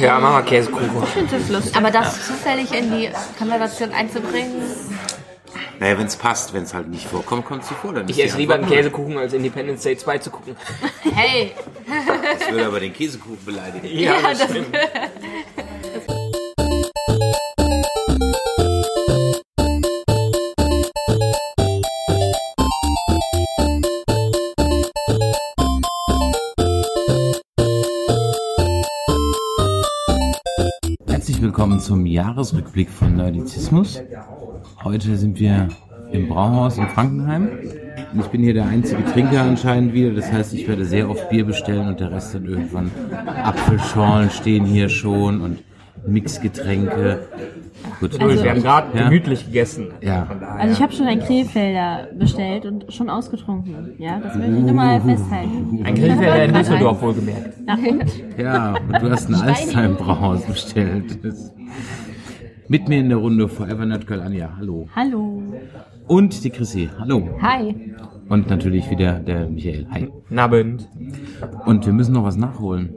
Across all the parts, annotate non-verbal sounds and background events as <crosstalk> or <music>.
Ja, machen wir Käsekuchen. Ich finde das lustig. Aber das zufällig in die Konversation einzubringen, Naja, wenn es passt, wenn es halt nicht vorkommt, kommt es vor. Dann ist Ich esse lieber einen Käsekuchen, als Independence Day 2 zu gucken. hey. Das würde aber den Käsekuchen beleidigen. Ja, das stimmt. <laughs> zum Jahresrückblick von Nerdizismus. Heute sind wir im Brauhaus in Frankenheim. Ich bin hier der einzige Trinker anscheinend wieder. Das heißt, ich werde sehr oft Bier bestellen und der Rest dann irgendwann Apfelschorlen stehen hier schon und Mixgetränke. Gut, Also wir haben gerade Ja. gemütlich gegessen. ja. Also ich habe schon ein Krefelder bestellt und schon ausgetrunken. Ja, das will ich nur mal festhalten. Ein Grillfelder in Düsseldorf wohlgemerkt. Ja, und du hast ein Alstheim Brauhaus bestellt. Mit mir in der Runde Forever Nerd Girl Anja, hallo. Hallo. Und die Chrissy, hallo. hi. Und natürlich wieder der Michael, hi. Nabend. Und wir müssen noch was nachholen.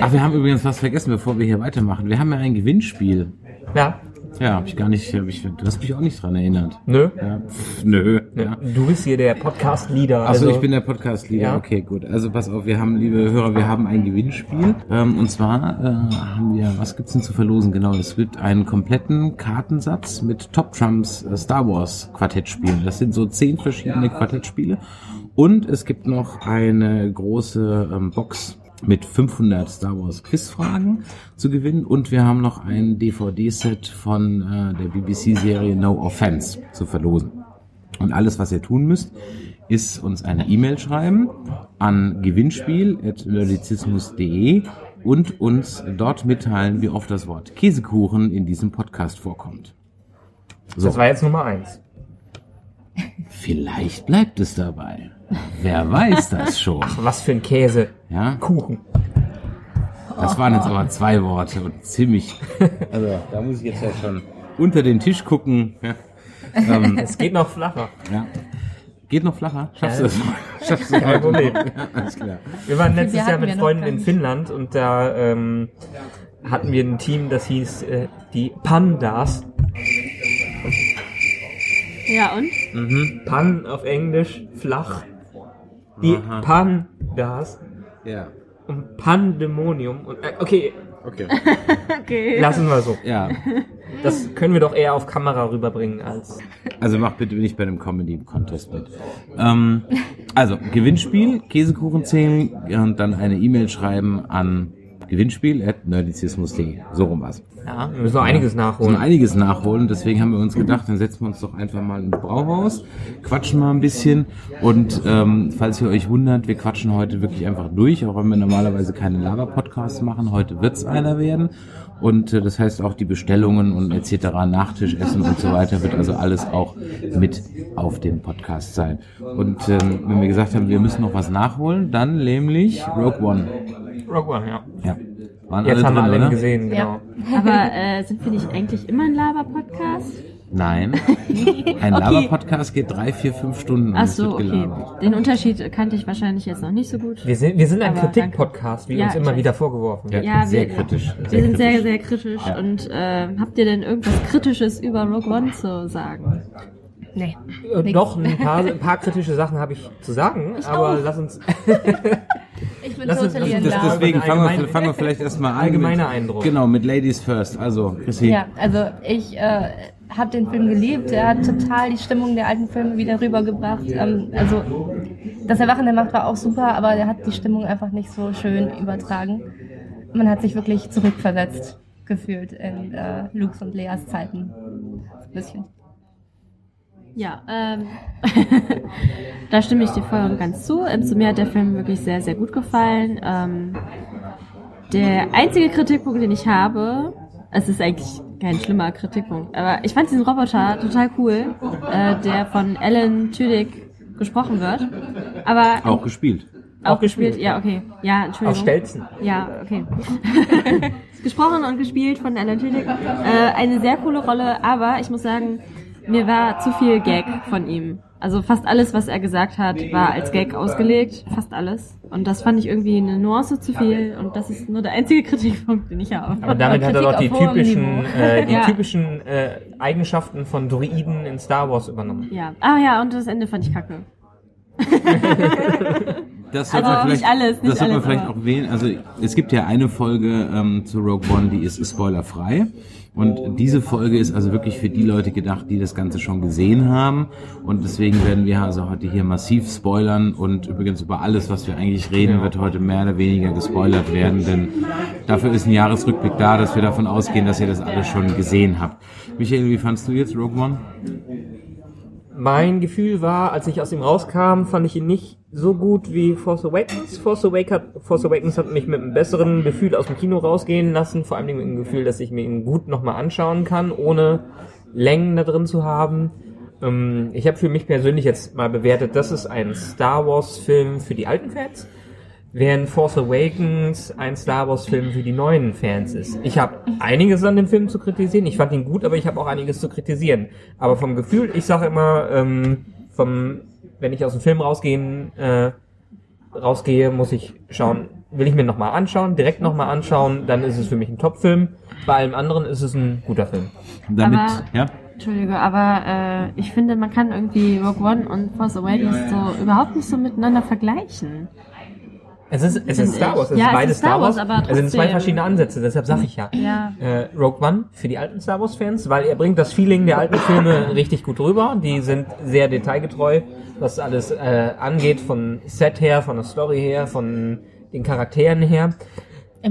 Ach, wir haben übrigens was vergessen, bevor wir hier weitermachen. Wir haben ja ein Gewinnspiel. Ja. Ja, hab ich gar nicht, hab ich, du hast mich auch nicht dran erinnert. Nö. Ja, pff, nö. Ja. Du bist hier der Podcast-Leader. Achso, also ich bin der Podcast-Leader. Ja. Okay, gut. Also pass auf, wir haben, liebe Hörer, wir haben ein Gewinnspiel. Ähm, und zwar äh, haben wir, was gibt's denn zu verlosen? Genau, es gibt einen kompletten Kartensatz mit Top Trumps äh, Star Wars Quartettspielen. Das sind so zehn verschiedene Quartettspiele. Und es gibt noch eine große ähm, Box mit 500 Star Wars Quizfragen zu gewinnen und wir haben noch ein DVD-Set von äh, der BBC-Serie No Offense zu verlosen. Und alles, was ihr tun müsst, ist uns eine E-Mail schreiben an gewinnspiel.nerdizismus.de und uns dort mitteilen, wie oft das Wort Käsekuchen in diesem Podcast vorkommt. So, Das war jetzt Nummer eins. vielleicht bleibt es dabei. Wer weiß das schon? Was für ein Käse. Ja, Kuchen. das waren jetzt aber zwei Worte und ziemlich. <laughs> Also, da muss ich jetzt ja schon unter den Tisch gucken. Ja. Ähm, <laughs> Es geht noch flacher. ja. Geht noch flacher? Schaffst du das? <laughs> Schaffst du das? Kein Problem. Ja, alles klar. Wir waren letztes Wir Jahr mit Freunden in. Finnland und da ähm, hatten wir ein Team, das hieß äh, die Pandas. Ja und? Pan auf Englisch, flach. Die Aha. Pandas Ja. und Pandemonium. Und, äh, okay, Okay. <laughs> Okay. lassen wir so. Ja. Das können wir doch eher auf Kamera rüberbringen als. Also mach bitte nicht bei einem Comedy-Contest mit. Ähm, also, Gewinnspiel, Käsekuchen zählen und dann eine E-Mail schreiben an gewinnspiel.nerdizismus.de. So rum war's. Ja, wir müssen noch einiges Wir müssen nachholen. einiges nachholen, deswegen haben wir uns gedacht, dann setzen wir uns doch einfach mal ins Brauhaus, quatschen mal ein bisschen und ähm, falls ihr euch wundert, wir quatschen heute wirklich einfach durch, auch wenn wir normalerweise keine Lava-Podcasts machen, heute wird's einer werden und äh, das heißt auch die Bestellungen und etc., Nachtischessen und so weiter wird also alles auch mit auf dem Podcast sein. Und ähm, wenn wir gesagt haben, wir müssen noch was nachholen, dann nämlich Rogue One. Rogue One, ja. Ja. Waren Jetzt haben wir drin, alle oder? gesehen, genau. Aber äh, sind wir nicht eigentlich immer ein Laber-Podcast? Nein. <laughs> Ein Okay. Lava-Podcast geht drei, vier, fünf Stunden. und Ach es so, wird okay. gelabert. Den Unterschied kannte ich wahrscheinlich jetzt noch nicht so gut. Wir sind, wir sind ein Aber Kritik-Podcast, wie danke. uns Ja, immer ich wieder weiß. vorgeworfen wird. Ja, sehr wir, kritisch. Wir Sehr sind sehr, kritisch. sehr kritisch. Ja. Und äh, habt ihr denn irgendwas Kritisches über Rogue One zu sagen? Nee. Äh, Doch, ein paar, ein paar kritische Sachen habe ich zu sagen, aber auch. lass uns. <laughs> <laughs> Ich bin Lass uns- lass in uns Das, deswegen fangen wir, fangen wir vielleicht erstmal an. Allgemeiner mit, Eindruck. Genau, mit Ladies First. Also, Chrissy. Ja, also ich äh, habe den Film geliebt. Er hat total die Stimmung der alten Filme wieder rübergebracht. Ähm, also das Erwachen der Macht war auch super, aber er hat die Stimmung einfach nicht so schön übertragen. Man hat sich wirklich zurückversetzt gefühlt in äh, Lukes und Leas Zeiten. Ein bisschen. Ja, ähm, <laughs> da stimme ich dir voll und ganz zu. Ähm, zu mir hat der Film wirklich sehr, sehr gut gefallen. Ähm, der einzige Kritikpunkt, den ich habe, es ist eigentlich kein schlimmer Kritikpunkt, aber ich fand diesen Roboter total cool, äh, der von Alan Tudyk gesprochen wird. Aber Auch gespielt. auch gespielt, ja, okay. Ja, Entschuldigung. Aus Stelzen. Ja, okay. <laughs> gesprochen und gespielt von Alan Tudyk. Äh, eine sehr coole Rolle, aber ich muss sagen, mir war zu viel Gag von ihm. Also fast alles, was er gesagt hat, war als Gag ausgelegt. Fast alles. Und das fand ich irgendwie eine Nuance zu viel. Und das ist nur der einzige Kritikpunkt, den ich habe. Aber damit hat er doch die typischen, äh, die Ja. typischen äh, Eigenschaften von Druiden in Star Wars übernommen. Ja. Ah ja, und das Ende fand ich kacke. <laughs> <laughs> Das Also sollte man nicht vielleicht, alles, nicht das sollte man vielleicht auch wählen. Also es gibt ja eine Folge ähm, zu Rogue One, die ist spoilerfrei. Und diese Folge ist also wirklich für die Leute gedacht, die das Ganze schon gesehen haben. Und deswegen werden wir also heute hier massiv spoilern. Und übrigens über alles, was wir eigentlich reden, wird heute mehr oder weniger gespoilert werden. Denn dafür ist ein Jahresrückblick da, dass wir davon ausgehen, dass ihr das alles schon gesehen habt. Michael, wie fandst du jetzt Rogue One? Mein Gefühl war, als ich aus ihm rauskam, fand ich ihn nicht so gut wie Force Awakens. Force, Awake hat, Force Awakens hat mich mit einem besseren Gefühl aus dem Kino rausgehen lassen, vor allem mit dem Gefühl, dass ich mir ihn gut nochmal anschauen kann, ohne Längen da drin zu haben. Ähm, ich habe für mich persönlich jetzt mal bewertet, das ist ein Star Wars Film für die alten Fans, während Force Awakens ein Star Wars Film für die neuen Fans ist. Ich habe einiges an dem Film zu kritisieren. Ich fand ihn gut, aber ich habe auch einiges zu kritisieren. Aber vom Gefühl, ich sage immer, ähm, vom, wenn ich aus dem Film rausgehen, äh, rausgehe, muss ich schauen, will ich mir nochmal anschauen, direkt nochmal anschauen, dann ist es für mich ein Top-Film. Bei allem anderen ist es ein guter Film. Damit, Aber- ja? Entschuldige, aber äh, ich finde, man kann irgendwie Rogue One und Force Awakens so überhaupt nicht so miteinander vergleichen. Es ist, es ist Finde Star ich. Es ist Ja, es beides ist Star Star Wars. Wars, aber es sind zwei verschiedene Ansätze, deshalb sage ich ja. Ja. Äh, Rogue One für die alten Star Wars Fans, weil er bringt das Feeling der alten Filme richtig gut rüber. Die sind sehr detailgetreu, was alles äh, angeht, von Set her, von der Story her, von den Charakteren her.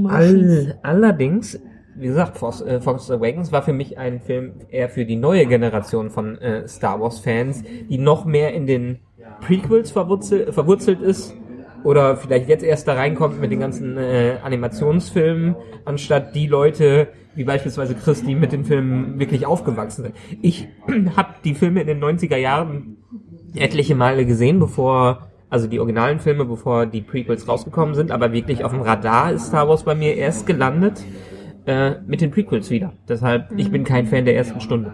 All, allerdings, wie gesagt, Force, äh, Force Awakens war für mich ein Film eher für die neue Generation von äh, Star Wars Fans, die noch mehr in den Prequels verwurzelt, verwurzelt ist oder vielleicht jetzt erst da reinkommt mit den ganzen äh, Animationsfilmen, anstatt die Leute, wie beispielsweise Chris, die mit den Filmen wirklich aufgewachsen sind. Ich <clears throat> habe die Filme in den 90er Jahren etliche Male gesehen, bevor, also die originalen Filme, bevor die Prequels rausgekommen sind, aber wirklich auf dem Radar ist Star Wars bei mir erst gelandet äh, mit den Prequels wieder. Deshalb, ich bin kein Fan der ersten Stunde.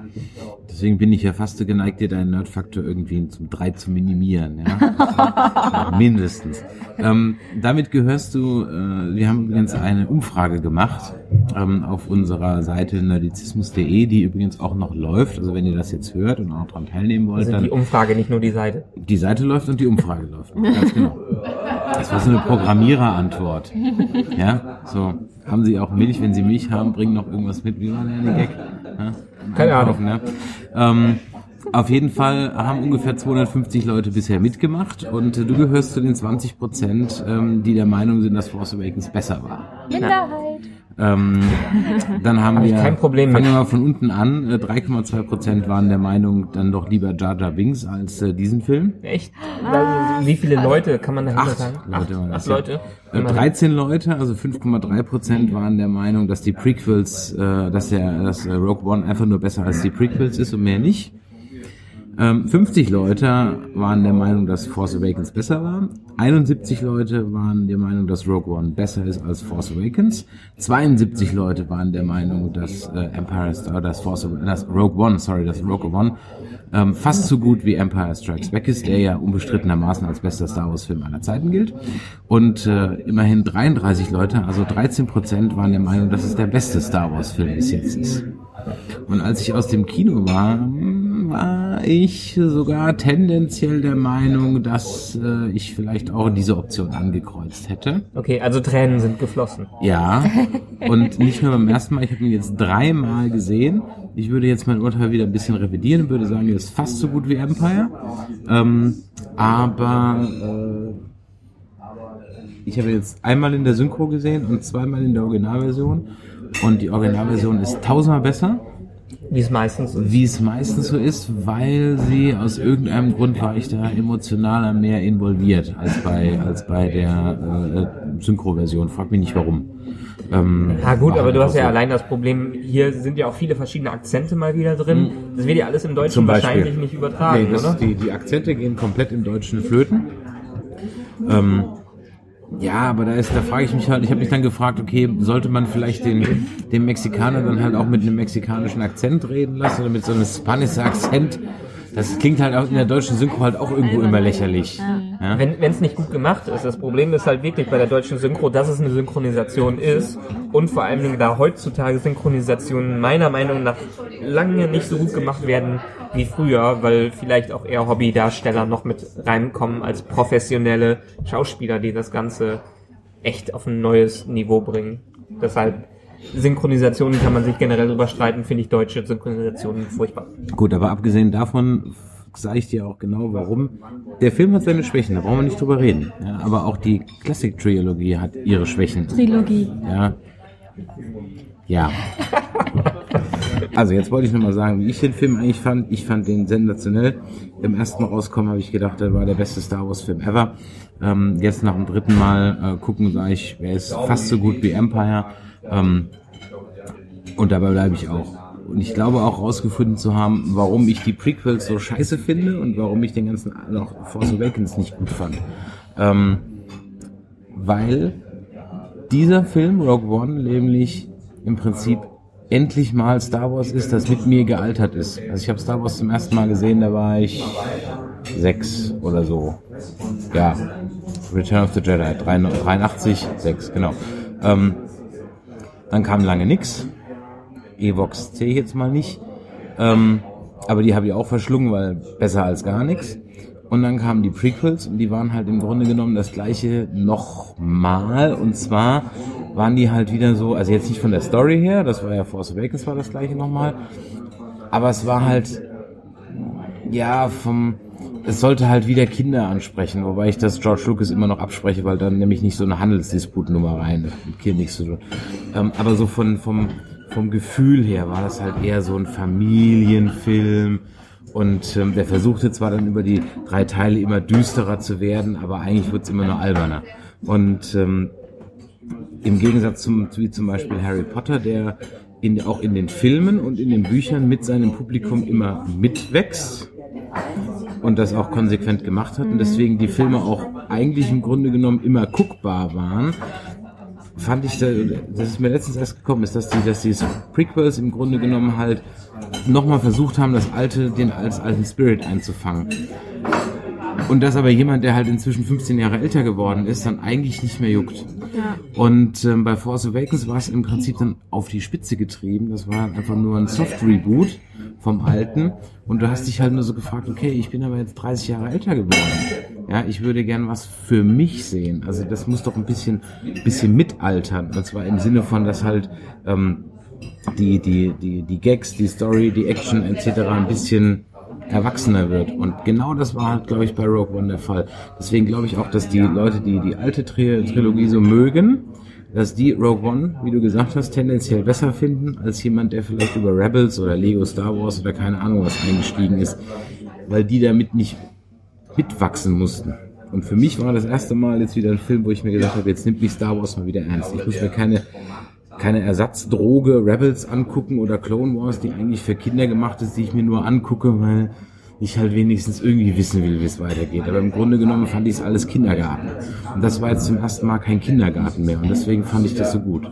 Deswegen bin ich ja fast so geneigt, dir deinen Nerdfaktor irgendwie zum 3 zu minimieren. Ja? <laughs> Mindestens. Ähm, damit gehörst du, äh, wir haben übrigens eine Umfrage gemacht ähm, auf unserer Seite nerdizismus.de, die übrigens auch noch läuft. Also wenn ihr das jetzt hört und auch daran teilnehmen wollt, Also dann die Umfrage, nicht nur die Seite. die Seite läuft und die Umfrage läuft. Ganz genau. Das war so eine Programmiererantwort. Ja, so. Haben Sie auch Milch? Wenn Sie Milch haben, bringen noch irgendwas mit. Wie war der eine Gag? Ja, Keine Ahnung. Ja. Ähm, auf jeden Fall haben ungefähr 250 Leute bisher mitgemacht und du gehörst zu den 20 Prozent, ähm, die der Meinung sind, dass Force Awakens besser war. Minderheit. Ähm, dann haben Hab wir, kein Problem fangen mit. wir mal von unten an, äh, 3,2 Prozent waren der Meinung, dann doch lieber Jar Jar Binks als äh, diesen Film. Echt? Also, wie viele Leute kann man dahinter Acht sagen? Leute Acht ja. Leute. Äh, Immerhin. 13 Leute, also 5,3 Prozent waren der Meinung, dass die Prequels, äh, dass der, dass äh, Rogue One einfach nur besser als die Prequels ist und mehr nicht. Ähm, 50 Leute waren der Meinung, dass Force Awakens besser war. 71 Leute waren der Meinung, dass Rogue One besser ist als Force Awakens. 72 Leute waren der Meinung, dass äh, Empire Star, dass Force, dass Rogue One, sorry, dass Rogue One ähm, fast so gut wie Empire Strikes Back ist, der ja unbestrittenermaßen als bester Star Wars Film aller Zeiten gilt. Und äh, immerhin 33 Leute, also 13 Prozent waren der Meinung, dass es der beste Star Wars Film bis jetzt ist. Und als ich aus dem Kino war, war ich sogar tendenziell der Meinung, dass äh, ich vielleicht auch diese Option angekreuzt hätte. Okay, also Tränen sind geflossen. Ja, und nicht nur beim ersten Mal, ich habe ihn jetzt dreimal gesehen. Ich würde jetzt mein Urteil wieder ein bisschen revidieren und würde sagen, er ist fast so gut wie Empire. Ähm, aber äh, ich habe jetzt einmal in der Synchro gesehen und zweimal in der Originalversion. Und die Originalversion ist tausendmal besser Wie es meistens ist. wie es meistens so ist, weil sie aus irgendeinem Grund war ich da emotionaler mehr involviert als bei als bei der äh, Synchro-Version. Frag mich nicht warum. Ähm, Ja gut, aber du hast ja so. allein das Problem, hier sind ja auch viele verschiedene Akzente mal wieder drin. Das wird ja alles im Deutschen wahrscheinlich nicht übertragen, Nee, das, oder? die, die Akzente gehen komplett im Deutschen flöten. Ähm, Ja, aber da ist, da frage ich mich halt, ich habe mich dann gefragt, okay, sollte man vielleicht den, den Mexikaner dann halt auch mit einem mexikanischen Akzent reden lassen oder mit so einem Spanish Akzent? Das klingt halt auch in der deutschen Synchro halt auch irgendwo immer lächerlich. Ja? Wenn es nicht gut gemacht ist, das Problem ist halt wirklich bei der deutschen Synchro, dass es eine Synchronisation ist und vor allen Dingen da heutzutage Synchronisationen meiner Meinung nach lange nicht so gut gemacht werden wie früher, weil vielleicht auch eher Hobbydarsteller noch mit reinkommen als professionelle Schauspieler, die das Ganze echt auf ein neues Niveau bringen. Deshalb Synchronisationen kann man sich generell drüber streiten, finde ich deutsche Synchronisationen furchtbar. Gut, aber abgesehen davon sage ich dir auch genau, warum. Der Film hat seine Schwächen, da brauchen wir nicht drüber reden. Ja, aber auch die Classic-Trilogie hat ihre Schwächen. Trilogie. Ja. Ja. Also jetzt wollte ich nochmal sagen, wie ich den Film eigentlich fand. Ich fand den sensationell. Im ersten Mal rauskommen habe ich gedacht, der war der beste Star Wars Film ever. Ähm, jetzt nach dem dritten Mal äh, gucken sage ich, er ist fast so gut wie Empire. Ähm, und dabei bleibe ich auch. Und ich glaube auch rausgefunden zu haben, warum ich die Prequels so scheiße finde und warum ich den ganzen noch Force Awakens nicht gut fand. Ähm, weil dieser Film, Rogue One, nämlich im Prinzip endlich mal Star Wars ist, das mit mir gealtert ist. Also ich habe Star Wars zum ersten Mal gesehen, da war ich sechs oder so. Ja, Return of the Jedi, 83, sechs, genau. Ähm, dann kam lange nix. Evox ich jetzt mal nicht. Ähm, aber die habe ich auch verschlungen, weil besser als gar nichts. Und dann kamen die Prequels und die waren halt im Grunde genommen das gleiche nochmal. Und zwar waren die halt wieder so, also jetzt nicht von der Story her, das war ja Force Awakens war das gleiche nochmal. Aber es war halt, ja, vom, es sollte halt wieder Kinder ansprechen, wobei ich das George Lucas immer noch abspreche, weil dann nämlich nicht so eine Handelsdisputnummer rein, mit Kind nichts zu tun. Ähm, aber so von, vom, vom Gefühl her war das halt eher so ein Familienfilm und ähm, der versuchte zwar dann über die drei Teile immer düsterer zu werden, aber eigentlich wird es immer nur alberner. Und ähm, im Gegensatz zum, wie zum Beispiel Harry Potter, der in, auch in den Filmen und in den Büchern mit seinem Publikum immer mitwächst und das auch konsequent gemacht hat und deswegen die Filme auch eigentlich im Grunde genommen immer guckbar waren, fand ich, da, das ist mir letztens erst gekommen, ist, dass die, dass die Prequels im Grunde genommen halt nochmal versucht haben, das alte, den als alten Spirit einzufangen. Und dass aber jemand, der halt inzwischen 15 Jahre älter geworden ist, dann eigentlich nicht mehr juckt. Ja. Und ähm, bei Force Awakens war es im Prinzip dann auf die Spitze getrieben. Das war einfach nur ein Soft-Reboot vom Alten. Und du hast dich halt nur so gefragt, okay, ich bin aber jetzt 30 Jahre älter geworden. Ja, ich würde gern was für mich sehen. Also das muss doch ein bisschen, bisschen mitaltern. Und zwar im Sinne von, dass halt ähm, die, die, die, die Gags, die Story, die Action etc. ein bisschen erwachsener wird. Und genau das war halt, glaube ich, bei Rogue One der Fall. Deswegen glaube ich auch, dass die Leute, die die alte Trilogie so mögen, dass die Rogue One, wie du gesagt hast, tendenziell besser finden, als jemand, der vielleicht über Rebels oder Lego Star Wars oder keine Ahnung was eingestiegen ist, weil die damit nicht mitwachsen mussten. Und für mich war das erste Mal jetzt wieder ein Film, wo ich mir gesagt habe, jetzt nimmt mich Star Wars mal wieder ernst. Ich muss mir keine keine Ersatzdroge Rebels angucken oder Clone Wars, die eigentlich für Kinder gemacht ist, die ich mir nur angucke, weil ich halt wenigstens irgendwie wissen will, wie es weitergeht. Aber im Grunde genommen fand ich es alles Kindergarten. Und das war jetzt zum ersten Mal kein Kindergarten mehr. Und deswegen fand ich das so gut.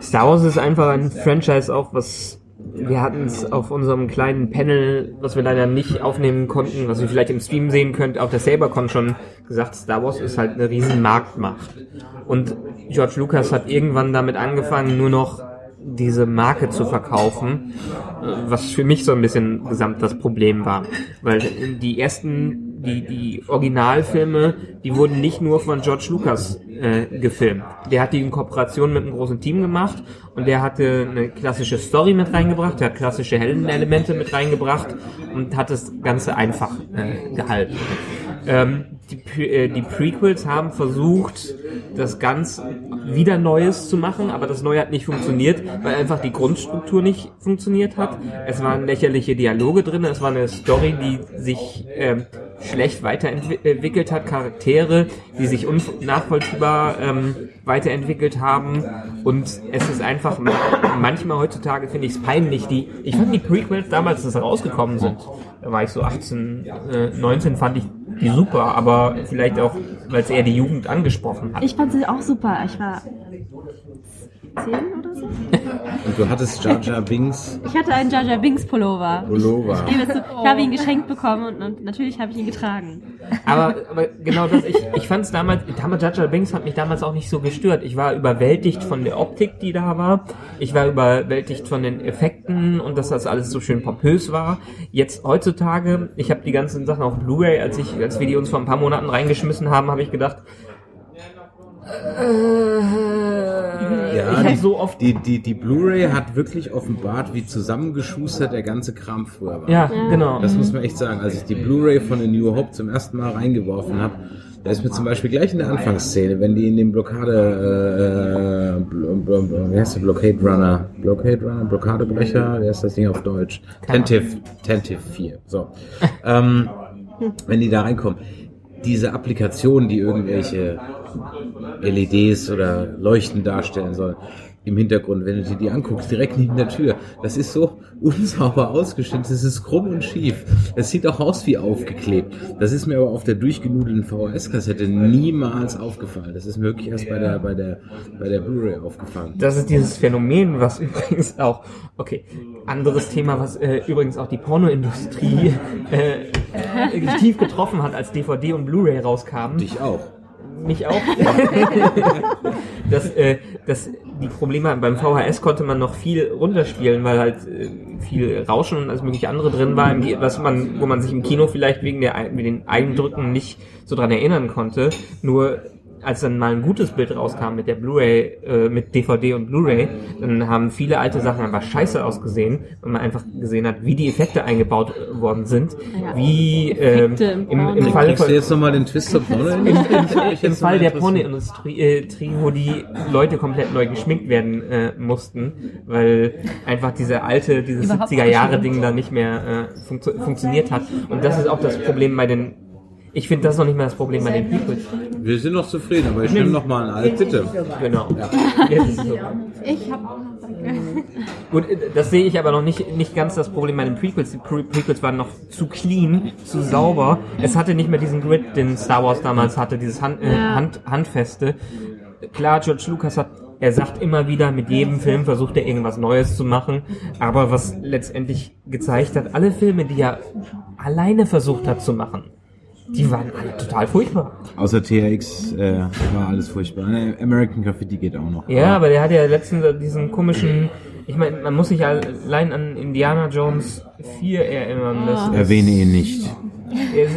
Star Wars ist einfach ein Franchise auch, was wir hatten es auf unserem kleinen Panel, was wir leider nicht aufnehmen konnten, was ihr vielleicht im Stream sehen könnt, auf der SaberCon schon gesagt, Star Wars ist halt eine riesen Marktmacht. Und George Lucas hat irgendwann damit angefangen, nur noch diese Marke zu verkaufen, was für mich so ein bisschen gesamt das Problem war. Weil die ersten, die, die Originalfilme, die wurden nicht nur von George Lucas äh, gefilmt. Der hat die in Kooperation mit einem großen Team gemacht und der hatte eine klassische Story mit reingebracht, der hat klassische Heldenelemente mit reingebracht und hat das Ganze einfach äh, gehalten. Ähm, die, äh, die Prequels haben versucht, das ganz wieder Neues zu machen, aber das Neue hat nicht funktioniert, weil einfach die Grundstruktur nicht funktioniert hat. Es waren lächerliche Dialoge drin, es war eine Story, die sich ähm, schlecht weiterentwickelt hat, Charaktere, die sich unnachvollziehbar ähm, weiterentwickelt haben und es ist einfach manchmal heutzutage finde ich es peinlich, die ich fand die Prequels damals, als sie rausgekommen sind, da war ich so 18, äh, 19, fand ich die super, aber vielleicht auch, weil es eher die Jugend angesprochen hat. Ich fand sie auch super. Ich war zehn oder so. <laughs> Und du hattest Jar Jar Binks Ich hatte einen Jar Jar Binks Pullover. Pullover. Ich, zu, ich habe ihn geschenkt bekommen und, und natürlich habe ich ihn getragen. Aber, aber genau das, ich, ich fand es damals, damals Jar Jar Binks hat mich damals auch nicht so gestört. Ich war überwältigt von der Optik, die da war. Ich war überwältigt von den Effekten und dass das alles so schön pompös war. Jetzt heutzutage, ich habe die ganzen Sachen auf Blu-ray, als ich, als wir die uns vor ein paar Monaten reingeschmissen haben, habe ich gedacht, Ja, ich habe die, so oft die, die, die Blu-ray hat wirklich offenbart, wie zusammengeschustert der ganze Kram früher war. ja, genau. Das muss man echt sagen. Als ich die Blu-ray von The New Hope zum ersten Mal reingeworfen habe, da ist mir zum Beispiel gleich in der Anfangsszene, wenn die in dem Blockade, äh, bl wie heißt der Blockade Runner? Blockade Runner? Blockadebrecher? Wie heißt das Ding auf Deutsch? Tentive, Tentive 4. So. ähm, wenn die da reinkommen, diese Applikationen, die irgendwelche LEDs oder Leuchten darstellen sollen im Hintergrund, wenn du dir die anguckst, direkt neben der Tür. Das ist so <laughs> unsauber ausgeschnitten, das ist krumm und schief. Es sieht auch aus wie aufgeklebt. Das ist mir aber auf der durchgenudelten VHS-Kassette niemals aufgefallen. Das ist mir wirklich erst bei der, bei der, bei der Blu-ray aufgefallen. Das ist dieses Phänomen, was <laughs> übrigens auch, okay, anderes Thema, was äh, übrigens auch die Pornoindustrie äh, <laughs> tief getroffen hat, als DVD und Blu-ray rauskamen. Dich auch. Mich auch. <laughs> dass, äh, dass die Probleme beim VHS konnte man noch viel runterspielen, weil halt äh, viel Rauschen und alles mögliche andere drin war, was man, wo man sich im Kino vielleicht wegen der wegen den Eindrücken nicht so dran erinnern konnte. Nur als dann mal ein gutes Bild rauskam mit der Blu-ray, äh, mit DVD und Blu-ray, dann haben viele alte Sachen einfach scheiße ausgesehen, weil man einfach gesehen hat, wie die Effekte eingebaut äh, worden sind, Ja. wie ähm, im im. Falle von jetzt nochmal den Twist zur Porno? im, im, im Fall der Pornoindustrie, äh, wo die Leute komplett neu geschminkt werden äh, mussten, weil einfach diese alte, dieses Überhaupt 70er Jahre nicht Ding da nicht mehr äh, funktio funktioniert hat. Und das ist auch das Problem bei den, ich finde das ist noch nicht mal das Problem bei den Prequels. Wir sind noch zufrieden, aber ich nehme noch mal ein Alt, bitte. Genau. Jetzt ist es so. Ich habe auch noch Gut, äh, das sehe ich aber noch nicht, nicht ganz das Problem bei den Prequels. Die Pre Prequels waren noch zu clean, zu sauber. Es hatte nicht mehr diesen Grid, den Star Wars damals hatte, dieses Hand, äh, Ja. Hand, Handfeste. Klar, George Lucas hat, er sagt immer wieder, mit jedem Film versucht er irgendwas Neues zu machen. Aber was letztendlich gezeigt hat, alle Filme, die er alleine versucht hat zu machen, die waren alle total furchtbar. Außer THX äh, war alles furchtbar. Ne, American Graffiti geht auch noch. Ja, aber der hat ja letztens diesen komischen, ich meine, man muss sich allein an Indiana Jones 4 erinnern. Das ist, Erwähne ihn nicht.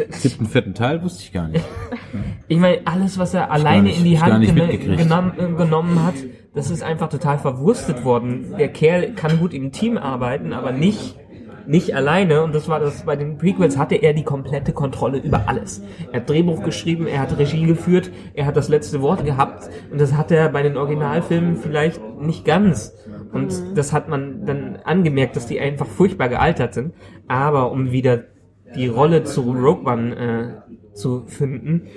Siebten, vierten Teil wusste ich gar nicht. <laughs> ich meine, alles, was er alleine nicht- in die Hand genommen, äh, genommen hat, das ist einfach total verwurstet worden. Der Kerl kann gut im Team arbeiten, aber nicht nicht alleine und das war das bei den Prequels hatte er die komplette Kontrolle über alles. Er hat Drehbuch geschrieben, er hat Regie geführt, er hat das letzte Wort gehabt und das hat er bei den Originalfilmen vielleicht nicht ganz. Und das hat man dann angemerkt, dass die einfach furchtbar gealtert sind. Aber um wieder die Rolle zu Rogue One äh, zu finden,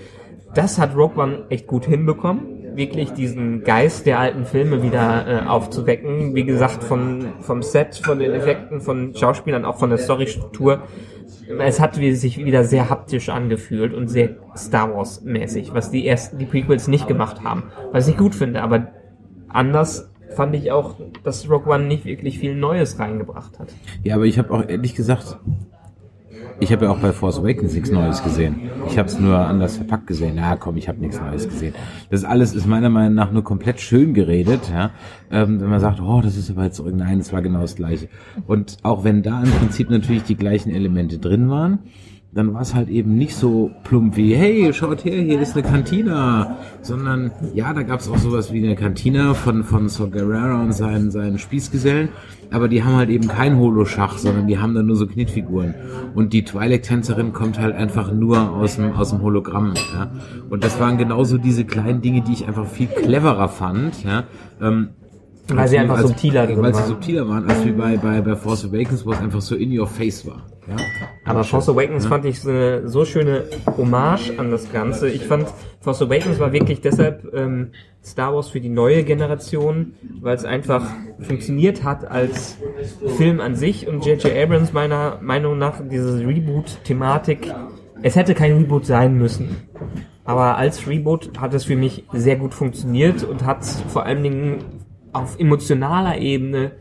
das hat Rogue One echt gut hinbekommen. Wirklich diesen Geist der alten Filme wieder äh, aufzuwecken. Wie gesagt, von, vom Set, von den Effekten, von Schauspielern, auch von der Storystruktur. Es hat sich wieder sehr haptisch angefühlt und sehr Star Wars mäßig, was die ersten, die Prequels nicht gemacht haben. Was ich gut finde, aber anders fand ich auch, dass Rogue One nicht wirklich viel Neues reingebracht hat. Ja, aber ich habe auch ehrlich gesagt, ich habe ja auch bei Force Awakens nichts Neues gesehen. Ich habe es nur anders verpackt gesehen. Na komm, ich habe nichts Neues gesehen. Das alles ist meiner Meinung nach nur komplett schön geredet. Ja? Ähm, wenn man sagt, oh, das ist aber jetzt. Nein, es war genau das Gleiche. Und auch wenn da im Prinzip natürlich die gleichen Elemente drin waren, dann war es halt eben nicht so plump wie, hey, schaut her, hier ist eine Cantina, sondern ja, da gab es auch sowas wie eine Cantina von, von Saw Gerrera und seinen, seinen Spießgesellen, aber die haben halt eben kein Holoschach, sondern die haben dann nur so Knetfiguren. Und die Twilight-Tänzerin kommt halt einfach nur aus dem, aus dem Hologramm. Ja? Und das waren genauso diese kleinen Dinge, die ich einfach viel cleverer fand. Ja? Ähm, Weil sie einfach subtiler drin Weil sie waren. subtiler waren, als wie bei, bei, bei Force Awakens, wo es einfach so in your face war. Ja? Aber Force Awakens fand ich so eine so schöne Hommage an das Ganze. Ich fand, Force Awakens war wirklich deshalb ähm, Star Wars für die neue Generation, weil es einfach funktioniert hat als Film an sich und J.J. Abrams meiner Meinung nach diese Reboot-Thematik es hätte kein Reboot sein müssen. Aber als Reboot hat es für mich sehr gut funktioniert und hat vor allen Dingen auf emotionaler Ebene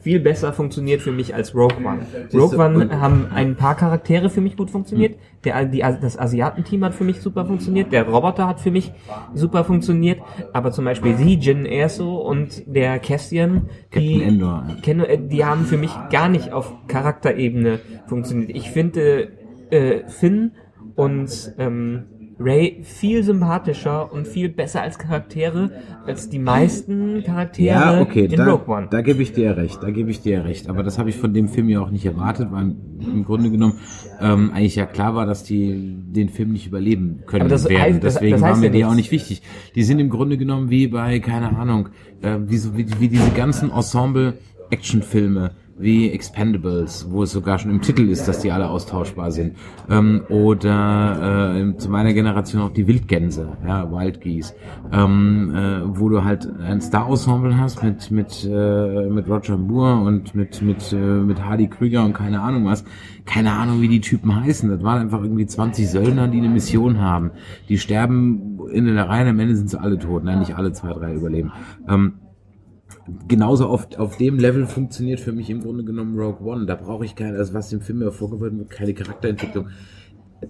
viel besser funktioniert für mich als Rogue One. Rogue One haben ein paar Charaktere für mich gut funktioniert. Der, die, das Asiatenteam hat für mich super funktioniert. Der Roboter hat für mich super funktioniert. Aber zum Beispiel sie, Jin Erso und der Cassian, die, Endor, ja. äh, die haben für mich gar nicht auf Charakterebene funktioniert. Ich finde äh, Finn und ähm, Ray viel sympathischer und viel besser als Charaktere als die meisten Charaktere Ja, okay, in da, Rogue One. da gebe ich dir recht, da gebe ich dir recht. Aber das habe ich von dem Film ja auch nicht erwartet, weil im Grunde genommen ähm, eigentlich ja klar war, dass die den Film nicht überleben können Aber das werden. heißt- das- Deswegen das heißt waren mir ja die auch nicht wichtig. Die sind im Grunde genommen wie bei, keine Ahnung, äh, wie, so, wie, wie diese ganzen Ensemble-Actionfilme wie Expendables, wo es sogar schon im Titel ist, dass die alle austauschbar sind. Ähm, oder äh, zu meiner Generation auch die Wildgänse, ja, Wild Geese, ähm, äh, wo du halt ein Star-Ensemble hast mit mit äh, mit Roger Moore und mit mit äh, mit Hardy Krüger und keine Ahnung was, keine Ahnung wie die Typen heißen. Das waren einfach irgendwie 20 Söldner, die eine Mission haben. Die sterben in der Reihe, am Ende sind sie alle tot, nein, nicht alle zwei, drei überleben. Ähm, genauso auf, auf dem Level funktioniert für mich im Grunde genommen Rogue One. Da brauche ich keine, also was dem Film ja vorgeworfen wird, keine Charakterentwicklung.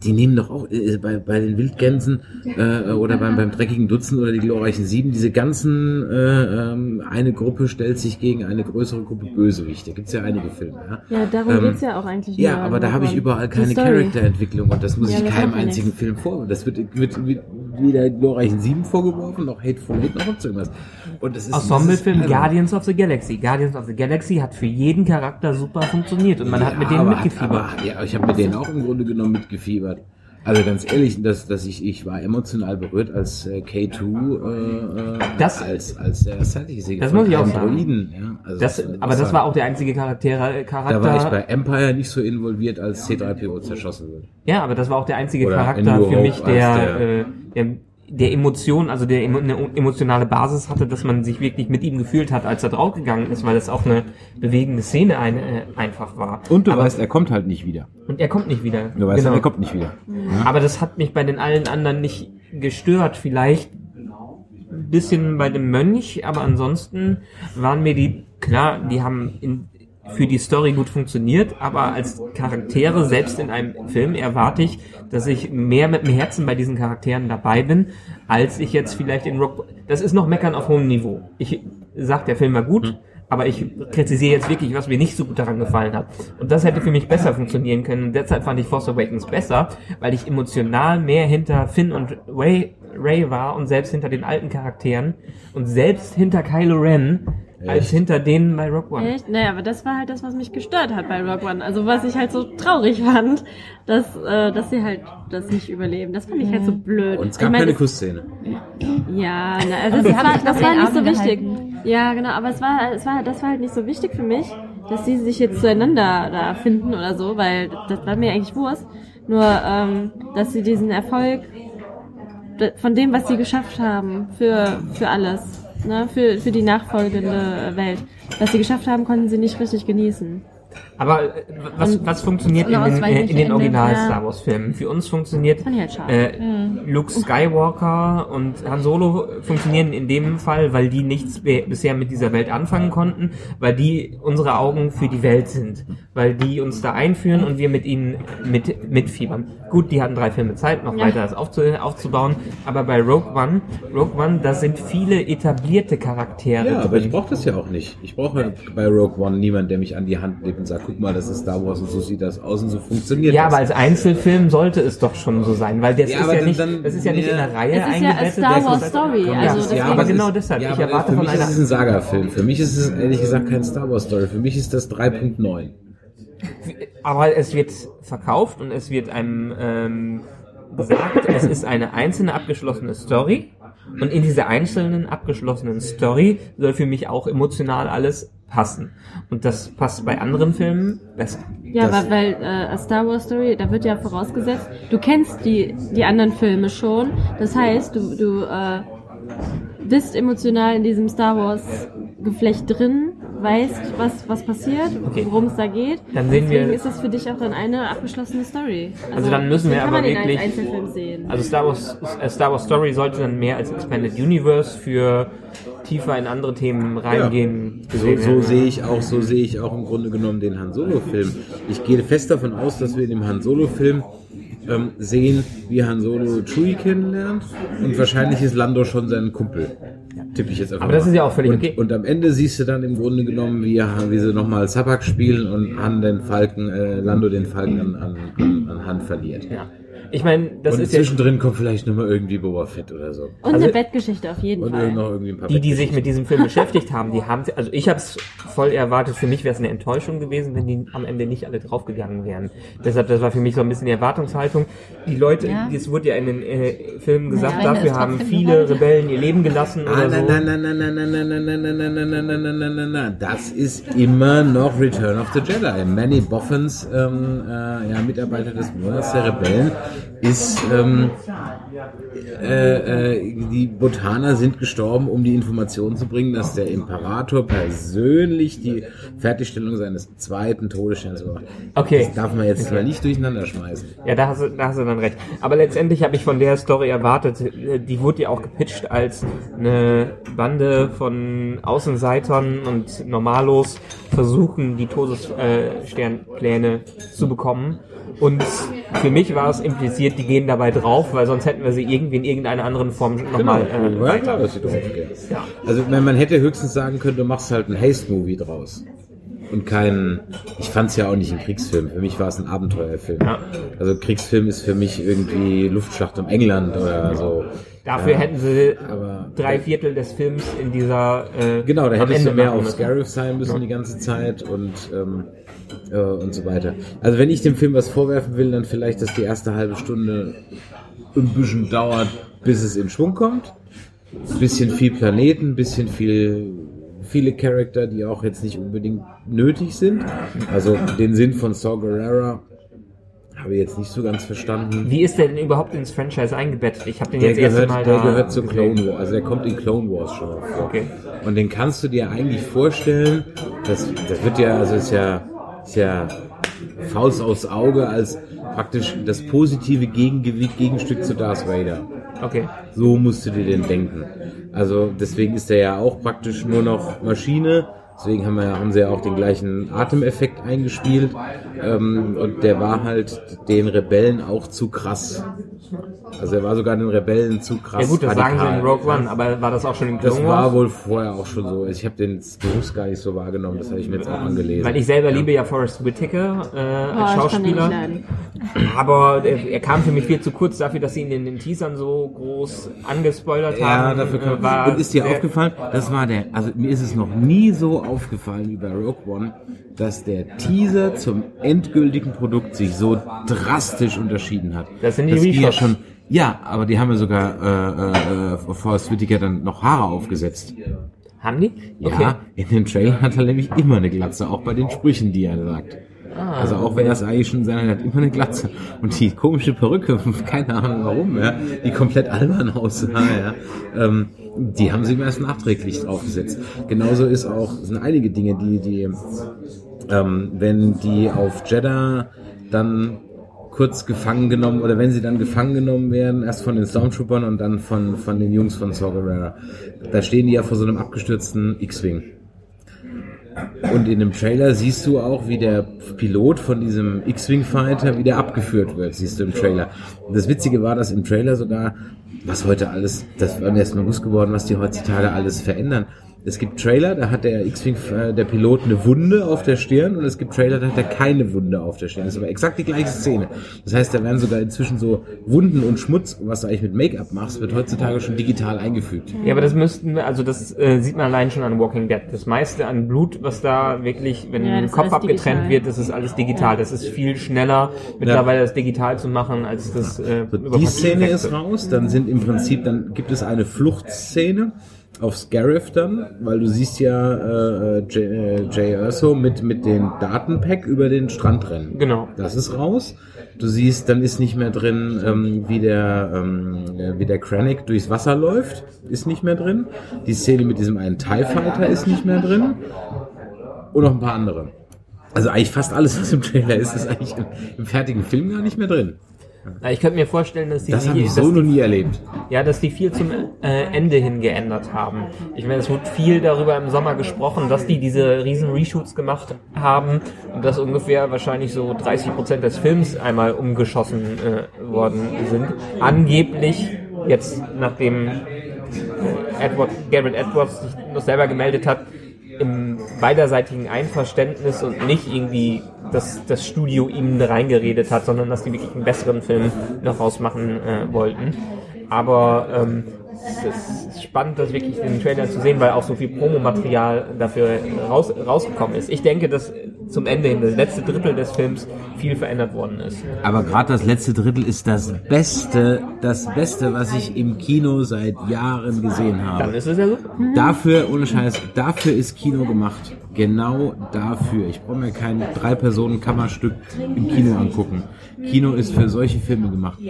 Die nehmen doch auch äh, bei, bei den Wildgänsen äh, oder beim, beim dreckigen Dutzend oder die glorreichen Sieben, diese ganzen, äh, ähm, eine Gruppe stellt sich gegen eine größere Gruppe Bösewichte. Gibt's ja einige Filme. Ja, Ja, darum Ähm, geht's ja auch eigentlich. ja, aber da habe ich überall keine. Charakterentwicklung und das muss Ja, ich keinem einzigen. Film vorwerfen. Das wird, wird, wird weder glorreichen Sieben vorgeworfen, noch Hateful Eight, noch sonst irgendwas. Und das ist Ensemblefilm. Guardians of the Galaxy. Guardians of the Galaxy hat für jeden Charakter super funktioniert und man hat mit denen mitgefiebert. Aber, ja, ich habe mit denen auch im Grunde genommen mitgefiebert. Also ganz ehrlich, dass, dass ich, ich war emotional berührt, als äh, K2 äh, äh, Das- als, als der Assassini Das muss ich auch sagen. Ja, also das, aber das war auch der einzige Charaktere, Charakter. Da war ich bei Empire nicht so involviert, als C3PO zerschossen wird. Ja, aber das war auch der einzige Oder Charakter für mich, der, der- äh, der, der Emotion, also der eine emotionale Basis hatte, dass man sich wirklich mit ihm gefühlt hat, als er draufgegangen ist, weil es auch eine bewegende Szene ein, äh, einfach war. Und du aber, weißt, er kommt halt nicht wieder. und er kommt nicht wieder. Du weißt, Genau. er kommt nicht wieder. Aber das hat mich bei den allen anderen nicht gestört. Vielleicht ein bisschen bei dem Mönch, aber ansonsten waren mir die, klar, die haben in, für die Story gut funktioniert, aber als Charaktere, selbst in einem Film, erwarte ich, dass ich mehr mit dem Herzen bei diesen Charakteren dabei bin, als ich jetzt vielleicht in Rock. Das ist noch Meckern auf hohem Niveau. Ich sag, der Film war gut. Aber ich kritisiere jetzt wirklich, was mir nicht so gut daran gefallen hat. Und das hätte für mich besser funktionieren können. Und deshalb fand ich Force Awakens besser, weil ich emotional mehr hinter Finn und Ray, Ray war und selbst hinter den alten Charakteren und selbst hinter Kylo Ren als Echt? hinter denen bei Rock One. Echt? Naja, aber das war halt das, was mich gestört hat bei Rogue One. Also was ich halt so traurig <laughs> fand, dass, äh, dass sie halt das nicht überleben. Das fand ich halt so blöd. Und es gab ich mein, keine Kussszene. Ja, na, also Aber das, war, das war nicht so wichtig. Ja, genau, aber es war, es war, das war halt nicht so wichtig für mich, dass sie sich jetzt zueinander da finden oder so, weil das war mir eigentlich Wurst. Nur, ähm, dass sie diesen Erfolg von dem, was sie geschafft haben, für, für alles, ne, für, für die nachfolgende Welt, was sie geschafft haben, konnten sie nicht richtig genießen. Aber äh, was, was funktioniert in den, äh, in den Original ja. Star Wars Filmen? Für uns funktioniert halt äh, Luke Skywalker und Han Solo funktionieren in dem Fall, weil die nichts be- bisher mit dieser Welt anfangen konnten, weil die unsere Augen für die Welt sind, weil die uns da einführen und wir mit ihnen mit, mitfiebern. Gut, die hatten drei Filme Zeit, noch Ja. weiter das aufzu, aufzubauen, aber bei Rogue One, Rogue One, da sind viele etablierte Charaktere Ja, aber ich drin. brauche das ja auch nicht. Ich brauche bei Rogue One niemanden, der mich an die Hand nimmt und sagt, guck mal, das ist Star Wars und so sieht das aus und so funktioniert Ja, das. aber als Einzelfilm sollte es doch schon so sein, weil das Ja, ist ja nicht, dann- das ist ja nicht in ja. der Reihe Es ist ja eingebettet. Star das Wars ist- Story, Ja, also ja, aber genau deshalb. Ja, ich erwarte für von mich ist einer es ein Saga-Film. Für mich ist es ehrlich gesagt kein Star Wars Story. Für mich ist das 3.9. Aber es wird verkauft und es wird einem ähm, gesagt, es ist eine einzelne abgeschlossene Story. Und in dieser einzelnen abgeschlossenen Story soll für mich auch emotional alles passen. Und das passt bei anderen Filmen besser. Ja, Das- weil, weil äh, A Star Wars Story, da wird ja vorausgesetzt, du kennst die, die anderen Filme schon. Das heißt, du, du äh, bist emotional in diesem Star Wars Geflecht drin weißt, was, was passiert, Okay. worum es da geht. Dann sehen Deswegen wir- ist das für dich auch dann eine abgeschlossene Story. Also dann müssen wir aber wirklich- als Einzelfilm sehen. Also Star Wars, äh, Star Wars Story sollte dann mehr als Expanded Universe für tiefer in andere Themen reingehen. So, gesehen so werden. sehe ich auch, so sehe ich auch im Grunde genommen den Han Solo Film. Ich gehe fest davon aus, dass wir in dem Han Solo Film ähm, sehen, wie Han Solo Chewie kennenlernt und wahrscheinlich ist Lando schon sein Kumpel. Tippe ich jetzt einfach Aber das mal. ist ja auch völlig und, okay. Und am Ende siehst du dann im Grunde genommen, wie, wie sie nochmal Sabak spielen und Han den Falken, äh, Lando den Falken an, an, an, an Han verliert. Ja. Ich meine, das und ist ja zwischendrin kommt vielleicht nochmal irgendwie Boba Fett oder so. Und also- eine Bettgeschichte auf jeden Und Fall. noch irgendwie ein paar die, die sich mit diesem Film beschäftigt haben, die haben, also ich habe es voll erwartet. Für mich wäre es eine Enttäuschung gewesen, wenn die am Ende nicht alle draufgegangen wären. Deshalb, das war für mich so ein bisschen die Erwartungshaltung. Die Leute, Ja. es wurde ja in den äh, Filmen gesagt, Ende dafür haben viele. Rebellen ihr Leben gelassen Ah, oder so. nein, nein, nein, nein, nein, nein, nein, nein, nein, nein, nein, nein, nein, nein, nein, nein, nein. Das ist immer noch Return of the Jedi. Manny Boffins, ähm, äh, ja, Mitarbeiter des Monats der Rebellen, ist, ähm, äh, äh, die Botaner sind gestorben, um die Information zu bringen, dass der Imperator persönlich die Fertigstellung seines zweiten Todessterns macht. Okay. Das darf man jetzt mal nicht durcheinander schmeißen. Ja, da hast, du, da hast du dann recht. Aber letztendlich habe ich von der Story erwartet, äh, die wurde ja auch gepitcht als eine Bande von Außenseitern und Normalos versuchen, die Todessternpläne zu bekommen. Und für mich war es impliziert, die gehen dabei drauf, weil sonst hätten wir sie irgendwie in irgendeiner anderen Form nochmal äh, ja, klar, dass sie draufgehen. Ja. Also man, man hätte höchstens sagen können, du machst halt ein Haste-Movie draus. Und kein, ich fand's ja auch nicht ein Kriegsfilm. Für mich war es ein Abenteuerfilm. Ja. Also Kriegsfilm ist für mich irgendwie Luftschlacht um England oder so. Dafür Ja, hätten sie drei Viertel des Films in dieser äh, Genau, da hättest du Ende mehr machen auf. Scarif sein müssen die ganze Zeit und ähm, äh, und so weiter. Also wenn ich dem Film was vorwerfen will, dann vielleicht, dass die erste halbe Stunde ein bisschen dauert, bis es in Schwung kommt. Ein bisschen viel Planeten, ein bisschen viel viele Charakter, die auch jetzt nicht unbedingt nötig sind. Also den Sinn von Saw Gerrera habe ich jetzt nicht so ganz verstanden. Wie ist der denn überhaupt ins Franchise eingebettet? Ich habe den Der jetzt erst gehört, Mal der gehört zu. Clone Wars, also der kommt in Clone Wars schon mal vor. Okay. Und den kannst du dir eigentlich vorstellen, das, das wird ja, also ist ja, ist ja Faust aufs Auge als praktisch das positive Gegengewicht, Gegenstück zu Darth Vader. Okay. So musst du dir den denken. Also deswegen ist der ja auch praktisch nur noch Maschine. Deswegen haben, wir, haben sie ja auch den gleichen Atemeffekt eingespielt. Ähm, und der war halt den Rebellen auch zu krass. Also er war sogar den Rebellen zu krass. Ja gut, das sagen sie radikal. in Rogue One, aber war das auch schon in Das Clone war Wars? wohl vorher auch schon so. Ich habe den bewusst gar nicht so wahrgenommen. Das habe ich mir jetzt auch angelesen. Weil ich selber liebe ja Forrest Whitaker äh, Oh, als Schauspieler. Aber er, er kam für mich viel zu kurz dafür, dass sie ihn in den Teasern so groß angespoilert Ja, haben. dafür Äh, kann war Und ist dir aufgefallen, das war der, also mir ist es noch nie so aufgefallen wie bei Rogue One, dass der Teaser zum endgültigen Produkt sich so drastisch unterschieden hat. Das sind die ja schon. Ja, aber die haben ja sogar äh, äh, Forrest Whitaker dann noch Haare aufgesetzt. Haben die? Ja, in dem Trailer hat er nämlich immer eine Glatze, auch bei den Sprüchen, die er sagt. Ah, also auch wenn es eigentlich schon sein hat, er immer eine Glatze. Und die komische Perücke, <laughs> keine Ahnung warum, ja, die komplett albern aussah, ja, ähm, die haben sie ihm erst nachträglich draufgesetzt. Genauso ist auch, sind einige Dinge, die, die, ähm, wenn die auf Jeddah dann kurz gefangen genommen oder wenn sie dann gefangen genommen werden, erst von den Stormtroopern und dann von, von den Jungs von Saw Gerrera. Da stehen die ja vor so einem abgestürzten X-Wing. Und in dem Trailer siehst du auch, wie der Pilot von diesem X-Wing-Fighter wieder abgeführt wird, siehst du im Trailer. Und das Witzige war, dass im Trailer sogar, was heute alles, das war mir erst mal bewusst geworden, was die heutzutage alles verändern. Es gibt Trailer, da hat der X-Wing, äh, der Pilot eine Wunde auf der Stirn und es gibt Trailer, da hat er keine Wunde auf der Stirn. Das ist aber exakt die gleiche Szene. Das heißt, da werden sogar inzwischen so Wunden und Schmutz, was du eigentlich mit Make-up machst, wird heutzutage schon digital eingefügt. Ja, aber das müssten wir, also das äh, sieht man allein schon an Walking Dead. Das meiste an Blut, was da wirklich, wenn Ja, ist Kopf abgetrennt digital. wird, das ist alles digital. Das ist viel schneller mittlerweile das digital zu machen, als das äh, So, über die Szene ist raus, dann sind im Prinzip, dann gibt es eine Fluchtszene auf Scarif dann, weil du siehst ja äh, Jay, äh, Jay Erso mit, mit dem Datenpack über den Strand rennen. Genau. Das ist raus. Du siehst, dann ist nicht mehr drin, ähm, wie der ähm, äh, wie der Krennic durchs Wasser läuft, ist nicht mehr drin. Die Szene mit diesem einen TIE Fighter ist nicht mehr drin. und noch ein paar andere. Also eigentlich fast alles, was im Trailer ist, ist eigentlich im, im fertigen Film gar nicht mehr drin. Ich könnte mir vorstellen, dass die, Das habe ich so noch nie erlebt. Ja, dass die viel zum äh, Ende hin geändert haben. Ich meine, es wurde viel darüber im Sommer gesprochen, dass die diese riesen Reshoots gemacht haben und dass ungefähr wahrscheinlich so 30 Prozent des Films einmal umgeschossen äh, worden sind. Angeblich jetzt, nachdem Edward, Garrett Edwards sich noch selber gemeldet hat, im beiderseitigen Einverständnis und nicht irgendwie, dass das Studio ihm reingeredet hat, sondern dass die wirklich einen besseren Film noch rausmachen äh, wollten. Aber ähm, es ist spannend, das wirklich den Trailer zu sehen, weil auch so viel Promomaterial dafür raus, rausgekommen ist. Ich denke, dass zum Ende hin, das letzte Drittel des Films, viel verändert worden ist. Aber gerade das letzte Drittel ist das Beste, das Beste, was ich im Kino seit Jahren gesehen habe. Dann ist es ja super. Dafür, ohne Scheiß, dafür ist Kino gemacht. Genau dafür. Ich brauche mir kein Drei-Personen-Kammerstück im Kino angucken. Kino ist für solche Filme gemacht.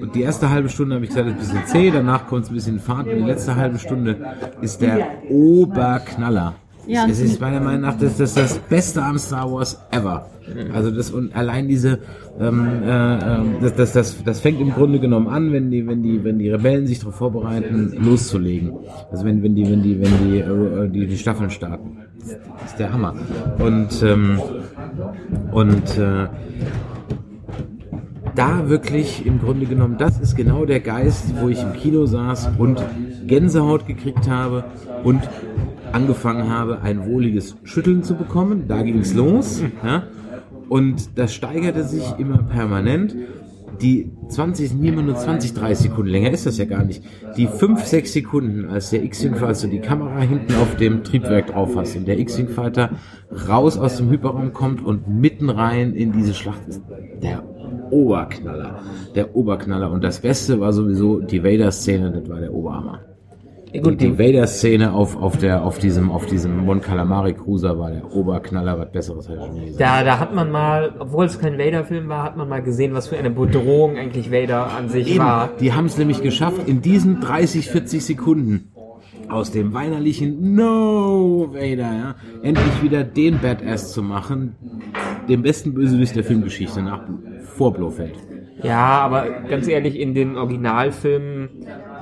Und die erste halbe Stunde habe ich gesagt, ist ein bisschen zäh, danach kommt es ein bisschen Fahrt und die letzte halbe Stunde ist der Oberknaller. Ja, es ist meiner Meinung nach das, das, das Beste am Star Wars ever. Also das und allein diese ähm, äh, ähm, das, das, das, das fängt im Grunde genommen an, wenn die wenn die wenn die Rebellen sich darauf vorbereiten loszulegen. Also wenn wenn die wenn die wenn die äh, die, die Staffeln starten. Das ist der Hammer. Und ähm, und äh, da wirklich im Grunde genommen, das ist genau der Geist, wo ich im Kino saß und Gänsehaut gekriegt habe und angefangen habe, ein wohliges Schütteln zu bekommen. Da ging es los. Ja? Und das steigerte sich immer permanent. Die 20 sind immer nur 20, 30 Sekunden länger ist das ja gar nicht. Die 5, 6 Sekunden, als der X-Wing, als du die Kamera hinten auf dem Triebwerk drauf hast und der X-Wing Fighter raus aus dem Hyperraum kommt und mitten rein in diese Schlacht ist der Oberknaller. Der Oberknaller. Und das Beste war sowieso die Vader-Szene, das war der Oberhammer. Gut, die, die Vader-Szene auf, auf, der, auf diesem, auf diesem Mon Calamari Cruiser war der Oberknaller, was Besseres hätte ich schon nie gesagt. Da, da hat man mal, obwohl es kein Vader-Film war, hat man mal gesehen, was für eine Bedrohung eigentlich Vader an sich war. Die haben es nämlich geschafft, in diesen 30, 40 Sekunden aus dem weinerlichen No Vader, ja, endlich wieder den Badass zu machen, den besten Bösewicht der Filmgeschichte nach vor Blofeld. Ja, aber ganz ehrlich, in den Originalfilmen,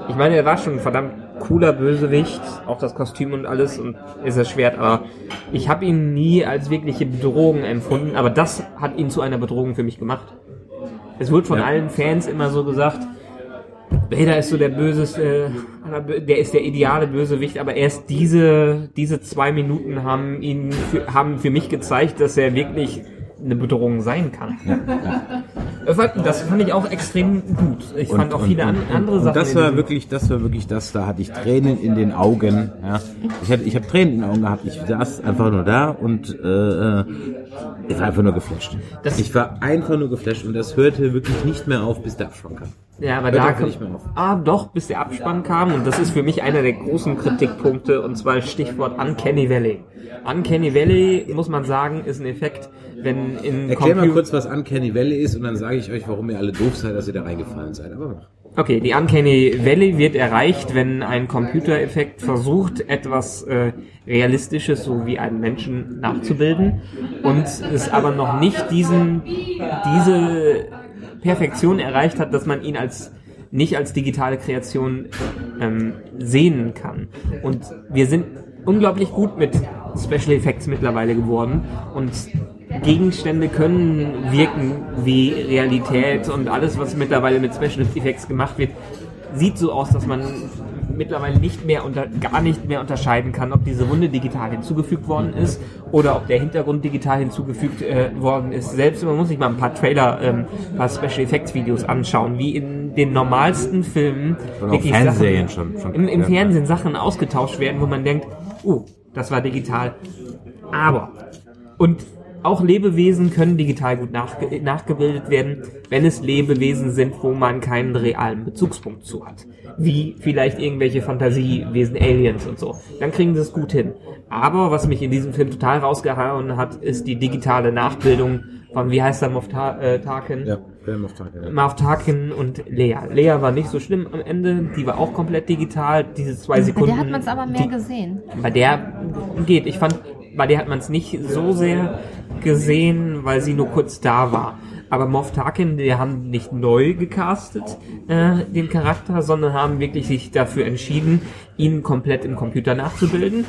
ich meine, er war schon verdammt cooler Bösewicht, auch das Kostüm und alles und ist das Schwert, aber ich habe ihn nie als wirkliche Bedrohung empfunden, aber das hat ihn zu einer Bedrohung für mich gemacht. Es wird von Ja. allen Fans immer so gesagt, Vader ist so der böseste, Bö- der ist der ideale Bösewicht, aber erst diese, diese zwei Minuten haben ihn, für, haben für mich gezeigt, dass er wirklich eine Bedrohung sein kann. Das fand- Das fand ich auch extrem gut. Ich fand auch viele andere und Sachen. Das war wirklich, das war wirklich das, da hatte ich Tränen in den Augen. Ja. Ich, hatte, ich habe Tränen in den Augen gehabt. Ich saß einfach nur da und äh, äh, ich war einfach nur geflasht. Das- ich war einfach nur geflasht und das hörte wirklich nicht mehr auf, bis der Abspann kam. Ja, aber Hört da kam, nicht mehr auf. ah, doch, bis der Abspann kam und das ist für mich einer der großen Kritikpunkte und zwar Stichwort Uncanny Valley. Uncanny Valley, muss man sagen, ist ein Effekt, wenn in Erklär mal Compu- kurz, was Uncanny Valley ist und dann sage ich euch, warum ihr alle doof seid, dass ihr da reingefallen seid. Aber mach. Okay, die Uncanny Valley wird erreicht, wenn ein Computereffekt versucht, etwas äh, Realistisches, so wie einen Menschen nachzubilden und es aber noch nicht diesen, diese Perfektion erreicht hat, dass man ihn als nicht als digitale Kreation ähm, sehen kann. Und wir sind unglaublich gut mit Special Effects mittlerweile geworden und Gegenstände können wirken wie Realität und alles, was mittlerweile mit Special Effects gemacht wird, sieht so aus, dass man mittlerweile nicht mehr unter, gar nicht mehr unterscheiden kann, ob diese Runde digital hinzugefügt worden ist oder ob der Hintergrund digital hinzugefügt äh, worden ist. Selbst man muss sich mal ein paar Trailer, ähm, ein paar Special Effects Videos anschauen, wie in den normalsten Filmen wirklich Sachen, schon- schon- im, im. Fernsehen Sachen ausgetauscht werden, wo man denkt, oh, das war digital. Aber und auch Lebewesen können digital gut nachge nachgebildet werden, wenn es Lebewesen sind, wo man keinen realen Bezugspunkt zu hat. Wie vielleicht irgendwelche Fantasiewesen, Aliens und so. Dann kriegen sie es gut hin. Aber was mich in diesem Film total rausgehauen hat, ist die digitale Nachbildung von, wie heißt er, Moff Ta äh, Tarkin? Ja, of Tarkin. ja. Marv Tarkin und Lea. Lea war nicht so schlimm am Ende, die war auch komplett digital, diese zwei Bei Sekunden. der hat man es aber mehr die, gesehen. bei der geht. Ich fand bei der hat man es nicht so sehr gesehen, weil sie nur kurz da war. Aber Moff Tarkin, die haben nicht neu gecastet, äh, den Charakter, sondern haben wirklich sich dafür entschieden, ihn komplett im Computer nachzubilden.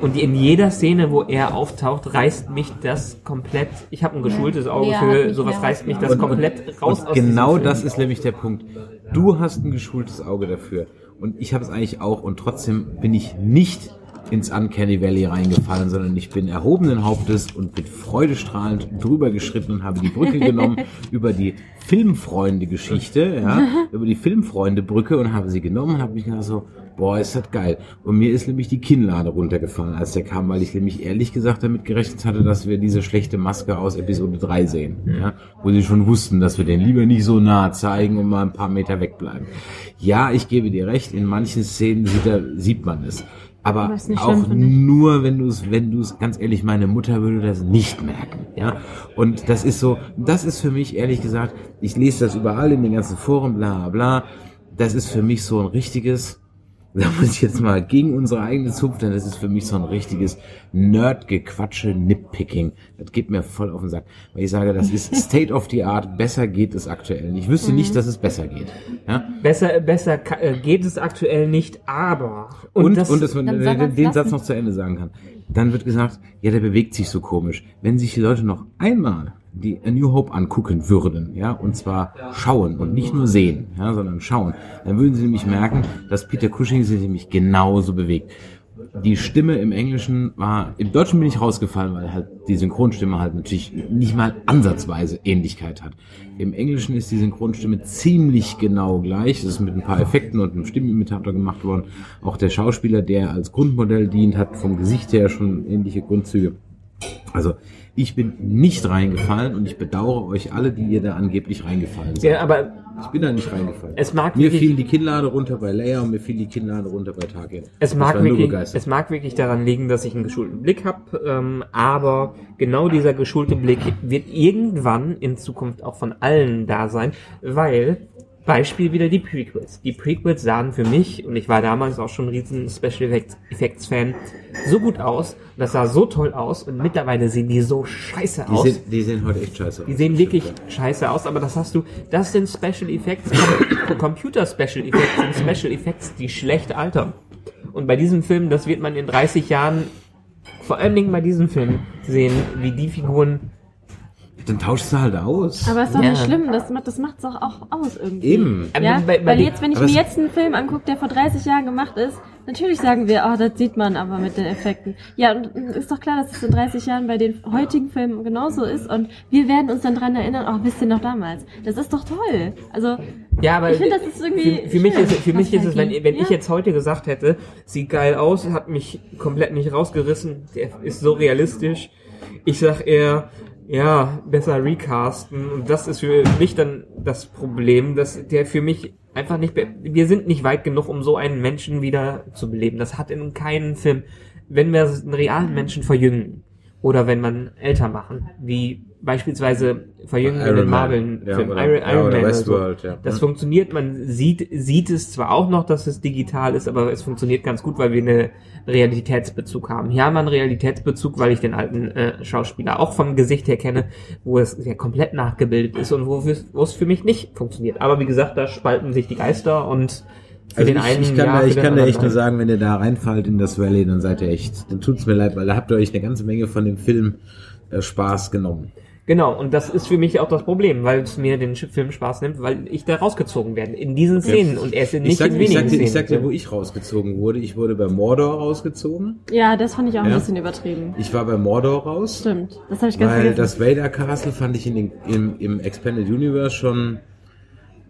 Und in jeder Szene, wo er auftaucht, reißt mich das komplett, ich habe ein geschultes Auge Ja, für sowas, reißt mich das rausgenommen. komplett raus Und aus genau das ist nämlich der Punkt. Du hast ein geschultes Auge dafür. Und ich habe es eigentlich auch. Und trotzdem bin ich nicht ins Uncanny Valley reingefallen, sondern ich bin erhobenen Hauptes und bin freudestrahlend drüber geschritten und habe die Brücke <laughs> genommen über die Filmfreunde-Geschichte, ja, über die Filmfreunde-Brücke und habe sie genommen und habe mich gedacht so, boah, ist das geil. Und mir ist nämlich die Kinnlade runtergefallen, als der kam, weil ich nämlich ehrlich gesagt damit gerechnet hatte, dass wir diese schlechte Maske aus Episode 3 sehen, ja, wo sie schon wussten, dass wir den lieber nicht so nah zeigen und mal ein paar Meter wegbleiben. Ja, ich gebe dir recht, in manchen Szenen sieht, er, sieht man es. Aber auch nur, wenn du es, wenn du es, ganz ehrlich, meine Mutter würde das nicht merken. Ja. Und das ist so, das ist für mich, ehrlich gesagt, ich lese das überall in den ganzen Foren, bla bla. Das ist für mich so ein richtiges, da muss ich jetzt mal gegen unsere eigene Zunft, denn das ist für mich so ein richtiges Nerd-Gequatsche, Nitpicking. Das geht mir voll auf den Sack. Weil ich sage, das ist <laughs> State of the Art, besser geht es aktuell nicht. Ich wüsste nicht, dass es besser geht. Ja? Besser, besser äh, geht es aktuell nicht, aber. Und, das, und dass man soll den, den. Satz noch zu Ende sagen kann. Dann wird gesagt, ja, der bewegt sich so komisch. Wenn sich die Leute noch einmal die A New Hope angucken würden, ja, und zwar schauen und nicht nur sehen, ja, sondern schauen, dann würden sie nämlich merken, dass Peter Cushing sich nämlich genauso bewegt. Die Stimme im Englischen war, im Deutschen bin ich rausgefallen, weil halt die Synchronstimme halt natürlich nicht mal ansatzweise Ähnlichkeit hat. Im Englischen ist die Synchronstimme ziemlich genau gleich. Das ist mit ein paar Effekten und einem Stimmenimitator gemacht worden. Auch der Schauspieler, der als Grundmodell dient, hat vom Gesicht her schon ähnliche Grundzüge. Also, ich bin nicht reingefallen und ich bedauere euch alle, die ihr da angeblich reingefallen seid. ja, aber Ich bin da nicht reingefallen. es mag mir wirklich- fiel die Kinnlade runter bei Leia und mir fiel die Kinnlade runter bei Tarkin. Es mag, wirklich, es mag wirklich daran liegen, dass ich einen geschulten Blick habe, ähm, aber genau dieser geschulte Blick wird irgendwann in Zukunft auch von allen da sein, weil Beispiel wieder die Prequels. Die Prequels sahen für mich, und ich war damals auch schon ein riesen Special Effects, Fan, so gut aus, das sah so toll aus und mittlerweile sehen die so scheiße die, aus. sehen, die sehen heute echt scheiße aus. Die sehen wirklich scheiße aus, aber das hast du, das sind Special Effects, Com- <coughs> Computer Special Effects sind Special Effects, die schlecht altern. Und bei diesem Film, das wird man in 30 Jahren, vor allen Dingen bei diesem Film, sehen, wie die Figuren, Dann tauschst du halt aus. Aber ist doch Ja. nicht schlimm, das, macht- das macht's doch auch aus irgendwie. Eben. Ja, Ähm, weil jetzt, wenn ich aber mir jetzt einen Film angucke, der vor 30 Jahren gemacht ist, natürlich sagen wir, oh, das sieht man aber mit den Effekten. Ja, und ist doch klar, dass es in 30 Jahren bei den heutigen Filmen genauso ist und wir werden uns dann dran erinnern, oh, wisst ihr noch damals? Das ist doch toll. Also, ja, aber Ich finde, das ist irgendwie für, für mich ist, für mich ist es, wenn, wenn Ja. ich jetzt heute gesagt hätte, sieht geil aus, hat mich komplett nicht rausgerissen, der ist so realistisch. Ich sag eher, ja, besser recasten. Und das ist für mich dann das Problem, dass der für mich einfach nicht, wir sind nicht weit genug, um so einen Menschen wieder zu beleben. Das hat in keinem Film, wenn wir einen realen Menschen verjüngen oder wenn man älter machen, wie beispielsweise verjüngen in Iron den Man. Marvel-Filmen, Ja, Iron, Iron Man Westworld, so. ja. Das Ja. funktioniert, man sieht, sieht es zwar auch noch, dass es digital ist, aber es funktioniert ganz gut, weil wir einen Realitätsbezug haben. Hier haben wir einen Realitätsbezug, weil ich den alten äh, Schauspieler auch vom Gesicht her kenne, wo es ja komplett nachgebildet ist und wo, es- wo es für mich nicht funktioniert. Aber wie gesagt, da spalten sich die Geister und für Also den ich, einen ich kann, ja, da, ich kann da echt nur sagen, wenn ihr da reinfallt in das Valley, dann seid ihr echt, dann tut's mir leid, weil da habt ihr euch eine ganze Menge von dem Film äh, Spaß genommen. Genau, und das ist für mich auch das Problem, weil es mir den Film Spaß nimmt, weil ich da rausgezogen werde in diesen Szenen und er ist in Ich nicht sag, in ich, wenigen sag dir, Szenen. ich sag dir, wo ich rausgezogen wurde. Ich wurde bei Mordor rausgezogen. ja, das fand ich auch ein Ja. bisschen übertrieben. Ich war bei Mordor raus. Stimmt, das habe ich ganz Weil vergessen. das Vader Castle fand ich in den, im, im Expanded Universe schon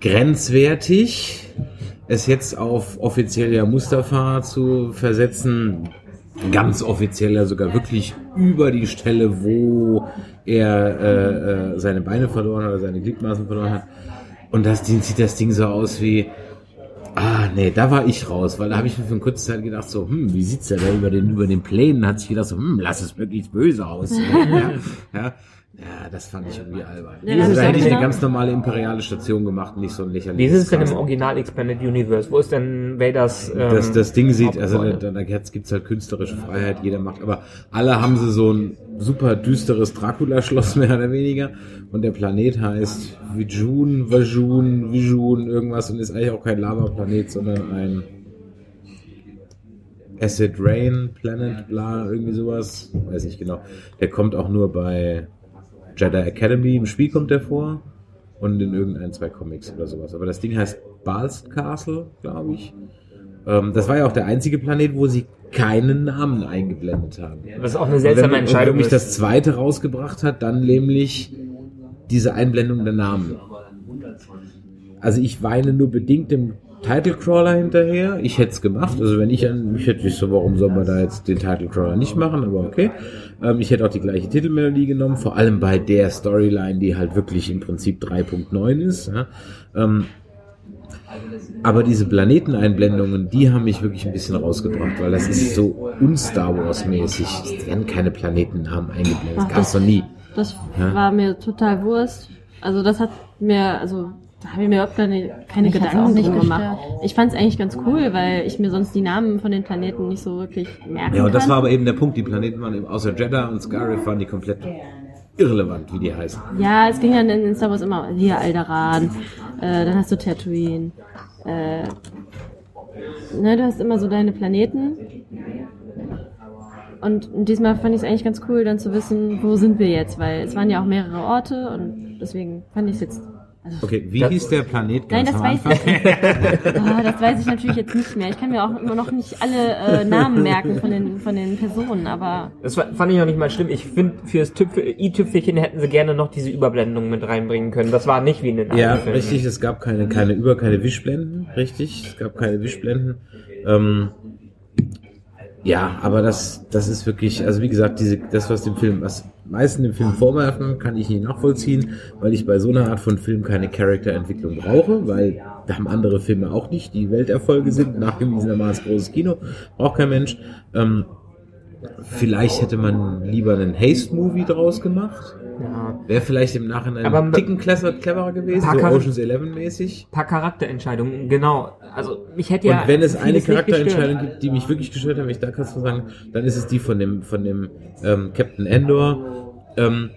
grenzwertig. Es jetzt auf offizieller Mustafa zu versetzen, ganz offizieller, sogar wirklich über die Stelle, wo er äh, äh, seine Beine verloren hat oder seine Gliedmaßen verloren hat. Und das Ding sieht das Ding so aus wie, Ah, nee, da war ich raus, weil da habe ich mir für eine kurze Zeit gedacht, so, hm, wie sieht's denn da über den, über den Plänen? Hat sich gedacht, so, hm, lass es möglichst böse aussehen. <laughs> ja, ja, ja, das fand ich irgendwie albern. Ja, das also, ist da hätte ich eine ganz normale imperiale Station gemacht, nicht so ein Wie lächerliches. ist es denn im. Original Expanded Universe? Wo ist denn Vaders? Ähm, das, das Ding sieht, also da, Hauptrolle? da gibt's halt künstlerische Freiheit, jeder macht, aber alle haben sie so ein super düsteres Dracula-Schloss <laughs> mehr oder weniger und der Planet heißt Vijun, Vajun, Vijun, irgendwas und ist eigentlich auch kein Lava-Planet, sondern ein Acid Rain Planet, bla, irgendwie sowas, weiß nicht genau. Der kommt auch nur bei Jedi Academy, im Spiel kommt der vor und in irgendein, zwei Comics oder sowas. Aber das Ding heißt Balst Castle, glaube ich. Ähm, das war ja auch der einzige Planet, wo sie keinen Namen eingeblendet haben. Was auch eine Und seltsame wenn, und Entscheidung wenn mich ist. das zweite rausgebracht hat, dann nämlich diese Einblendung der Namen. Also ich weine nur bedingt dem Titlecrawler hinterher. Ich hätte es gemacht. Also wenn ich an mich hätte ich so, warum soll man da jetzt den Titlecrawler nicht machen? Aber okay. Ähm, ich hätte auch die gleiche Titelmelodie genommen, vor allem bei der Storyline, die halt wirklich im Prinzip 3.9 ist. Ja. Ähm, aber diese Planeteneinblendungen, die haben mich wirklich ein bisschen rausgebracht, weil das ist so un-Star Wars-mäßig. Es werden keine Planetennamen eingeblendet. Das Ach, gab's noch nie. Das Ja. war mir total Wurst. Also das hat mir, also da habe ich mir überhaupt keine, keine Gedanken nicht drum gemacht. Ich fand es eigentlich ganz cool, weil ich mir sonst die Namen von den Planeten nicht so wirklich merken Ja, und das kann. war aber eben der Punkt. Die Planeten waren eben außer Jeddah und Scarif waren die komplett irrelevant, wie die heißen. Ja, es ging dann in, in Star Wars immer, hier Alderaan, äh, dann hast du Tatooine, äh, ne, du hast immer so deine Planeten. Und diesmal fand ich es eigentlich ganz cool, dann zu wissen, wo sind wir jetzt, weil es waren ja auch mehrere Orte und deswegen fand ich es jetzt. Also, Okay, wie Das- hieß der Planet Nein, ganz das am weiß Anfang? ich nicht. <laughs> Ah, das weiß ich natürlich jetzt nicht mehr. Ich kann mir auch immer noch nicht alle äh, Namen merken von den, von den Personen, aber Das fand ich auch nicht mal schlimm. Ich finde, fürs Tüpfel- i-Tüpfelchen hätten sie gerne noch diese Überblendung mit reinbringen können. Das war nicht wie in den Ja, anderen Filmen. richtig. Es gab keine, keine Über-, keine Wischblenden. Richtig. Es gab keine Wischblenden. Ähm, ja, aber das, das ist wirklich, also wie gesagt, diese, das, was dem Film, was meisten dem Film vorwerfen, kann ich nicht nachvollziehen, weil ich bei so einer Art von Film keine Charakterentwicklung brauche, weil da haben andere Filme auch nicht, die Welterfolge sind, nachgewiesenermaßen großes Kino, braucht kein Mensch. Ähm, vielleicht hätte man lieber einen Haste-Movie draus gemacht. Ja. Wäre vielleicht im Nachhinein Aber- ein Ticken clever, cleverer gewesen, so Ocean's Eleven mäßig. paar Charakterentscheidungen, genau. Also mich hätte ja Und wenn es eine Charakterentscheidung gibt, die mich wirklich gestört hat, wenn ich da kannst du sagen, dann ist es die von dem von dem ähm, Captain Endor. Ähm,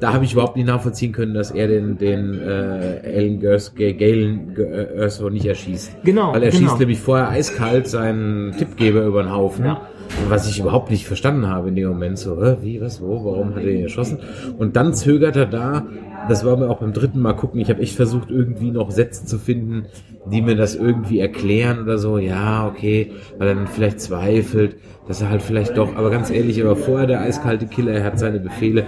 da habe ich überhaupt nicht nachvollziehen können, dass er den den äh, Alan Gers, Galen G- äh, Erso nicht erschießt. Genau, Weil er genau. schießt nämlich vorher eiskalt seinen Tippgeber über den Haufen. Ja. Was ich überhaupt nicht verstanden habe in dem Moment, so, wie, was, wo, warum hat er ihn erschossen? Und dann zögert er da, das war mir auch beim dritten Mal gucken, ich habe echt versucht, irgendwie noch Sätze zu finden, die mir das irgendwie erklären oder so, ja, okay, weil er dann vielleicht zweifelt, dass er halt vielleicht doch, aber ganz ehrlich, er war vorher der eiskalte Killer, er hat seine Befehle,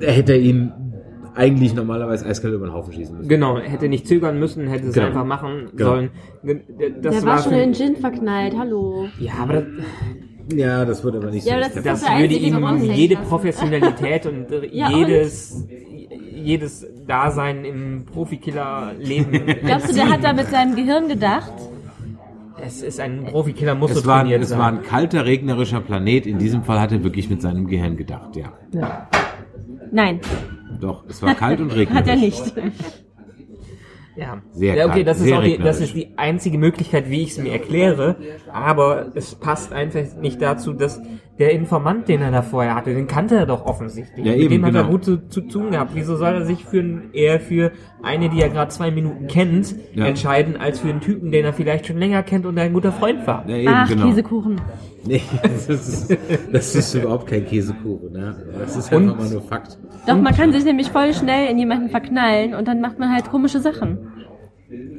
er hätte ihn eigentlich normalerweise eiskalt über den Haufen schießen müssen. Genau, hätte nicht zögern müssen, hätte es Genau. einfach machen Genau. sollen. Das der war schon in Gin verknallt, hallo. Ja, aber das, Ja, das wurde aber nicht Ja, so. das das der würde ihm jede Professionalität und äh, <laughs> Ja, jedes jedes Dasein im Profikiller-Leben. <laughs> Glaubst du, der hat da mit seinem Gehirn gedacht? es ist ein Profikiller, muss es war, trainiert es sein. war ein kalter, regnerischer Planet. In diesem Fall hat er wirklich mit seinem Gehirn gedacht, ja. Nein, Doch, es war kalt und <laughs> regnerisch. hat er nicht. Ja, Sehr ja okay, kalt, das ist sehr auch die, das ist die einzige Möglichkeit, wie ich es mir erkläre. Aber es passt einfach nicht dazu, dass der Informant, den er da vorher hatte, den kannte er doch offensichtlich. Ja, Mit eben, dem hat er genau. gut zu, zu tun gehabt. Wieso soll er sich für ein, eher für eine, die er gerade zwei Minuten kennt, Ja. entscheiden, als für einen Typen, den er vielleicht schon länger kennt und der ein guter Freund war? Ja, eben, Ach, genau. Käsekuchen. Nee, <laughs> das ist, das ist überhaupt kein Käsekuchen. Ne? Das ist einfach mal nur Fakt. Doch, man kann sich nämlich voll schnell in jemanden verknallen und dann macht man halt komische Sachen.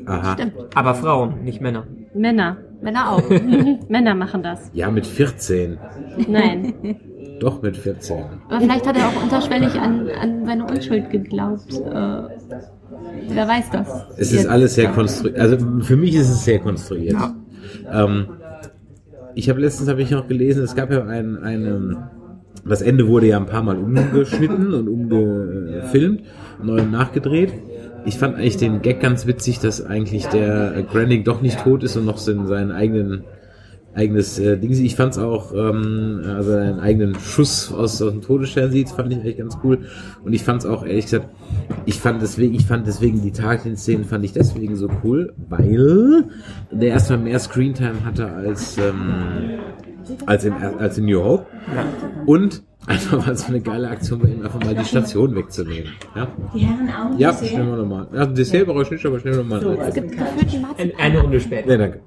Aha. Aber Frauen, nicht Männer. Männer. Männer auch. <laughs> Männer machen das. Ja, mit 14. Nein. Doch mit 14. Aber vielleicht hat er auch unterschwellig an, an seine Unschuld geglaubt. Äh, wer weiß das? Es ist alles sehr konstruiert. Also für mich ist es sehr konstruiert. Ähm, ich habe letztens habe ich noch gelesen, es gab ja ein, eine, das Ende wurde ja ein paar Mal umgeschnitten und umgefilmt, neu und nachgedreht. Ich fand eigentlich den Gag ganz witzig, dass eigentlich der Granding doch nicht tot ist und noch so in seinen eigenen eigenes äh, Ding sieht. Ich fand's auch, ähm, also einen eigenen Schuss aus, aus dem Todesstern sieht, fand ich eigentlich ganz cool. Und ich fand's auch, ehrlich gesagt, ich fand deswegen, ich fand deswegen die Tarkin-Szenen fand ich deswegen so cool, weil der erstmal mehr Screentime hatte als, ähm, als in, als in New Hope. Und einfach mal so eine geile Aktion bei ihm, einfach mal die Station wegzunehmen. Ja, Die Herren auch. ja Dessert? schnell mal nochmal. Ja, Dessert brauche ich nicht, aber schnell nochmal. So, ein also Gefühlt die Marzipan. Ein- Eine Runde später. Nee, danke.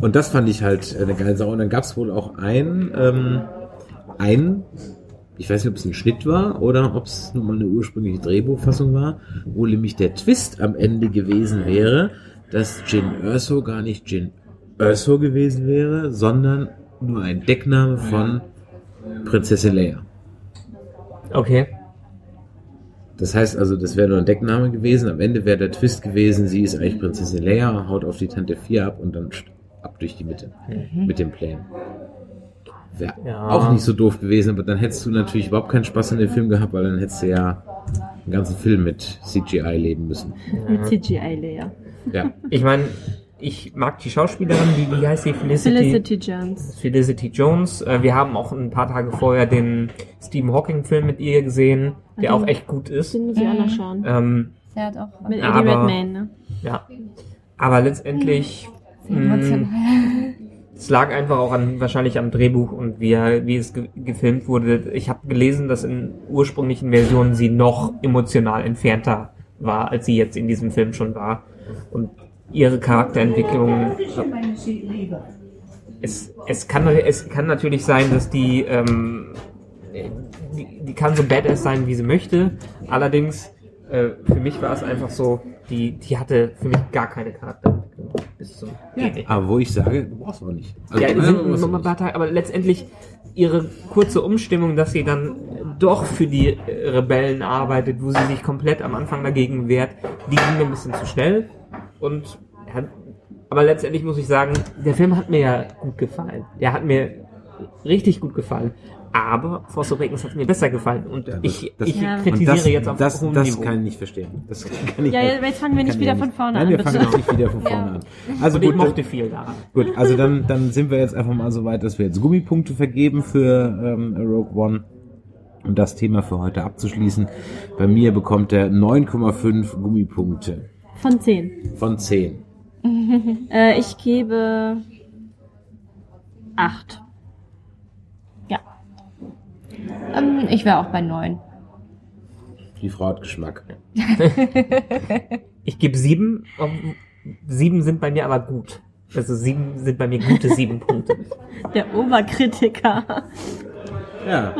Und das fand ich halt eine geile Sache. Und dann gab es wohl auch ein, ähm, ein, ich weiß nicht, ob es ein Schnitt war oder ob es nun mal eine ursprüngliche Drehbuchfassung war, wo nämlich der Twist am Ende gewesen wäre, dass Jin Erso gar nicht Jin Erso gewesen wäre, sondern nur ein Deckname von Prinzessin Leia. Okay. Das heißt also, das wäre nur ein Deckname gewesen. Am Ende wäre der Twist gewesen, sie ist eigentlich Prinzessin Leia, haut auf die Tante 4 ab und dann ab durch die Mitte mit dem Plan. Wäre Ja. auch nicht so doof gewesen, aber dann hättest du natürlich überhaupt keinen Spaß in dem Film gehabt, weil dann hättest du ja einen ganzen Film mit CGI leben müssen. Mit CGI-Layer. Ja. Ich meine, ich mag die Schauspielerin, wie, wie heißt sie? Felicity, Felicity Jones. Felicity Jones. Äh, Wir haben auch ein paar Tage vorher den Stephen Hawking-Film mit ihr gesehen, der Mhm. auch echt gut ist. Den muss ich auch noch schauen. Ähm, Der hat auch Mit Eddie aber- Redmayne, ne? ja. Aber letztendlich, sehr mh, emotional. es lag einfach auch an, wahrscheinlich am Drehbuch und wie, er- wie es ge gefilmt wurde. Ich habe gelesen, dass in ursprünglichen Versionen sie noch emotional entfernter war, als sie jetzt in diesem Film schon war. Und ihre Charakterentwicklung es, es, kann, es kann natürlich sein, dass die, ähm, die, die kann so badass sein, wie sie möchte. Allerdings, äh, für mich war es einfach so, die, die hatte für mich gar keine Charakterentwicklung. Bis zum nicht. Aber wo ich sage, du brauchst aber nicht. Also, Ja, nein, sind noch mal ein nicht. paar Tage, aber letztendlich ihre kurze Umstimmung, dass sie dann doch für die Rebellen arbeitet, wo sie sich komplett am Anfang dagegen wehrt, die ging mir ein bisschen zu schnell. Und ja, aber letztendlich muss ich sagen, der Film hat mir ja gut gefallen. Der hat mir richtig gut gefallen. Aber Force Awakens hat mir besser gefallen. Und Ja, das- ich, das- ich Ja. Und kritisiere das, jetzt auf das, hohem das Niveau. kann ich nicht verstehen. Das kann ich Ja, halt- jetzt fangen wir nicht wieder ich von vorne Nein, an, wir bitte. fangen jetzt nicht wieder von vorne an. Also und ich gut, mochte viel daran. Gut, also dann, dann sind wir jetzt einfach mal so weit, dass wir jetzt Gummipunkte vergeben für ähm, Rogue One. Um das Thema für heute abzuschließen. Bei mir bekommt er 9,5 Gummipunkte Von 10. von 10. <laughs> Äh, ich gebe 8. Ja. Ähm, ich wäre auch bei neun. Die Frau hat Geschmack. Ich gebe sieben. um, Sieben sind bei mir aber gut. Also sieben sind bei mir gute sieben Punkte. Der Oberkritiker. Ja.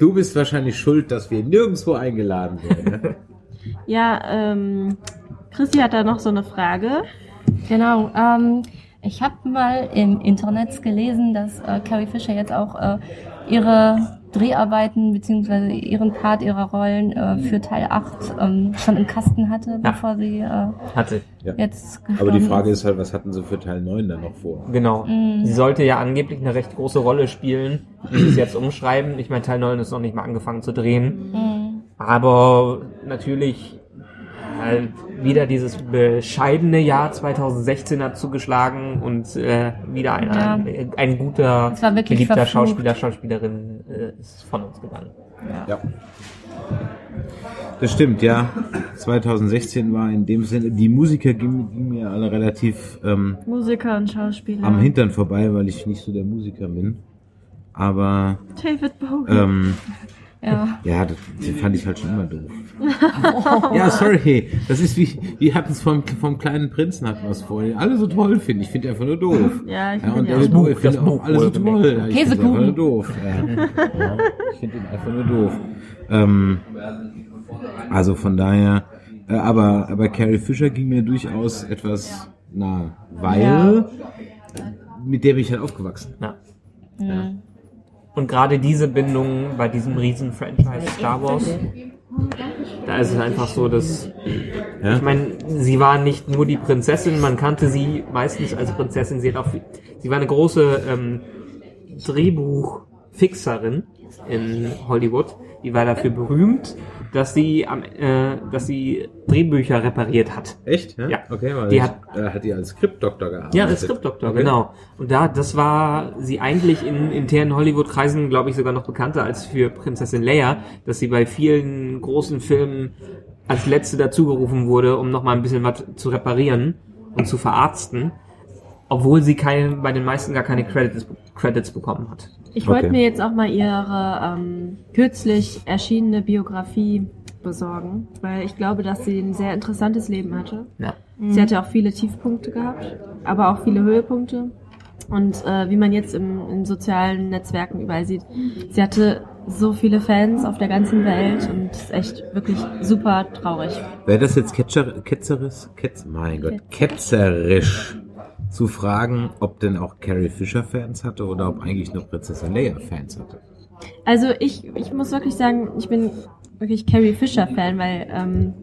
Du bist wahrscheinlich schuld, dass wir nirgendwo eingeladen werden. ne? Ja, ähm, Christi hat da noch so eine Frage. Genau. Ähm, ich habe mal im Internet gelesen, dass äh, Carrie Fisher jetzt auch äh, ihre Dreharbeiten beziehungsweise ihren Part ihrer Rollen äh, für Teil 8 ähm, schon im Kasten hatte, Ja. bevor sie äh, Hatte. Ja. jetzt Aber die Frage ist halt, was hatten sie für Teil 9 dann noch vor? Genau. Mhm. Sie sollte ja angeblich eine recht große Rolle spielen, wie sie es jetzt umschreiben. Ich meine, Teil 9 ist noch nicht mal angefangen zu drehen. Mhm. Aber natürlich äh, wieder dieses bescheidene Jahr 2016 hat zugeschlagen und äh, wieder ein, Ja. ein, ein guter, beliebter verflucht. Schauspieler, Schauspielerin äh, ist von uns gegangen. Ja. Das stimmt, ja. 2016 war in dem Sinne, die Musiker gingen, gingen mir alle relativ ähm, Musiker und Schauspieler. am Hintern vorbei, weil ich nicht so der Musiker bin. Aber David Bowie. ähm, Ja. ja, das, das fand ich halt schon immer doof. <laughs> ja, sorry. Das ist wie, wir hatten es vom, vom kleinen Prinzen hatten wir es vorhin. Alle so toll finden. Ich finde ihn einfach nur doof. Ja, ich Ja, find und ihn David auch Bowie doof. finde Das auch Buch alle so toll. Ja, ich finde ihn einfach Käsekuchen. nur doof. Ja. <laughs> Ja, ich finde ihn einfach nur doof. Ähm, also von daher, äh, aber, aber Carrie Fisher ging mir durchaus etwas nahe, weil Ja. mit der bin ich halt aufgewachsen. Ja. Mhm. Und gerade diese Bindung bei diesem riesen Franchise Star Wars, da ist es einfach so, dass Ja? ich meine, sie war nicht nur die Prinzessin, man kannte sie meistens als Prinzessin. Sie hat auch, sie war eine große ähm, Drehbuchfixerin in Hollywood. Die war dafür berühmt, dass sie am, äh, dass sie Drehbücher repariert hat. Echt? Ja. Ja. Okay, weil Die ich, hat- äh, hat die als Skriptdoktor gearbeitet. Ja, als Skriptdoktor, Okay. genau. Und da, das war sie eigentlich in internen Hollywood-Kreisen, glaube ich, sogar noch bekannter als für Prinzessin Leia, dass sie bei vielen großen Filmen als letzte dazugerufen wurde, um nochmal ein bisschen was zu reparieren und zu verarzten, obwohl sie keine, bei den meisten gar keine Credits, Credits bekommen hat. Ich wollte Okay. mir jetzt auch mal ihre ähm, kürzlich erschienene Biografie besorgen, weil ich glaube, dass sie ein sehr interessantes Leben hatte. Ja. Sie hatte auch viele Tiefpunkte gehabt, aber auch viele Höhepunkte. Und äh, wie man jetzt im, in sozialen Netzwerken überall sieht, sie hatte so viele Fans auf der ganzen Welt und ist echt wirklich super traurig. Wäre das jetzt ketzer, ketzerisch, ketz, mein Gott, ketzerisch zu fragen, ob denn auch Carrie Fisher Fans hatte oder ob eigentlich nur Prinzessin Leia Fans hatte? Also ich, ich muss wirklich sagen, ich bin wirklich Carrie Fisher Fan, weil ähm,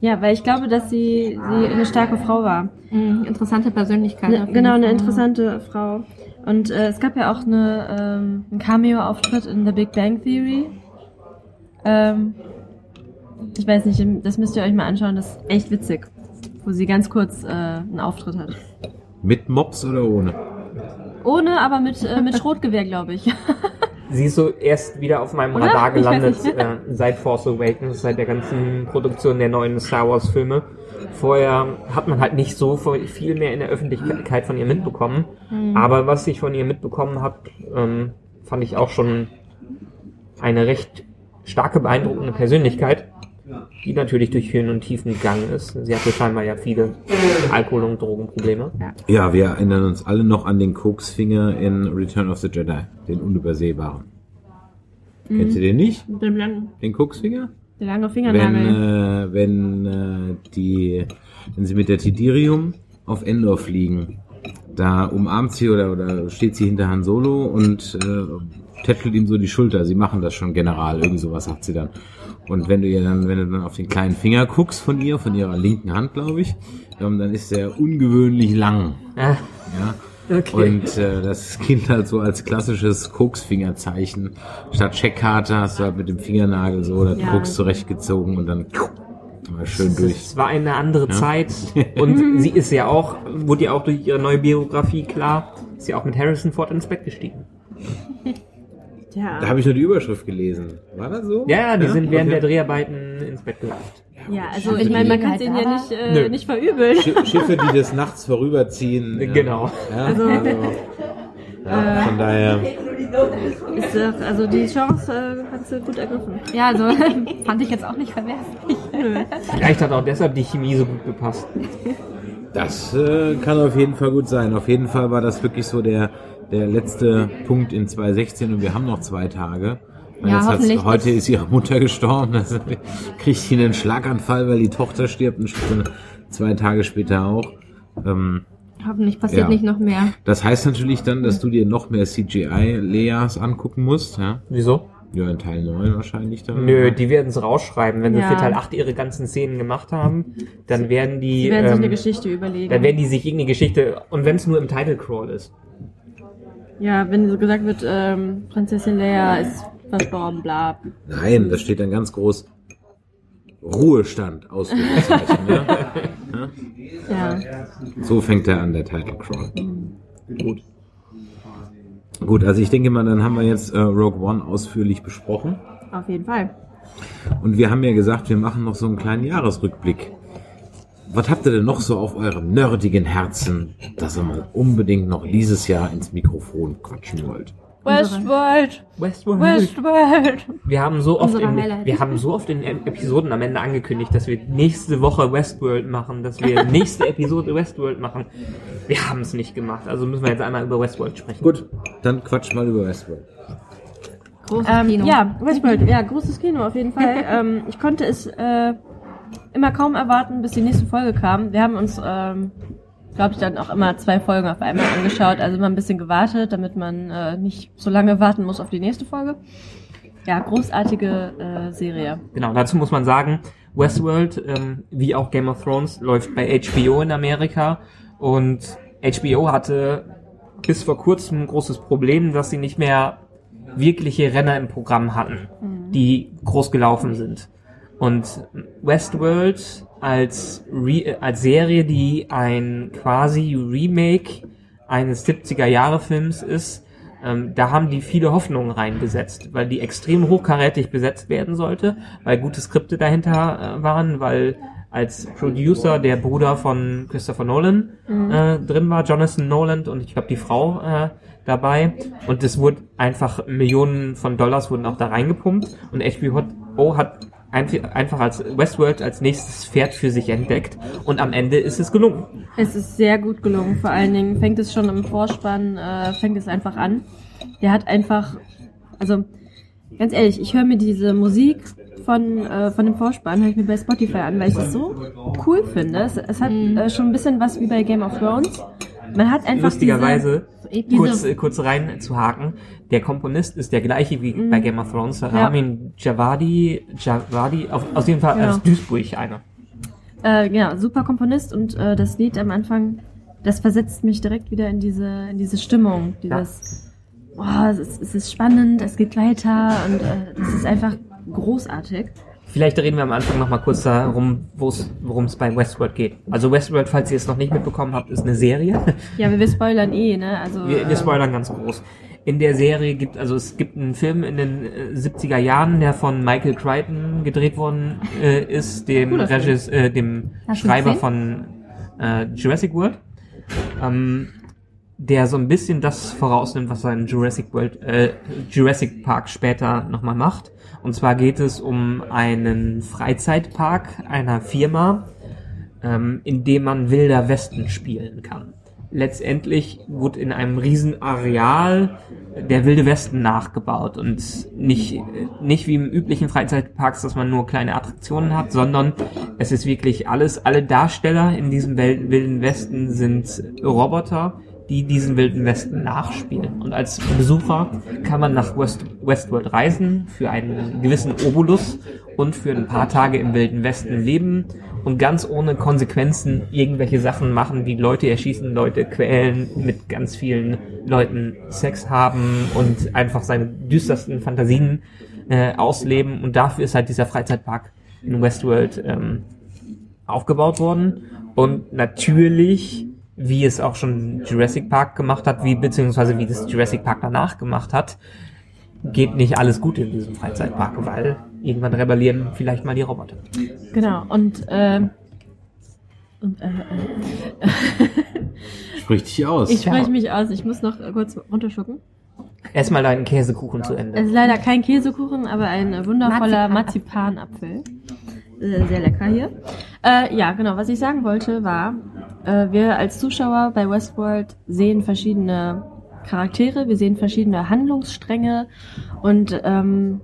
ja, weil ich glaube, dass sie, sie eine starke Frau war. Mhm, interessante Persönlichkeit. Ne, genau, eine interessante Frau. Und äh, es gab ja auch eine, ähm, einen Cameo-Auftritt in The Big Bang Theory. Ähm, ich weiß nicht, das müsst ihr euch mal anschauen, das ist echt witzig. Wo sie ganz kurz äh, einen Auftritt hat. Mit Mops oder ohne? Ohne, aber mit, äh, mit Schrotgewehr, glaube ich. <laughs> Sie ist so erst wieder auf meinem Oder? Radar gelandet äh, seit Force Awakens, seit der ganzen Produktion der neuen Star Wars Filme. Vorher hat man halt nicht so viel mehr in der Öffentlichkeit von ihr mitbekommen. Mhm. Aber was ich von ihr mitbekommen habe, ähm, fand ich auch schon eine recht starke, beeindruckende Persönlichkeit, die natürlich durch Höhen und Tiefen gegangen ist. Sie hatte scheinbar ja viele Alkohol- und Drogenprobleme. Ja, wir erinnern uns alle noch an den Koksfinger in Return of the Jedi, den unübersehbaren. Kennt ihr den nicht? Dem langen, Den Koksfinger? der lange Wenn, Fingernagel. äh, wenn äh, die, wenn sie mit der Tidirium auf Endor fliegen, da umarmt sie oder, oder steht sie hinter Han Solo und äh, tätschelt ihm so die Schulter. Sie machen das schon, General, irgend sowas sagt sie dann. Und wenn du ihr dann, wenn du dann auf den kleinen Finger guckst von ihr, von ihrer linken Hand, glaube ich, ähm, dann ist der ungewöhnlich lang. Ah, Ja. okay. Und äh, das gilt halt so als klassisches Koksfingerzeichen. Statt Checkkarte hast du halt mit dem Fingernagel so das Ja. Koks zurechtgezogen und dann mal schön durch. Es war eine andere Zeit <laughs> und sie ist ja auch, wurde ja auch durch ihre neue Biografie klar, ist ja auch mit Harrison Ford ins Bett gestiegen. Ja. Da habe ich nur die Überschrift gelesen. War das so? Ja, ja, die sind während Okay. der Dreharbeiten ins Bett gelangt. Ja, also ich meine, man kann es ihnen ja nicht, äh, nicht verübeln. Sch- Schiffe, die des Nachts vorüberziehen. <laughs> ja. Genau. Ja, Also- also, ja, von daher. Ist, doch- also die Chance äh, hat sie gut ergriffen. Ja, also <laughs> fand ich jetzt auch nicht verwerflich. Vielleicht hat auch deshalb die Chemie so gut gepasst. Das äh, kann auf jeden Fall gut sein. Auf jeden Fall war das wirklich so der, der letzte Punkt in 2016 und wir haben noch zwei Tage. Ja, hoffentlich heute ist ihre Mutter gestorben. <laughs> Also kriegt sie einen Schlaganfall, weil die Tochter stirbt und zwei Tage später auch. Ähm, Hoffentlich passiert Ja. nicht noch mehr. das heißt natürlich dann, dass du dir noch mehr CGI-Leas angucken musst. Ja? Wieso? ja, in Teil 9 wahrscheinlich dann. Nö, die werden es rausschreiben. Wenn sie Ja. für Teil 8 ihre ganzen Szenen gemacht haben, dann werden die, Die werden sich eine ähm, Geschichte überlegen. dann werden die sich irgendeine Geschichte, und wenn es nur im Title Crawl ist. Ja, wenn so gesagt wird, ähm, Prinzessin Leia ist verstorben, bla. Nein, da steht dann ganz groß Ruhestand, Ausrufezeichen. <laughs> ja? Ja. So fängt er an, der Title Crawl. Gut. Gut, also ich denke mal, dann haben wir jetzt äh, Rogue One ausführlich besprochen. Auf jeden Fall. Und wir haben ja gesagt, wir machen noch so einen kleinen Jahresrückblick. Was habt ihr denn noch so auf eurem nerdigen Herzen, dass ihr mal unbedingt noch dieses Jahr ins Mikrofon quatschen wollt? Westworld! Westworld. Westworld! Wir haben so oft in, wir haben so oft in Ep- Episoden am Ende angekündigt, dass wir nächste Woche Westworld machen, dass wir <laughs> nächste Episode Westworld machen. Wir haben es nicht gemacht, also müssen wir jetzt einmal über Westworld sprechen. Gut, dann quatscht mal über Westworld. Großes Ähm, Kino. ja, Westworld, ja, großes Kino auf jeden Fall. <laughs> ähm, ich konnte es äh, immer kaum erwarten, bis die nächste Folge kam. Wir haben uns, ähm, glaube ich, dann auch immer zwei Folgen auf einmal angeschaut, also immer ein bisschen gewartet, damit man äh, nicht so lange warten muss auf die nächste Folge. Ja, großartige äh, Serie. Genau, dazu muss man sagen, Westworld, ähm, wie auch Game of Thrones, läuft bei HBO in Amerika und HBO hatte bis vor kurzem ein großes Problem, dass sie nicht mehr wirkliche Renner im Programm hatten, die groß gelaufen sind. Und Westworld als, Re als Serie, die ein quasi Remake eines 70er Jahre Films ist, ähm, da haben die viele Hoffnungen reingesetzt, weil die extrem hochkarätig besetzt werden sollte, weil gute Skripte dahinter äh, waren, weil als Producer der Bruder von Christopher Nolan äh, drin war, Jonathan Nolan und ich glaube die Frau äh, dabei. Und es wurde einfach Millionen von Dollars wurden auch da reingepumpt. Und HBO hat einf- einfach als Westworld als nächstes Pferd für sich entdeckt und am Ende ist es gelungen. Es ist sehr gut gelungen. Vor allen Dingen fängt es schon im Vorspann, äh, fängt es einfach an. Der hat einfach, also ganz ehrlich, ich höre mir diese Musik von, äh, von dem Vorspann, höre ich mir bei Spotify an, weil ich das so cool finde. Es, es hat äh, schon ein bisschen was wie bei Game of Thrones. Man hat einfach Lustigerweise, diese, kurz, äh, kurz rein zu haken, der Komponist ist der gleiche wie bei Game of Thrones, Ramin Javadi, Javadi, auf, aus jeden Fall Ja. aus Duisburg einer. äh, ja, super Komponist und äh, das Lied am Anfang, das versetzt mich direkt wieder in diese, in diese Stimmung, dieses, boah, es ist, es ist spannend, es geht weiter und äh, das ist einfach großartig. Vielleicht reden wir am Anfang noch mal kurz darum, worum es bei Westworld geht. Also Westworld, falls ihr es noch nicht mitbekommen habt, ist eine Serie. <laughs> Ja, wir, wir spoilern eh, ne? Also Wir, wir ähm, spoilern ganz groß. In der Serie gibt, also es gibt einen Film in den äh, 70er Jahren, der von Michael Crichton gedreht worden äh, ist, dem. Regis, äh, dem Schreiber von äh, Jurassic World, ähm, der so ein bisschen das vorausnimmt, was er in Jurassic World, äh, Jurassic Park später nochmal macht. Und zwar geht es um einen Freizeitpark einer Firma, ähm, in dem man Wilder Westen spielen kann. Letztendlich wurde in einem riesen Areal der Wilde Westen nachgebaut und nicht, nicht wie im üblichen Freizeitparks, dass man nur kleine Attraktionen hat, sondern es ist wirklich alles, alle Darsteller in diesem Wilden Westen sind Roboter, die diesen Wilden Westen nachspielen. Und als Besucher kann man nach West, Westworld reisen für einen gewissen Obolus und für ein paar Tage im Wilden Westen leben und ganz ohne Konsequenzen irgendwelche Sachen machen, wie Leute erschießen, Leute quälen, mit ganz vielen Leuten Sex haben und einfach seine düstersten Fantasien äh, ausleben. Und dafür ist halt dieser Freizeitpark in Westworld ähm, aufgebaut worden. Und natürlich, wie es auch schon Jurassic Park gemacht hat, wie beziehungsweise wie das Jurassic Park danach gemacht hat, geht nicht alles gut in diesem Freizeitpark, weil irgendwann rebellieren vielleicht mal die Roboter. Genau, und, äh, und äh, äh, Sprich dich aus. ich spreche mich aus, ich muss noch kurz runterschlucken. Erstmal deinen Käsekuchen zu Es Ende. ist leider kein Käsekuchen, aber ein wundervoller Marzipanapfel. Marzipanapfel. Äh, sehr lecker hier. Äh, ja, genau, was ich sagen wollte war, äh, wir als Zuschauer bei Westworld sehen verschiedene Charaktere, wir sehen verschiedene Handlungsstränge und ähm,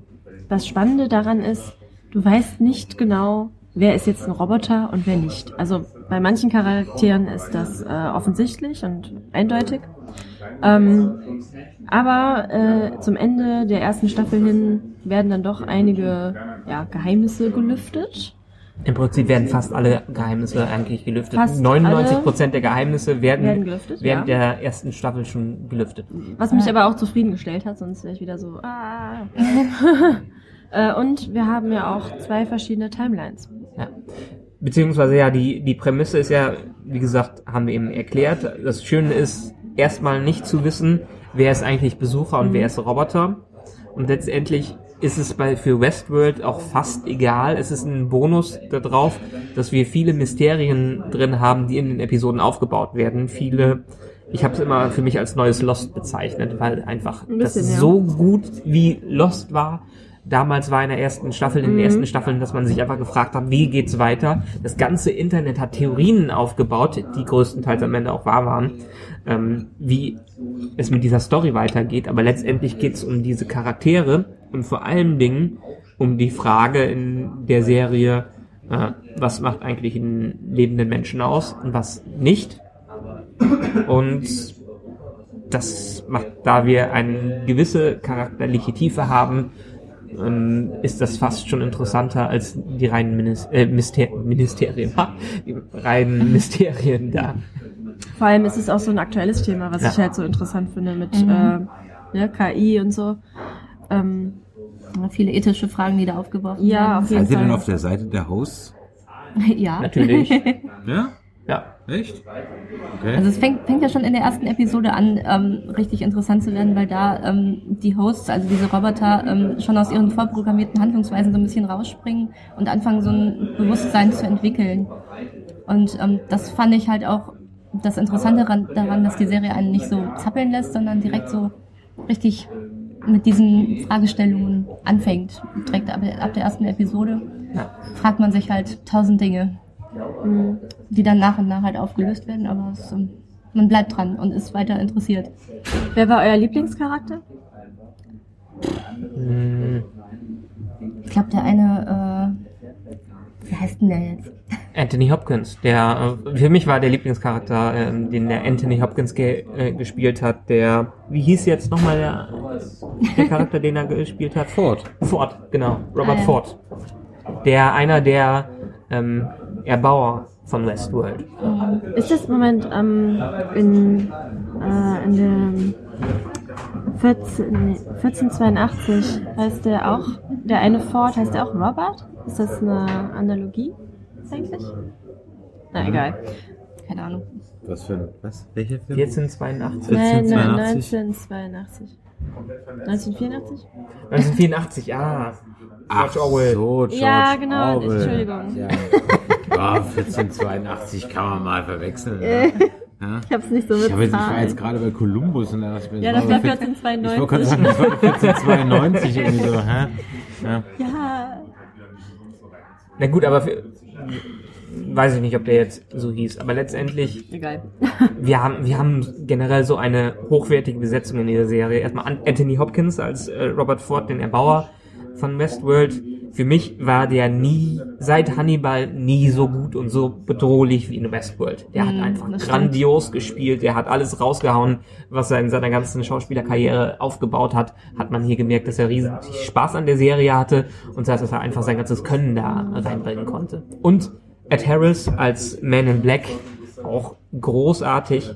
das Spannende daran ist, du weißt nicht genau, wer ist jetzt ein Roboter und wer nicht. Also bei manchen Charakteren ist das äh, offensichtlich und eindeutig. Ähm, aber äh, zum Ende der ersten Staffel hin werden dann doch einige ja, Geheimnisse gelüftet. Im Prinzip werden fast alle Geheimnisse eigentlich gelüftet. Fast 99 alle Prozent der Geheimnisse werden, werden gelüftet, während ja. der ersten Staffel schon gelüftet. Was mich aber auch zufriedengestellt hat, sonst wäre ich wieder so. Ah. <laughs> äh, und wir haben ja auch zwei verschiedene Timelines. Ja. Beziehungsweise ja, die, die Prämisse ist ja, wie gesagt, haben wir eben erklärt. Das Schöne ist, erstmal nicht zu wissen, wer ist eigentlich Besucher und wer ist Roboter. Und letztendlich ist es bei für Westworld auch fast egal. Es ist ein Bonus darauf, dass wir viele Mysterien drin haben, die in den Episoden aufgebaut werden. Viele, ich habe es immer für mich als neues Lost bezeichnet, weil einfach Ein das bisschen, ja. so gut wie Lost war. Damals war in der ersten Staffel, in den Mhm. ersten Staffeln, dass man sich einfach gefragt hat, wie geht's weiter? Das ganze Internet hat Theorien aufgebaut, die größtenteils am Ende auch wahr waren, ähm, wie es mit dieser Story weitergeht. Aber letztendlich geht's um diese Charaktere und vor allen Dingen um die Frage in der Serie, äh, was macht eigentlich einen lebenden Menschen aus und was nicht. Und das macht, da wir eine gewisse charakterliche Tiefe haben, ähm, ist das fast schon interessanter als die reinen Minis äh, Myster Ministerien, die reinen <laughs> Mysterien da. Vor allem ist es auch so ein aktuelles Thema, was Ja. ich halt so interessant finde mit äh, ne, KI und so. Ähm, Viele ethische Fragen, die da aufgeworfen Ja, werden. auf jeden Seid ihr denn Fall. auf der Seite der Hosts? <laughs> ja. Natürlich. Ja? ja. Echt? Okay. Also es fängt, fängt ja schon in der ersten Episode an, ähm, richtig interessant zu werden, weil da ähm, die Hosts, also diese Roboter, ähm, schon aus ihren vorprogrammierten Handlungsweisen so ein bisschen rausspringen und anfangen, so ein Bewusstsein zu entwickeln. Und ähm, das fand ich halt auch das Interessante daran, dass die Serie einen nicht so zappeln lässt, sondern direkt so richtig mit diesen Fragestellungen anfängt. Direkt ab, ab der ersten Episode Ja. fragt man sich halt tausend Dinge, die dann nach und nach halt aufgelöst werden, aber es, ähm, man bleibt dran und ist weiter interessiert. wer war euer Lieblingscharakter? Hm, Ich glaube, der eine, äh, wie heißt denn der jetzt? Anthony Hopkins, der äh, für mich war der Lieblingscharakter, ähm, den der Anthony Hopkins ge äh, gespielt hat. Der, wie hieß jetzt nochmal der, der Charakter, den er gespielt hat? Ford. Ford, genau, Robert Ah, ja. Ford. Der einer der ähm, Erbauer von Westworld. Ist das im Moment ähm, in, äh, in der 14, nee, 1482 heißt der auch, der eine Ford heißt der auch Robert? Ist das eine Analogie eigentlich? Na egal. Keine Ahnung. Was für ein, was? Welcher Film? 1482. Nein, nein, 1982. 1982. 1984? 1984, ah. Ach George Orwell. so, George Ja, genau, Orwell. Entschuldigung. Ja. ja, 1482 kann man mal verwechseln. Ne? Ja. Ich hab's nicht so mit Ich, hab jetzt, ich war jetzt gerade bei Columbus und da dachte ich mir, Ja, das war 14 Ich wollte 1492. sagen, das war 1492 irgendwie so, hä? Ja. Ja, Na gut, aber für, weiß ich nicht, ob der jetzt so hieß, aber letztendlich, egal. <laughs> wir haben, wir haben generell so eine hochwertige Besetzung in dieser Serie. Erstmal An- Anthony Hopkins als äh, Robert Ford, den Erbauer von Westworld. Für mich war der nie, seit Hannibal, nie so gut und so bedrohlich wie in Westworld. Der hat Mm, einfach das grandios gespielt, der hat alles rausgehauen, was er in seiner ganzen Schauspielerkarriere aufgebaut hat. Hat man hier gemerkt, dass er riesig Spaß an der Serie hatte und dass er einfach sein ganzes Können da reinbringen konnte. Und Ed Harris als Man in Black auch großartig.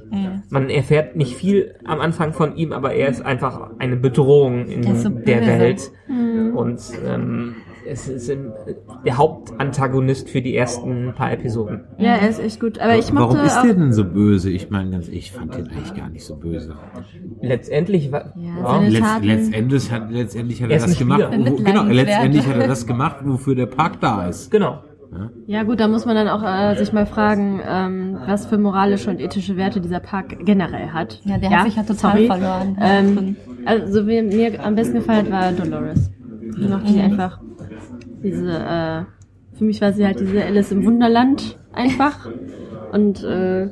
Man erfährt nicht viel am Anfang von ihm, aber er ist einfach eine Bedrohung in Der so der. Welt. Und ähm, es ist im, der Hauptantagonist für die ersten paar Episoden. Ja, er ist echt gut. Aber ich mochte Warum ist der denn so böse? Ich meine, ganz, ich fand den eigentlich gar nicht so böse. Letztendlich war Ja, seine Letzt, letztendlich hat, letztendlich hat Er er ist das gemacht. Wo, genau, letztendlich hat er das gemacht, wofür der Park da ist. genau. Ja gut, da muss man dann auch äh, sich mal fragen, ähm, was für moralische und ethische Werte dieser Park generell hat. Ja, der hat sich ja total sorry. verloren. Ähm, also wie mir am besten gefallen hat, war Dolores. Ich mochte die einfach. Diese, äh, für mich war sie halt diese Alice im Wunderland einfach. Und äh,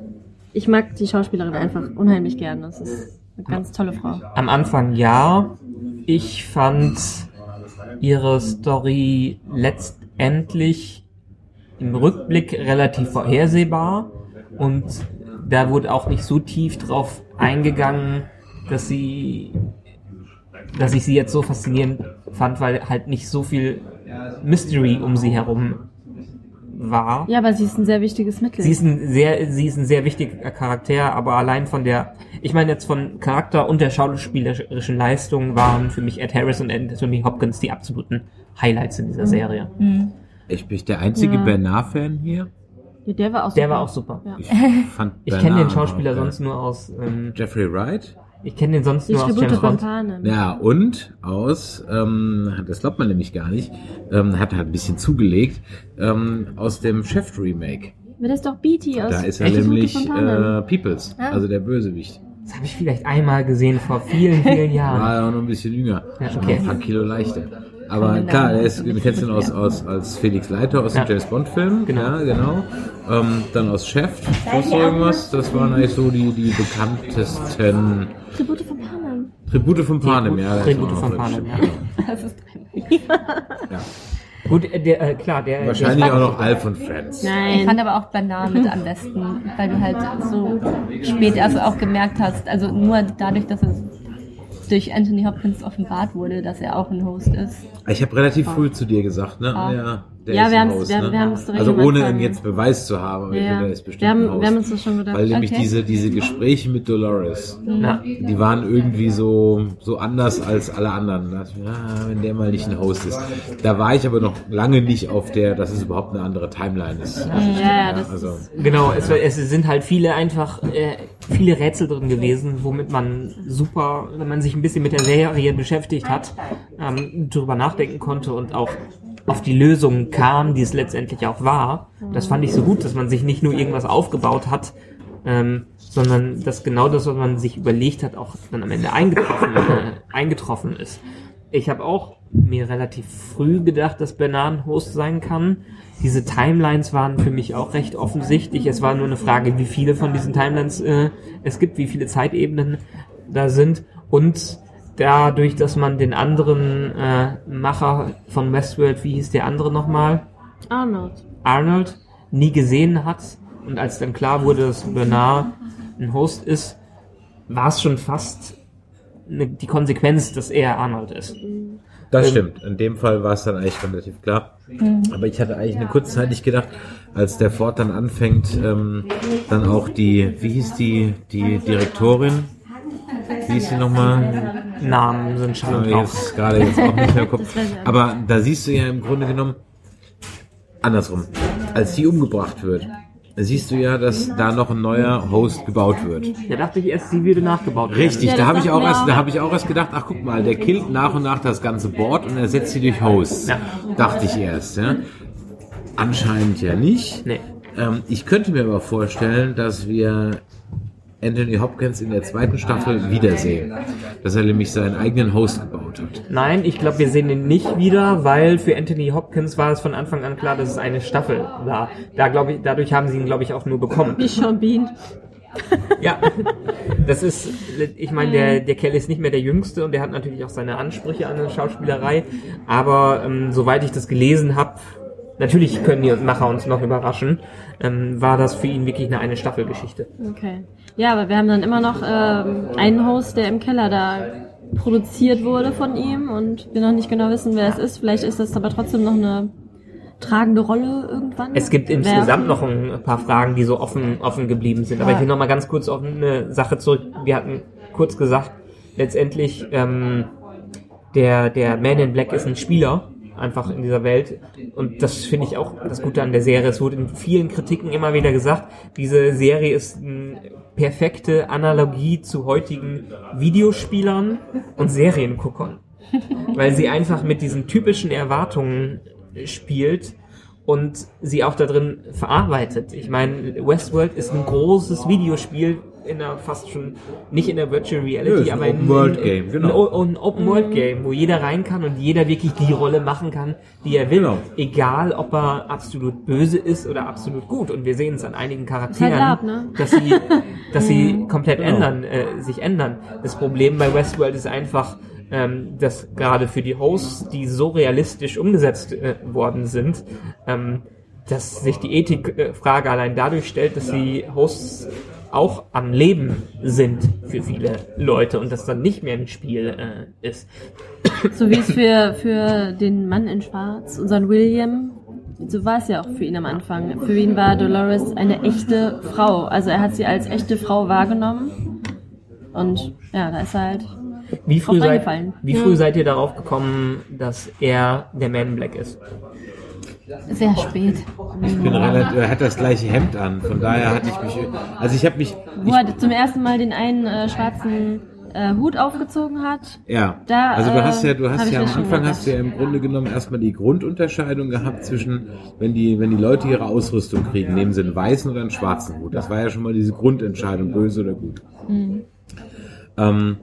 ich mag die Schauspielerin einfach unheimlich gern. Das ist eine ganz tolle Frau. Am Anfang ja. Ich fand ihre Story letztendlich im Rückblick relativ vorhersehbar und da wurde auch nicht so tief drauf eingegangen, dass sie, dass ich sie jetzt so faszinierend fand, weil halt nicht so viel Mystery um sie herum war. Ja, aber sie ist ein sehr wichtiges Mittel. Sie ist ein sehr, sie ist ein sehr wichtiger Charakter, aber allein von der, ich meine jetzt von Charakter und der schauspielerischen Leistung waren für mich Ed Harris und Anthony Hopkins die absoluten Highlights in dieser Serie. Ich bin der einzige Ja. Bernard-Fan hier. ja, der war auch Der super. war auch super. Ja. Ich Ich kenne den Schauspieler sonst nur aus, ähm, Jeffrey Wright. Ich kenne den sonst Die nur aus James Bond. Ja, und aus, ähm, das glaubt man nämlich gar nicht, ähm, hat halt ein bisschen zugelegt, ähm, aus dem Chef-Remake. Aber das ist doch Beatty aus Da ist er nämlich äh, Peoples, Ah. also der Bösewicht. Das habe ich vielleicht einmal gesehen vor vielen, vielen <laughs> Jahren. War ja auch noch ein bisschen jünger, Ja, schon okay. ein paar Kilo leichter. Aber klar, er ist, du kennst ihn aus, aus, als Felix Leiter aus Ja. dem James Bond Film, Genau. ja, genau. Ähm, dann aus Chef, sonst irgendwas, das waren eigentlich so die, die bekanntesten Tribute von Panem. Tribute von Panem, ja. Tribute von Panem, ja. <laughs> Das ist ja. Gut, äh, der, äh, klar, der. Wahrscheinlich der auch noch Alf und Friends. Ich Nein. fand aber auch Bernard mit am besten, weil du halt so spät erst auch gemerkt hast, also nur dadurch, dass es durch Anthony Hopkins offenbart wurde, dass er auch ein Host ist. Ich habe relativ früh zu dir gesagt, ne? Ah. Ja, Der Ja, ist wir im haben's- Haus, wir haben- ne? wir haben's direkt Also ohne ihn jetzt Beweis zu haben, aber ich Ja, finde, ja. der ist bestimmt Wir haben, im Haus. wir haben uns das schon gedacht. Weil nämlich Okay. diese, diese Gespräche mit Dolores, Ja. die waren irgendwie so, so anders als alle anderen. Da ich mir, ah, wenn der mal nicht ein Host ist. Da war ich aber noch lange nicht auf der, dass es überhaupt eine andere Timeline ist. ja, ja, das also, Genau, es, es sind halt viele einfach, äh, viele Rätsel drin gewesen, womit man super, wenn man sich ein bisschen mit der Serie beschäftigt hat, ähm, drüber nachdenken konnte und auch auf die Lösung kam, die es letztendlich auch war. Das fand ich so gut, dass man sich nicht nur irgendwas aufgebaut hat, ähm, sondern dass genau das, was man sich überlegt hat, auch dann am Ende eingetroffen, äh, eingetroffen ist. Ich habe auch mir relativ früh gedacht, dass Bernard Host sein kann. Diese Timelines waren für mich auch recht offensichtlich. Es war nur eine Frage, wie viele von diesen Timelines äh, es gibt, wie viele Zeitebenen da sind. Und dadurch, dass man den anderen äh, Macher von Westworld, wie hieß der andere nochmal? Arnold. Arnold nie gesehen hat und als dann klar wurde, dass Bernard ein Host ist, war es schon fast ne, die Konsequenz, dass er Arnold ist. das Ähm, stimmt. In dem Fall war es dann eigentlich relativ klar. Aber ich hatte eigentlich eine kurze Zeit nicht gedacht, als der Ford dann anfängt, ähm, dann auch die, wie hieß die, die Direktorin? Wie hieß sie nochmal? Namen sind schon drauf. jetzt gerade jetzt auch nicht mehr im Kopf. Aber da siehst du ja im Grunde genommen andersrum. Als die umgebracht wird, siehst du ja, dass da noch ein neuer Host gebaut wird. Da dachte ich erst, sie würde nachgebaut werden. Richtig, Ja, da habe ich auch erst, da habe ich auch erst gedacht, ach guck mal, der killt nach und nach das ganze Board und ersetzt sie durch Hosts. Ja. Dachte ich erst, ja. Anscheinend ja nicht. Nee. Ähm, ich könnte mir aber vorstellen, dass wir Anthony Hopkins in der zweiten Staffel wiedersehen. Dass er nämlich seinen eigenen Host gebaut hat. Nein, ich glaube, wir sehen ihn nicht wieder, weil für Anthony Hopkins war es von Anfang an klar, dass es eine Staffel war. Da glaube ich, dadurch haben sie ihn, glaube ich, auch nur bekommen. Wie Sean Bean. Ja, das ist, ich meine, der, der Kerl ist nicht mehr der Jüngste und der hat natürlich auch seine Ansprüche an eine Schauspielerei. Aber ähm, soweit ich das gelesen habe, natürlich können die Macher uns noch überraschen, ähm, war das für ihn wirklich eine eine Staffelgeschichte. Okay. Ja, aber wir haben dann immer noch ähm, einen Host, der im Keller da produziert wurde von ihm und wir noch nicht genau wissen, wer es ist. Vielleicht ist das aber trotzdem noch eine tragende Rolle irgendwann. Es gibt insgesamt noch ein paar Fragen, die so offen, offen geblieben sind. Aber ich will noch mal ganz kurz auf eine Sache zurück. Wir hatten kurz gesagt, letztendlich ähm, der, der Man in Black ist ein Spieler einfach in dieser Welt. Und das finde ich auch das Gute an der Serie. Es wurde in vielen Kritiken immer wieder gesagt, diese Serie ist eine perfekte Analogie zu heutigen Videospielern und Serienguckern. Weil sie einfach mit diesen typischen Erwartungen spielt und sie auch da drin verarbeitet. Ich meine, Westworld ist ein großes Videospiel in der fast schon nicht in der Virtual Reality, ein aber in, Open-World-Game, in, genau. ein, ein Open World Game, wo jeder rein kann und jeder wirklich die Rolle machen kann, die er will. Genau. Egal, ob er absolut böse ist oder absolut gut. Und wir sehen es an einigen Charakteren, halt Lab, ne? dass sie, dass sie <laughs> komplett Genau. ändern, äh, sich ändern. Das Problem bei Westworld ist einfach, ähm, dass gerade für die Hosts, die so realistisch umgesetzt äh, worden sind, ähm, dass sich die Ethikfrage allein dadurch stellt, dass die Hosts auch am Leben sind für viele Leute und das dann nicht mehr ein Spiel äh, ist. So wie es für, für den Mann in Schwarz, unseren William, so war es ja auch für ihn am Anfang. Für ihn war Dolores eine echte Frau. Also er hat sie als echte Frau wahrgenommen. Und ja, da ist er halt. Wie früh, seid, wie früh seid ihr darauf gekommen, dass er der Man in Black ist? Sehr spät. Ich bin relativ, er hat das gleiche Hemd an, von daher hatte ich mich, also ich habe mich, Wo er zum ersten Mal den einen äh, schwarzen äh, Hut aufgezogen hat. ja, Da, also du äh, hast ja, du hab hast ja am Anfang hast du ja im Grunde genommen erstmal die Grundunterscheidung gehabt zwischen, wenn die, wenn die Leute ihre Ausrüstung kriegen, nehmen sie einen weißen oder einen schwarzen Hut. Das war ja schon mal diese Grundentscheidung, böse oder gut. Mhm. Ähm,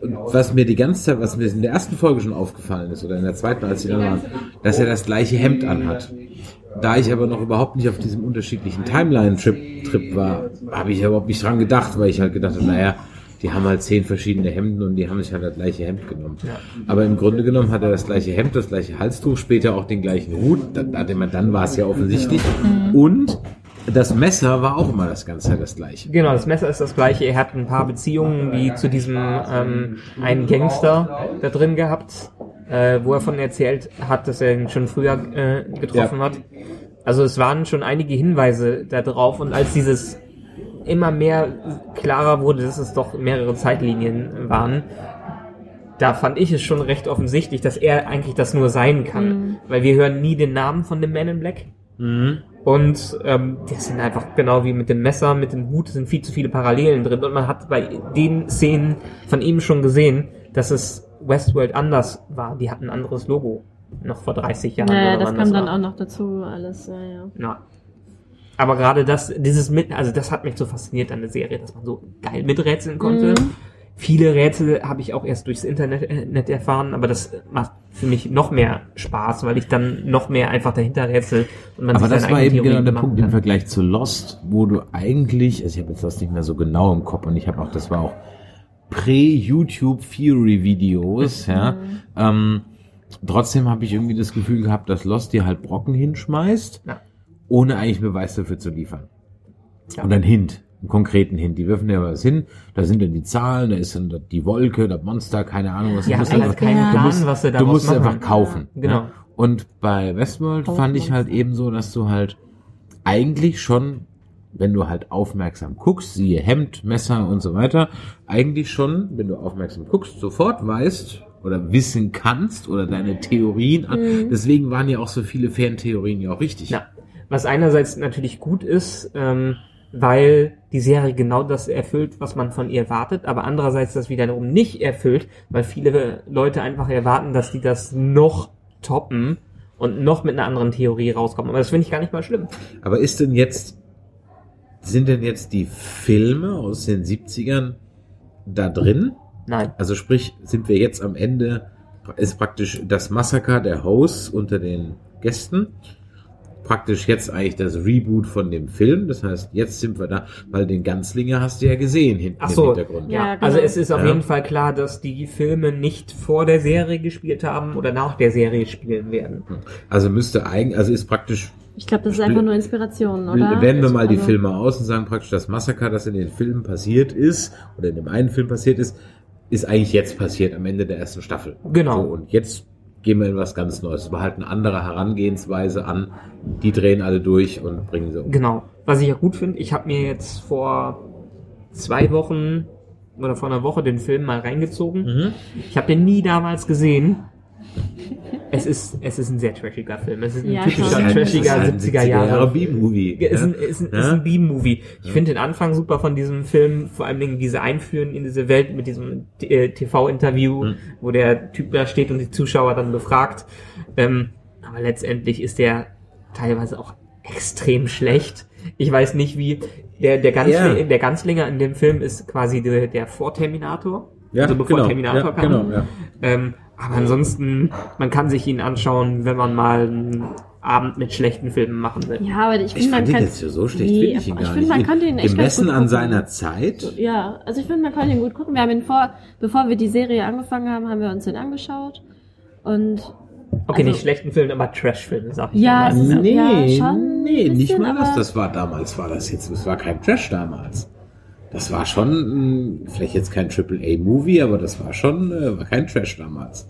und was mir die ganze Zeit, was mir in der ersten Folge schon aufgefallen ist, oder in der zweiten, als sie dann waren, dass er das gleiche Hemd anhat. Da ich aber noch überhaupt nicht auf diesem unterschiedlichen Timeline-Trip Trip war, habe ich überhaupt nicht dran gedacht, weil ich halt gedacht habe, naja, die haben halt zehn verschiedene Hemden und die haben sich halt das gleiche Hemd genommen. Aber im Grunde genommen hat er das gleiche Hemd, das gleiche Halstuch, später auch den gleichen Hut. Dann, dann dann war es ja offensichtlich. Und das Messer war auch immer das ganze das gleiche. Genau, das Messer ist das gleiche. Er hat ein paar Beziehungen wie zu diesem ähm, einen Gangster da drin gehabt. äh, wo er von erzählt hat, dass er ihn schon früher äh, getroffen hat. Also es waren schon einige Hinweise da drauf und als dieses immer mehr klarer wurde, dass es doch mehrere Zeitlinien waren, da fand ich es schon recht offensichtlich, dass er eigentlich das nur sein kann. Weil wir hören nie den Namen von dem Man in Black. Und ähm, das sind einfach genau wie mit dem Messer, mit dem Hut, sind viel zu viele Parallelen drin. Und man hat bei den Szenen von ihm schon gesehen, dass es Westworld anders war. Die hatten ein anderes Logo. Noch vor 30 Jahren. Naja, oder das kam dann war. auch noch dazu, alles, ja, ja. Ja. Aber gerade das, dieses mit, also das hat mich so fasziniert an der Serie, dass man so geil miträtseln konnte. Mhm. Viele Rätsel habe ich auch erst durchs Internet äh, erfahren, aber das macht für mich noch mehr Spaß, weil ich dann noch mehr einfach dahinter rätsel und man Aber das war eben genau der Punkt im. Vergleich zu Lost, wo du eigentlich, also ich habe jetzt das nicht mehr so genau im Kopf und ich habe auch, das war auch prä-YouTube Theory Videos, ja. Ähm, trotzdem habe ich irgendwie das Gefühl gehabt, dass Lost dir halt Brocken hinschmeißt, Ja. ohne eigentlich Beweis dafür zu liefern. Ja. Und ein Hint, einen konkreten Hint. Die werfen dir was hin, da sind dann die Zahlen, da ist dann die Wolke, das Monster, keine Ahnung, was Die du musst einfach keinen Ja. Plan, du musst, was sie du daraus musst es machen. einfach kaufen. Genau. Ja. Und bei Westworld fand ich halt eben so, dass du halt eigentlich schon, wenn du halt aufmerksam guckst, siehe Hemd, Messer und so weiter, eigentlich schon, wenn du aufmerksam guckst, sofort weißt oder wissen kannst oder deine Theorien an. Deswegen waren ja auch so viele Fantheorien ja auch richtig. Ja. Was einerseits natürlich gut ist, ähm, weil die Serie genau das erfüllt, was man von ihr erwartet, aber andererseits das wiederum nicht erfüllt, weil viele Leute einfach erwarten, dass die das noch toppen und noch mit einer anderen Theorie rauskommen. Aber das finde ich gar nicht mal schlimm. Aber ist denn jetzt, sind denn jetzt die Filme aus den 70ern da drin? Nein. Also sprich, sind wir jetzt am Ende, ist praktisch das Massaker der Hosts unter den Gästen. Praktisch jetzt eigentlich das Reboot von dem Film. Das heißt, jetzt sind wir da, weil den Ganzlinger hast du ja gesehen hinten Ach so, im Hintergrund. ja. Ja, genau. Also es ist auf Ja. jeden Fall klar, dass die Filme nicht vor der Serie gespielt haben oder nach der Serie spielen werden. Also müsste eigentlich, also ist praktisch, Ich glaube, das ist einfach nur Inspiration, oder? blenden wir mal die Also- Filme aus und sagen praktisch, das Massaker, das in den Filmen passiert ist, oder in dem einen Film passiert ist, ist eigentlich jetzt passiert, am Ende der ersten Staffel. Genau. So, und jetzt gehen wir in was ganz Neues. Es war halt eine andere Herangehensweise an, die drehen alle durch und bringen sie um. Genau. Was ich ja gut finde, ich habe mir jetzt vor zwei Wochen oder vor einer Woche den Film mal reingezogen. Mhm. Ich habe den nie damals gesehen. Es ist, es ist ein sehr trashiger Film. Es ist ein Ja, typischer schon. trashiger 70er Jahre. B-Movie. Ist ein, ist ein, ist ein B-Movie. Ich finde den Anfang super von diesem Film, vor allem Dingen diese Einführen in diese Welt mit diesem äh, TV-Interview, Mhm. wo der Typ da steht und die Zuschauer dann befragt. Ähm, aber letztendlich ist der teilweise auch extrem schlecht. Ich weiß nicht wie, der, der, Ganzli Ja. der Ganzlinger in dem Film ist quasi der, der Vor-Terminator. Ja, also bevor genau. Terminator Ja, kam. genau, ja. Ähm, aber ansonsten, man kann sich ihn anschauen, wenn man mal einen Abend mit schlechten Filmen machen will. Ja, aber ich Ich finde, man kann. jetzt so schlecht, Nee, finde ich ihn aber gar ich finde, nicht. man kann den echt Gemessen an seiner Zeit. Ja, also ich finde, man kann den gut gucken. Wir haben ihn vor, bevor wir die Serie angefangen haben, haben wir uns den angeschaut. Und Okay, Also- nicht schlechten Filmen, aber Trash-Filme, sag ich Ja, mal. es ist- Nee, ja, schon nee, ein nicht bisschen, mal das. Das war damals, war das jetzt, das war kein Trash damals. Das war schon, vielleicht jetzt kein Triple-A-Movie, aber das war schon, äh, war kein Trash damals.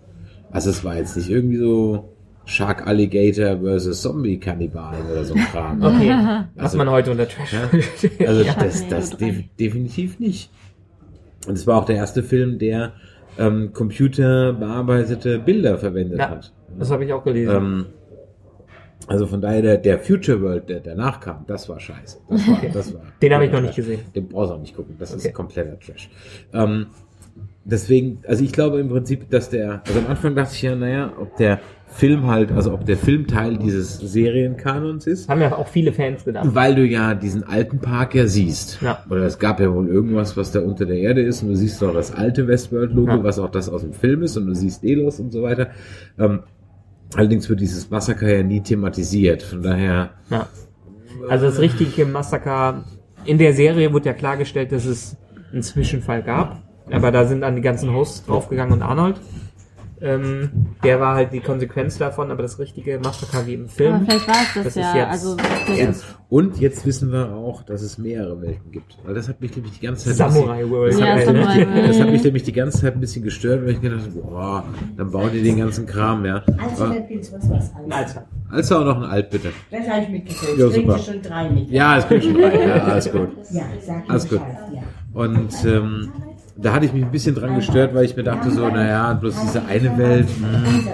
Also es war jetzt nicht irgendwie so Shark Alligator versus Zombie Kannibalen oder so ein Kram. Okay, was Also- man heute unter Trash Ja. <laughs> Also ja. das, das def definitiv nicht. Und es war auch der erste Film, der ähm, computerbearbeitete Bilder verwendet Ja, hat. das habe ich auch gelesen. Ähm, also von daher, der, der Future World, der danach kam, das war scheiße. Das war, das war Den habe ich noch nicht gesehen. Den brauchst du auch nicht gucken. Das Okay. ist kompletter Trash. Ähm, deswegen, also ich glaube im Prinzip, dass der, also am Anfang dachte ich ja, naja, ob der Film halt, also ob der Film Teil dieses Serienkanons ist. Haben ja auch viele Fans gedacht. Weil du ja diesen alten Park ja siehst. Ja. Oder es gab ja wohl irgendwas, was da unter der Erde ist und du siehst auch das alte Westworld-Logo, Ja. was auch das aus dem Film ist und du siehst Delos und so weiter. Ähm, allerdings wird dieses Massaker ja nie thematisiert. Von daher, Ja. Also das richtige Massaker in der Serie wurde ja klargestellt, dass es einen Zwischenfall gab. Aber da sind dann die ganzen Hosts draufgegangen und Arnold. Ähm, der war halt die Konsequenz davon, aber das richtige Massaker wie im Film. Aber vielleicht war es das, Das ist ja. jetzt also erst Und jetzt wissen wir auch, dass es mehrere Welten gibt. Weil das hat mich nämlich die ganze Zeit. ein Samurai World. Das Ja, hat, mich, Samurai World. das hat mich nämlich die ganze Zeit ein bisschen gestört, weil ich gedacht habe, boah, dann bauen die den ganzen Kram, ja. Also, Aber, was, was alles. Also, also auch noch ein Alt, bitte. Das habe ich mitgekriegt. Ja, Ich bringe super. schon drei mit. Ja, es bin schon rein, ja, alles gut. Ja, sag Alles gut. Ja. Und ähm, da hatte ich mich ein bisschen dran gestört, weil ich mir dachte so, naja, bloß diese eine Welt, hm,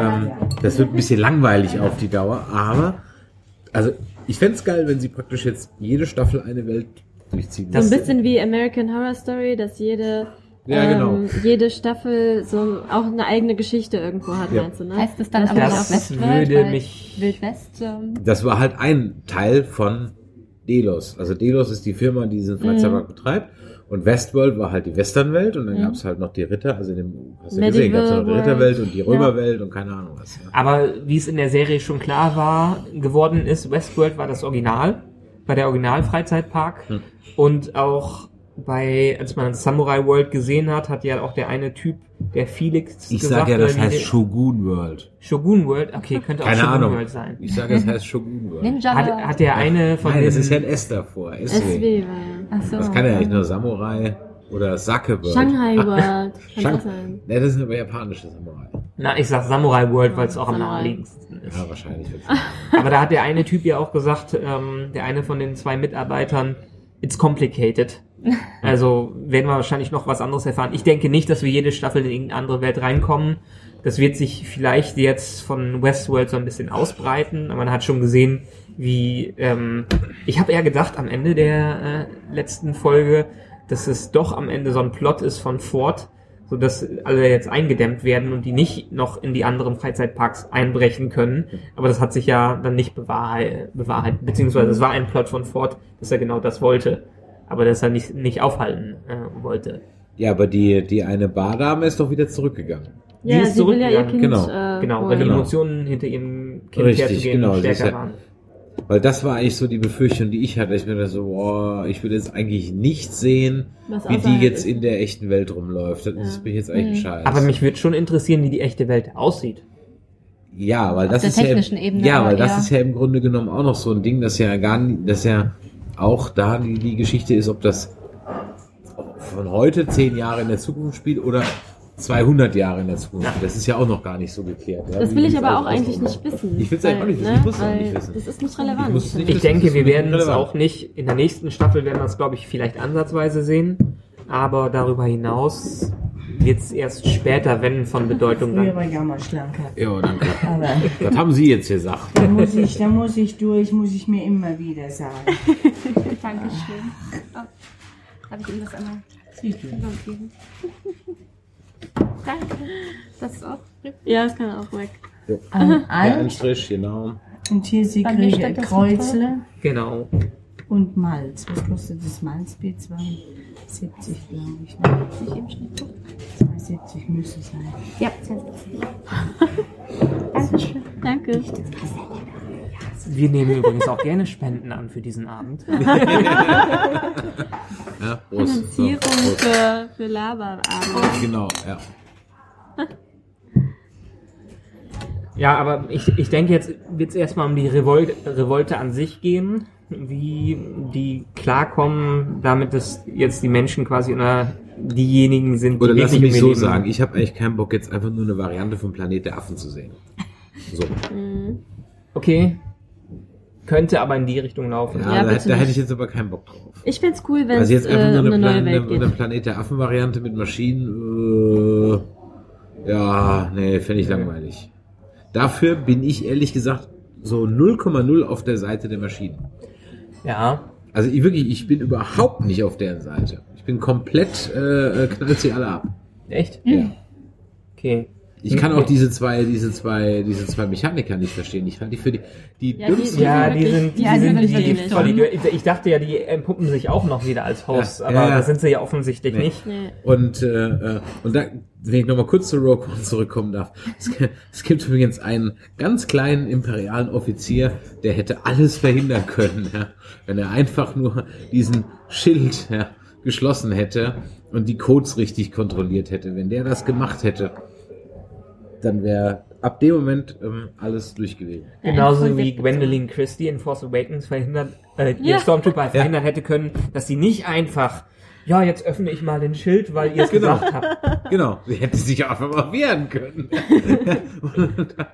ähm, das wird ein bisschen langweilig auf die Dauer. Aber, also ich fänd's es geil, wenn sie praktisch jetzt jede Staffel eine Welt durchziehen. so ein bisschen wie American Horror Story, dass jede Ja, genau. ähm, jede Staffel so auch eine eigene Geschichte irgendwo hat, Ja. meinst du, ne? Heißt es dann Das aber auch das Westworld? würde mich- Wild West. Ähm, Das war halt ein Teil von Delos. Also Delos ist die Firma, die diesen Freizeitpark betreibt. Und Westworld war halt die Westernwelt und dann Mhm. gab's halt noch die Ritter, also in dem, hast du ja gesehen, Medieval gab's noch die World. Ritterwelt und die Ja. Römerwelt und keine Ahnung was. Ja. aber wie es in der Serie schon klar war, geworden ist, Westworld war das Original, war der Original-Freizeitpark. Hm. Und auch bei, als man Samurai World gesehen hat, hat ja auch der eine Typ, der Felix Ich gesagt, sage ja, das heißt Shogun World. Shogun World, okay, könnte auch Keine Shogun Ahnung. World sein. Ich sage, das heißt Shogun World. Ninja. Hat, hat der eine von Nein, den, das ist ja ein S davor. SW. SW ja. Ach so. Das kann ja eigentlich nur Samurai oder Sake World. Shanghai World. Kann Shang sein. ne, das sind aber japanische Samurai. na, ich sag Samurai World, weil es auch am naheliegendsten ist. Ja, wahrscheinlich. <laughs> Aber da hat der eine Typ ja auch gesagt, ähm, der eine von den zwei Mitarbeitern, it's complicated. <laughs> Also werden wir wahrscheinlich noch was anderes erfahren. Ich denke nicht, dass wir jede Staffel in irgendeine andere Welt reinkommen. Das wird sich vielleicht jetzt von Westworld so ein bisschen ausbreiten. Man hat schon gesehen, wie ähm, ich habe eher gedacht am Ende der äh, letzten Folge, dass es doch am Ende so ein Plot ist von Ford, so dass alle jetzt eingedämmt werden und die nicht noch in die anderen Freizeitparks einbrechen können. Aber das hat sich ja dann nicht bewahrheit, bewahrheitet, beziehungsweise es war ein Plot von Ford, dass er genau das wollte, aber dass er nicht, nicht aufhalten äh, wollte. Ja, aber die, die eine Bardame ist doch wieder zurückgegangen. Die Ja, ist sie will ja ihr. Kind. Genau. Äh, Genau, weil die holen. Emotionen hinter ihrem Kind Richtig, herzugehen genau, stärker ja- waren. Weil das war eigentlich so die Befürchtung, die ich hatte. Ich bin da so, boah, ich will jetzt eigentlich nicht sehen, Was wie die jetzt ist. in der echten Welt rumläuft. Das Ja. ist ich jetzt eigentlich ein Scheiß. Aber mich würde schon interessieren, wie die echte Welt aussieht. Ja, weil das der ist ja, Ebene, ja, weil das eher- ist ja im Grunde genommen auch noch so ein Ding, dass ja gar nicht, dass ja auch da die, die Geschichte ist, ob das von heute zehn Jahre in der Zukunft spielt oder 200 Jahre in der Zukunft. Das ist ja auch noch gar nicht so geklärt. Ja, Das will ich es aber auch eigentlich nicht wissen. Ich will's eigentlich auch nicht wissen. Ich muss es auch weil nicht wissen. Das ist nicht Ich relevant. es nicht Ich Das denke, wir werden es auch nicht, in der nächsten Staffel werden wir es, glaube ich, vielleicht ansatzweise sehen. Aber darüber hinaus wird es erst später, wenn von Bedeutung Früher dann. war ich auch mal schlanker. Ja, danke. Aber Was haben Sie jetzt gesagt? da muss ich, da muss ich durch, muss ich mir immer wieder sagen. Dankeschön. Oh, Darf ich Ihnen das einmal Siehst du. geben? Danke. Das ist auch Ja, das kann auch weg. Ein Ja, ein Strich, genau. und hier sie kriegen Kreuzle Genau. und Malz. Was kostet das Malz? B2? 70, glaube ich. Ne? nicht im Schnitt. 270 müsste es sein. Ja, sehr gut. <laughs> Dankeschön. Danke. Wir nehmen übrigens auch gerne Spenden an für diesen Abend. <laughs> Ja, Prost. So, Finanzierung Prost. für, für Laberabend. Genau, ja. Ja, aber ich, ich denke, jetzt wird es erstmal um die Revolte, Revolte an sich gehen, wie die klarkommen, damit dass jetzt die Menschen quasi oder diejenigen sind, die Oder lass mich so Leben- sagen, ich habe eigentlich keinen Bock, jetzt einfach nur eine Variante vom Planet der Affen zu sehen. So. Okay. Könnte aber in die Richtung laufen. Ja, Ja, da, da hätte ich jetzt aber keinen Bock drauf. Ich find's cool, wenn es Also jetzt einfach äh, nur um eine, eine neue Plan Welt eine, geht. eine Planet der Affen-Variante mit Maschinen. Äh, ja, nee, fände ich langweilig. Dafür bin ich ehrlich gesagt so 0,0 auf der Seite der Maschinen. Ja. Also ich wirklich, ich bin überhaupt nicht auf deren Seite. Ich bin komplett, äh, äh, knallt sie alle ab. Echt? Ja. Okay. Ich kann auch diese zwei, diese zwei, diese zwei Mechaniker nicht verstehen. Ich halte die für die, die Ja, die- dümmsten. die- Ja, die sind, die ja, die sind sind die, voll die, ich dachte ja, die entpuppen sich auch noch wieder als Hosts, Ja, aber ja, ja. das sind sie ja offensichtlich Nee. nicht. Nee. Und, äh, äh, und da, wenn ich nochmal kurz zu Rogue One zurückkommen darf. Es, es gibt übrigens einen ganz kleinen imperialen Offizier, der hätte alles verhindern können, ja, wenn er einfach nur diesen Schild ja, geschlossen hätte und die Codes richtig kontrolliert hätte. Wenn der das gemacht hätte, dann wäre ab dem Moment ähm, alles durch gewesen. Genauso wie gibt's Gwendolyn Christie in Force Awakens verhindert, äh, Ja. ihr Stormtrooper verhindert hätte können, dass sie nicht einfach, ja, jetzt öffne ich mal den Schild, weil ihr es Genau. gesagt habt. Genau, sie hätte sich auch einfach mal wehren können. Und <laughs> dann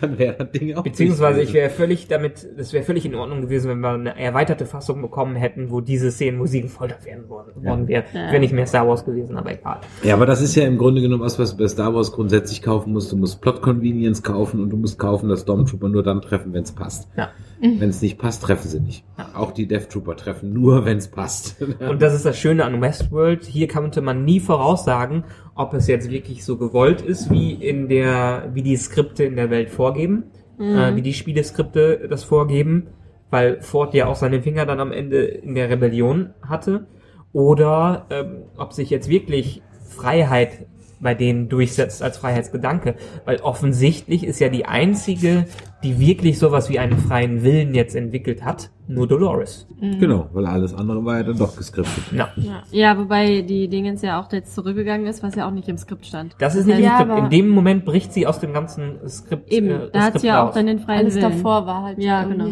dann wäre das Ding auch Beziehungsweise ich wäre völlig damit, es wäre völlig in Ordnung gewesen, wenn wir eine erweiterte Fassung bekommen hätten, wo diese Szenen, wo sie gefoltert werden worden, worden wäre. Ja. Wäre nicht mehr Star Wars gewesen, aber egal. Ja, aber das ist ja im Grunde genommen was, was du bei Star Wars grundsätzlich kaufen musst. Du musst Plot Convenience kaufen und du musst kaufen, dass Stormtrooper nur dann treffen, wenn es passt. Ja. Wenn es nicht passt, treffen sie nicht. Auch die Death Trooper treffen nur, <laughs> wenn es passt. Und das ist das Schöne an Westworld. Hier konnte man nie voraussagen, ob es jetzt wirklich so gewollt ist, wie in der, wie die Skripte in der Welt vorgeben, äh, wie die Spieleskripte das vorgeben, weil Ford ja auch seine Finger dann am Ende in der Rebellion hatte, oder ähm, ob sich jetzt wirklich Freiheit bei denen durchsetzt als Freiheitsgedanke, weil offensichtlich ist ja die einzige, die wirklich sowas wie einen freien Willen jetzt entwickelt hat, nur Dolores. genau, weil alles andere war ja dann doch geskriptet. Ja. Ja. ja, wobei die Dingens ja auch jetzt zurückgegangen ist, was ja auch nicht im Skript stand. Das ist nicht Ja, im Skript. In dem Moment bricht sie aus dem ganzen Skript. Eben, äh, da hat Skript sie ja auch raus. dann den freien Alles Willen. davor war halt Ja, genau.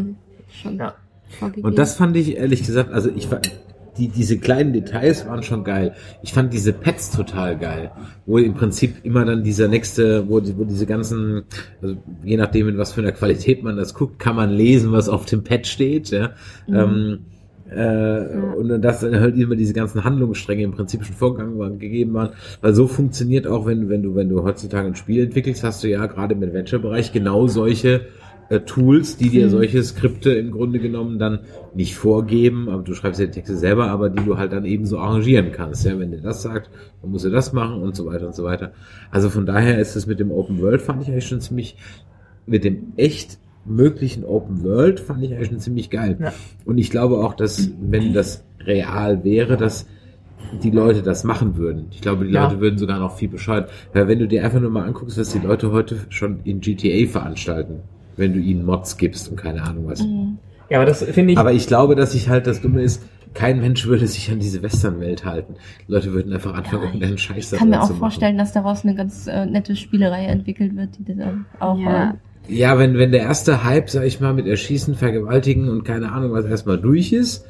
schon Ja. Und das fand ich ehrlich gesagt, also ich fand, die, diese kleinen Details waren schon geil. Ich fand diese Pets total geil, wo im Prinzip immer dann dieser nächste, wo, wo diese ganzen, also je nachdem in was für einer Qualität man das guckt, kann man lesen, was auf dem Pad steht, ja. Ähm, äh, Und dass dann halt immer diese ganzen Handlungsstränge im Prinzip schon vorgegangen waren, gegeben waren. Weil so funktioniert auch, wenn, wenn du, wenn du heutzutage ein Spiel entwickelst, hast du ja gerade im Adventure-Bereich genau solche äh, Tools, die dir solche Skripte im Grunde genommen dann nicht vorgeben, aber du schreibst ja die Texte selber, aber die du halt dann eben so arrangieren kannst. Ja, wenn dir das sagt, dann musst du das machen und so weiter und so weiter. Also von daher ist es mit dem Open World fand ich eigentlich schon ziemlich, mit dem echt möglichen Open World fand ich eigentlich schon ziemlich geil. Ja. Und ich glaube auch, dass wenn das real wäre, dass die Leute das machen würden. Ich glaube, die Ja. Leute würden sogar noch viel bescheuert. Weil wenn du dir einfach nur mal anguckst, was die Leute heute schon in GTA veranstalten, wenn du ihnen Mods gibst und keine Ahnung was. Ja, aber das finde ich. Aber ich glaube, dass ich halt das Dumme ist, kein Mensch würde sich an diese Western-Welt halten. Die Leute würden einfach anfangen, irgendeinen Scheiß Ich kann mir auch zu vorstellen, dass daraus eine ganz äh, nette Spielerei entwickelt wird, die dann auch Ja. Ja, wenn, wenn der erste Hype, sag ich mal, mit Erschießen, Vergewaltigen und keine Ahnung was erstmal durch ist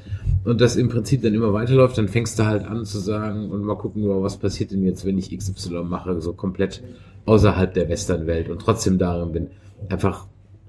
und das im Prinzip dann immer weiterläuft, dann fängst du halt an zu sagen und mal gucken, was passiert denn jetzt, wenn ich XY mache, so komplett außerhalb der Western-Welt und trotzdem darin bin. Einfach,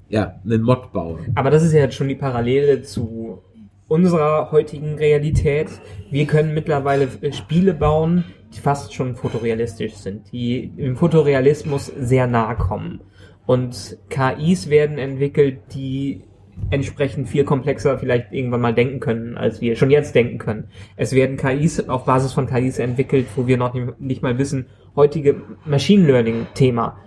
ja, einen Mod bauen. Aber das ist ja jetzt schon die Parallele zu unserer heutigen Realität. Wir können mittlerweile Spiele bauen, die fast schon fotorealistisch sind, die im Fotorealismus sehr nahe kommen. Und KIs werden entwickelt, die entsprechend viel komplexer vielleicht irgendwann mal denken können, als wir schon jetzt denken können. Es werden KIs auf Basis von KIs entwickelt, wo wir noch nicht mal wissen, heutige Machine Learning Thema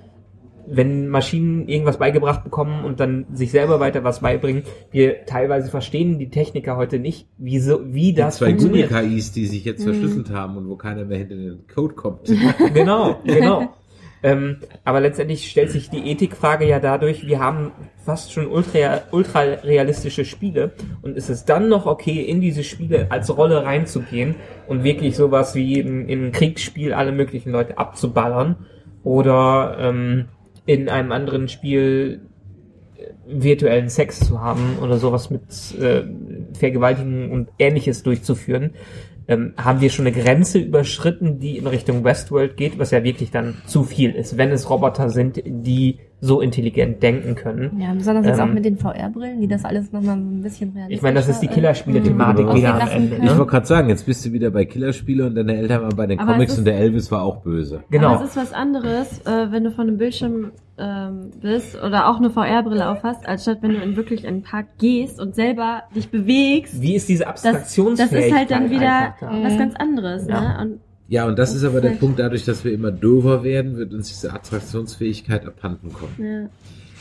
wenn Maschinen irgendwas beigebracht bekommen und dann sich selber weiter was beibringen, wir teilweise verstehen die Techniker heute nicht, wie, so, wie das Zwei funktioniert. Google-KIs, die sich jetzt verschlüsselt haben und wo keiner mehr hinter den Code kommt. <laughs> <laughs> Genau, genau. <laughs> ähm, aber letztendlich stellt sich die Ethikfrage ja dadurch, wir haben fast schon ultra, ultra realistische Spiele und ist es dann noch okay, in diese Spiele als Rolle reinzugehen und wirklich sowas wie in, in einem Kriegsspiel alle möglichen Leute abzuballern oder ähm, in einem anderen Spiel äh, virtuellen Sex zu haben oder sowas mit äh, Vergewaltigen und ähnliches durchzuführen, ähm, haben wir schon eine Grenze überschritten, die in Richtung Westworld geht, was ja wirklich dann zu viel ist, wenn es Roboter sind, die so intelligent denken können. Ja, besonders jetzt Ähm, auch mit den VR-Brillen, die das alles nochmal ein bisschen realistischer Ich meine, das ist die äh, Killerspiele-Thematik Mhm. wieder am Ende. Ich wollte gerade sagen, jetzt bist du wieder bei Killerspiele und deine Eltern waren bei den Aber Comics ist- und der Elvis war auch böse. Genau. Aber es ist was anderes, äh, wenn du von einem Bildschirm ähm, bist oder auch eine VR-Brille aufhast, als statt wenn du in wirklich einen Park gehst und selber dich bewegst. Wie ist diese Das, das Abstraktionsfähigkeit? ist halt dann wieder da? was ganz anderes. Ja. Ne? Und Ja, und das ist aber der. Punkt, dadurch, dass wir immer dover werden, wird uns diese Attraktionsfähigkeit abhanden kommen. ja.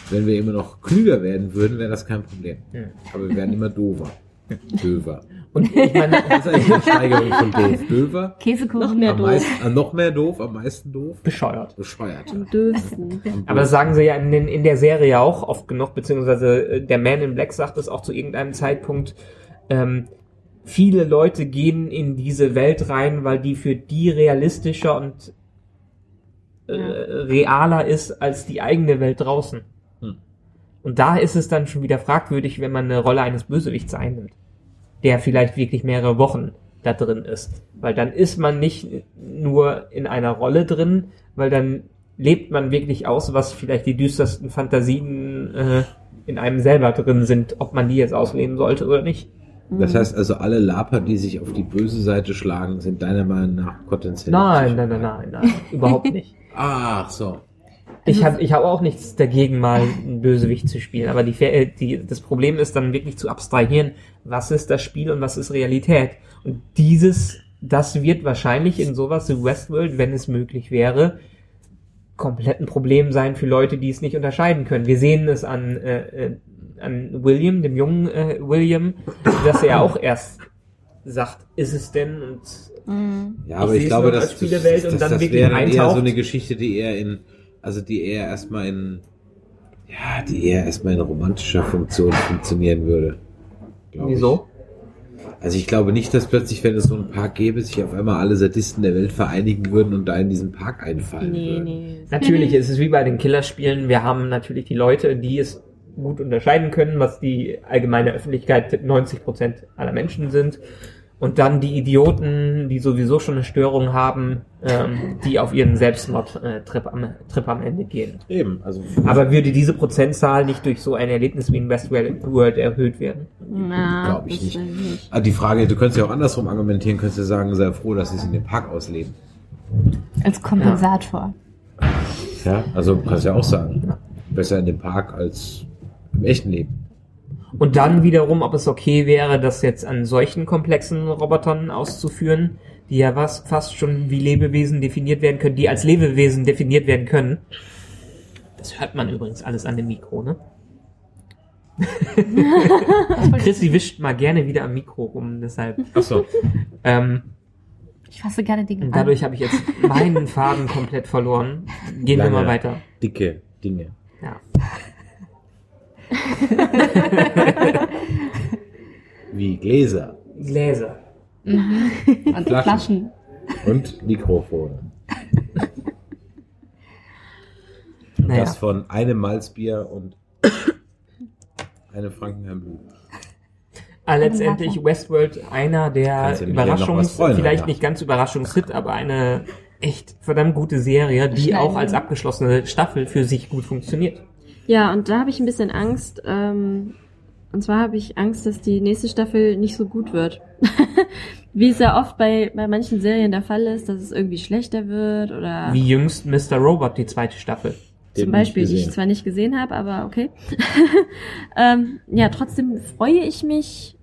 Wenn wir immer noch klüger werden würden, wäre das kein Problem. Hm. Aber wir werden immer dover. <laughs> Döver. Und ich meine, <laughs> Das ist eigentlich eine Steigerung von doof. <laughs> Döver? Käsekuchen. Noch mehr Am doof. meisten, äh, noch mehr doof, am meisten doof. bescheuert. Bescheuert. Am döfsten. Aber das sagen sie ja in, den, in der Serie ja auch oft genug, beziehungsweise äh, der Man in Black sagt es auch zu irgendeinem Zeitpunkt. Ähm, viele Leute gehen in diese Welt rein, weil die für die realistischer und äh, realer ist als die eigene Welt draußen. Hm. Und da ist es dann schon wieder fragwürdig, wenn man eine Rolle eines Bösewichts einnimmt, der vielleicht wirklich mehrere Wochen da drin ist. Weil dann ist man nicht nur in einer Rolle drin, weil dann lebt man wirklich aus, was vielleicht die düstersten Fantasien äh, in einem selber drin sind, ob man die jetzt ausleben sollte oder nicht. Das heißt also, alle Laper, die sich auf die böse Seite schlagen, sind deiner Meinung nach potenziell. Nein, nein, nein, nein, nein, überhaupt <laughs> nicht. Ach so. Ich habe ich hab auch nichts dagegen, mal einen Bösewicht zu spielen, aber die, Fe- die, das Problem ist dann wirklich zu abstrahieren, was ist das Spiel und was ist Realität. Und dieses, das wird wahrscheinlich in sowas wie Westworld, wenn es möglich wäre, komplett ein Problem sein für Leute, die es nicht unterscheiden können. Wir sehen es an, äh, äh, an William, dem jungen äh, William, dass er auch erst sagt, ist es denn? Und Ja, Ich aber ich, seh's glaube, dass das, und das, dann das wirklich wäre dann eher so eintaucht. eine Geschichte, die eher in, also die eher erstmal in, ja, die eher erstmal in romantischer Funktion funktionieren würde. wieso? Ich. Also ich glaube nicht, dass plötzlich, wenn es so einen Park gäbe, sich auf einmal alle Sadisten der Welt vereinigen würden und da in diesen Park einfallen Nee, würden. nee. Natürlich ist es wie bei den Killerspielen. Wir haben natürlich die Leute, die es gut unterscheiden können, was die allgemeine Öffentlichkeit 90 Prozent aller Menschen sind. Und dann die Idioten, die sowieso schon eine Störung haben, ähm, die auf ihren Selbstmord-Trip am, Trip am Ende gehen. Eben, also Aber würde diese Prozentzahl nicht durch so ein Erlebnis wie in Westworld erhöht werden? Na, Glaub ich das nicht. nicht. Ah, die Frage, du könntest ja auch andersrum argumentieren, könntest ja sagen, sei froh, dass sie es in dem Park ausleben. Als Kompensator. Ja, also kannst ja auch sagen. Besser in dem Park als im echten Leben. Und dann wiederum, ob es okay wäre, das jetzt an solchen komplexen Robotern auszuführen, die ja was fast schon wie Lebewesen definiert werden können, die als Lebewesen definiert werden können. Das hört man übrigens alles an dem Mikro, ne? <laughs> Chrissy wischt mal gerne wieder am Mikro rum, deshalb. Achso. Ähm, Ich fasse gerne Dinge und dadurch habe ich jetzt meinen Faden komplett verloren. Gehen wir mal weiter. Dicke Dinge. Ja. <laughs> Wie Gläser Gläser. an. Und Flaschen. Flaschen. und Mikrofone. Und Naja. das von einem Malzbier und einem Frankenheim Blut. Ah, letztendlich Westworld einer der Überraschungs, freuen, vielleicht nicht ganz Überraschungshit, aber eine echt verdammt gute Serie, die auch als abgeschlossene Staffel für sich gut funktioniert. Ja, und da habe ich ein bisschen Angst. Ähm, und zwar habe ich Angst, dass die nächste Staffel nicht so gut wird. <laughs> Wie es ja oft bei, bei manchen Serien der Fall ist, dass es irgendwie schlechter wird oder Wie jüngst Mr. Robot, die zweite Staffel. Den zum Beispiel, die ich zwar nicht gesehen habe, aber okay. <laughs> ähm, ja, trotzdem freue ich mich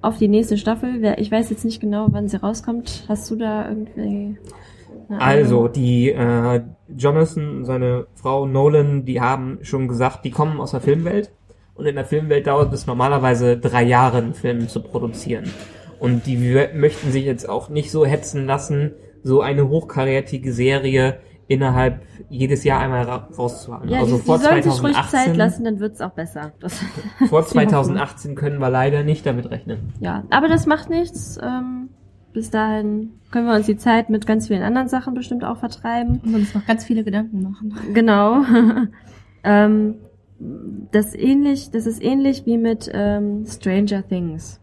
auf die nächste Staffel. Wer- Ich weiß jetzt nicht genau, wann sie rauskommt. Hast du da irgendwie... Also, die äh, Jonathan und seine Frau Nolan, die haben schon gesagt, die kommen aus der Filmwelt. Und in der Filmwelt dauert es normalerweise drei Jahre, einen Film zu produzieren. Und die möchten sich jetzt auch nicht so hetzen lassen, so eine hochkarätige Serie innerhalb jedes Jahr einmal ra rauszuhauen. Ja, also die, vor die sollen sich ruhig 2018, Zeit lassen, dann wird's auch besser. Das, vor ist die Hoffnung. 2018 können wir leider nicht damit rechnen. Ja, aber das macht nichts. Ähm, bis dahin können wir uns die Zeit mit ganz vielen anderen Sachen bestimmt auch vertreiben. Und uns noch ganz viele Gedanken machen. Genau. <laughs> ähm, das ähnlich, das ist ähnlich wie mit ähm, Stranger Things.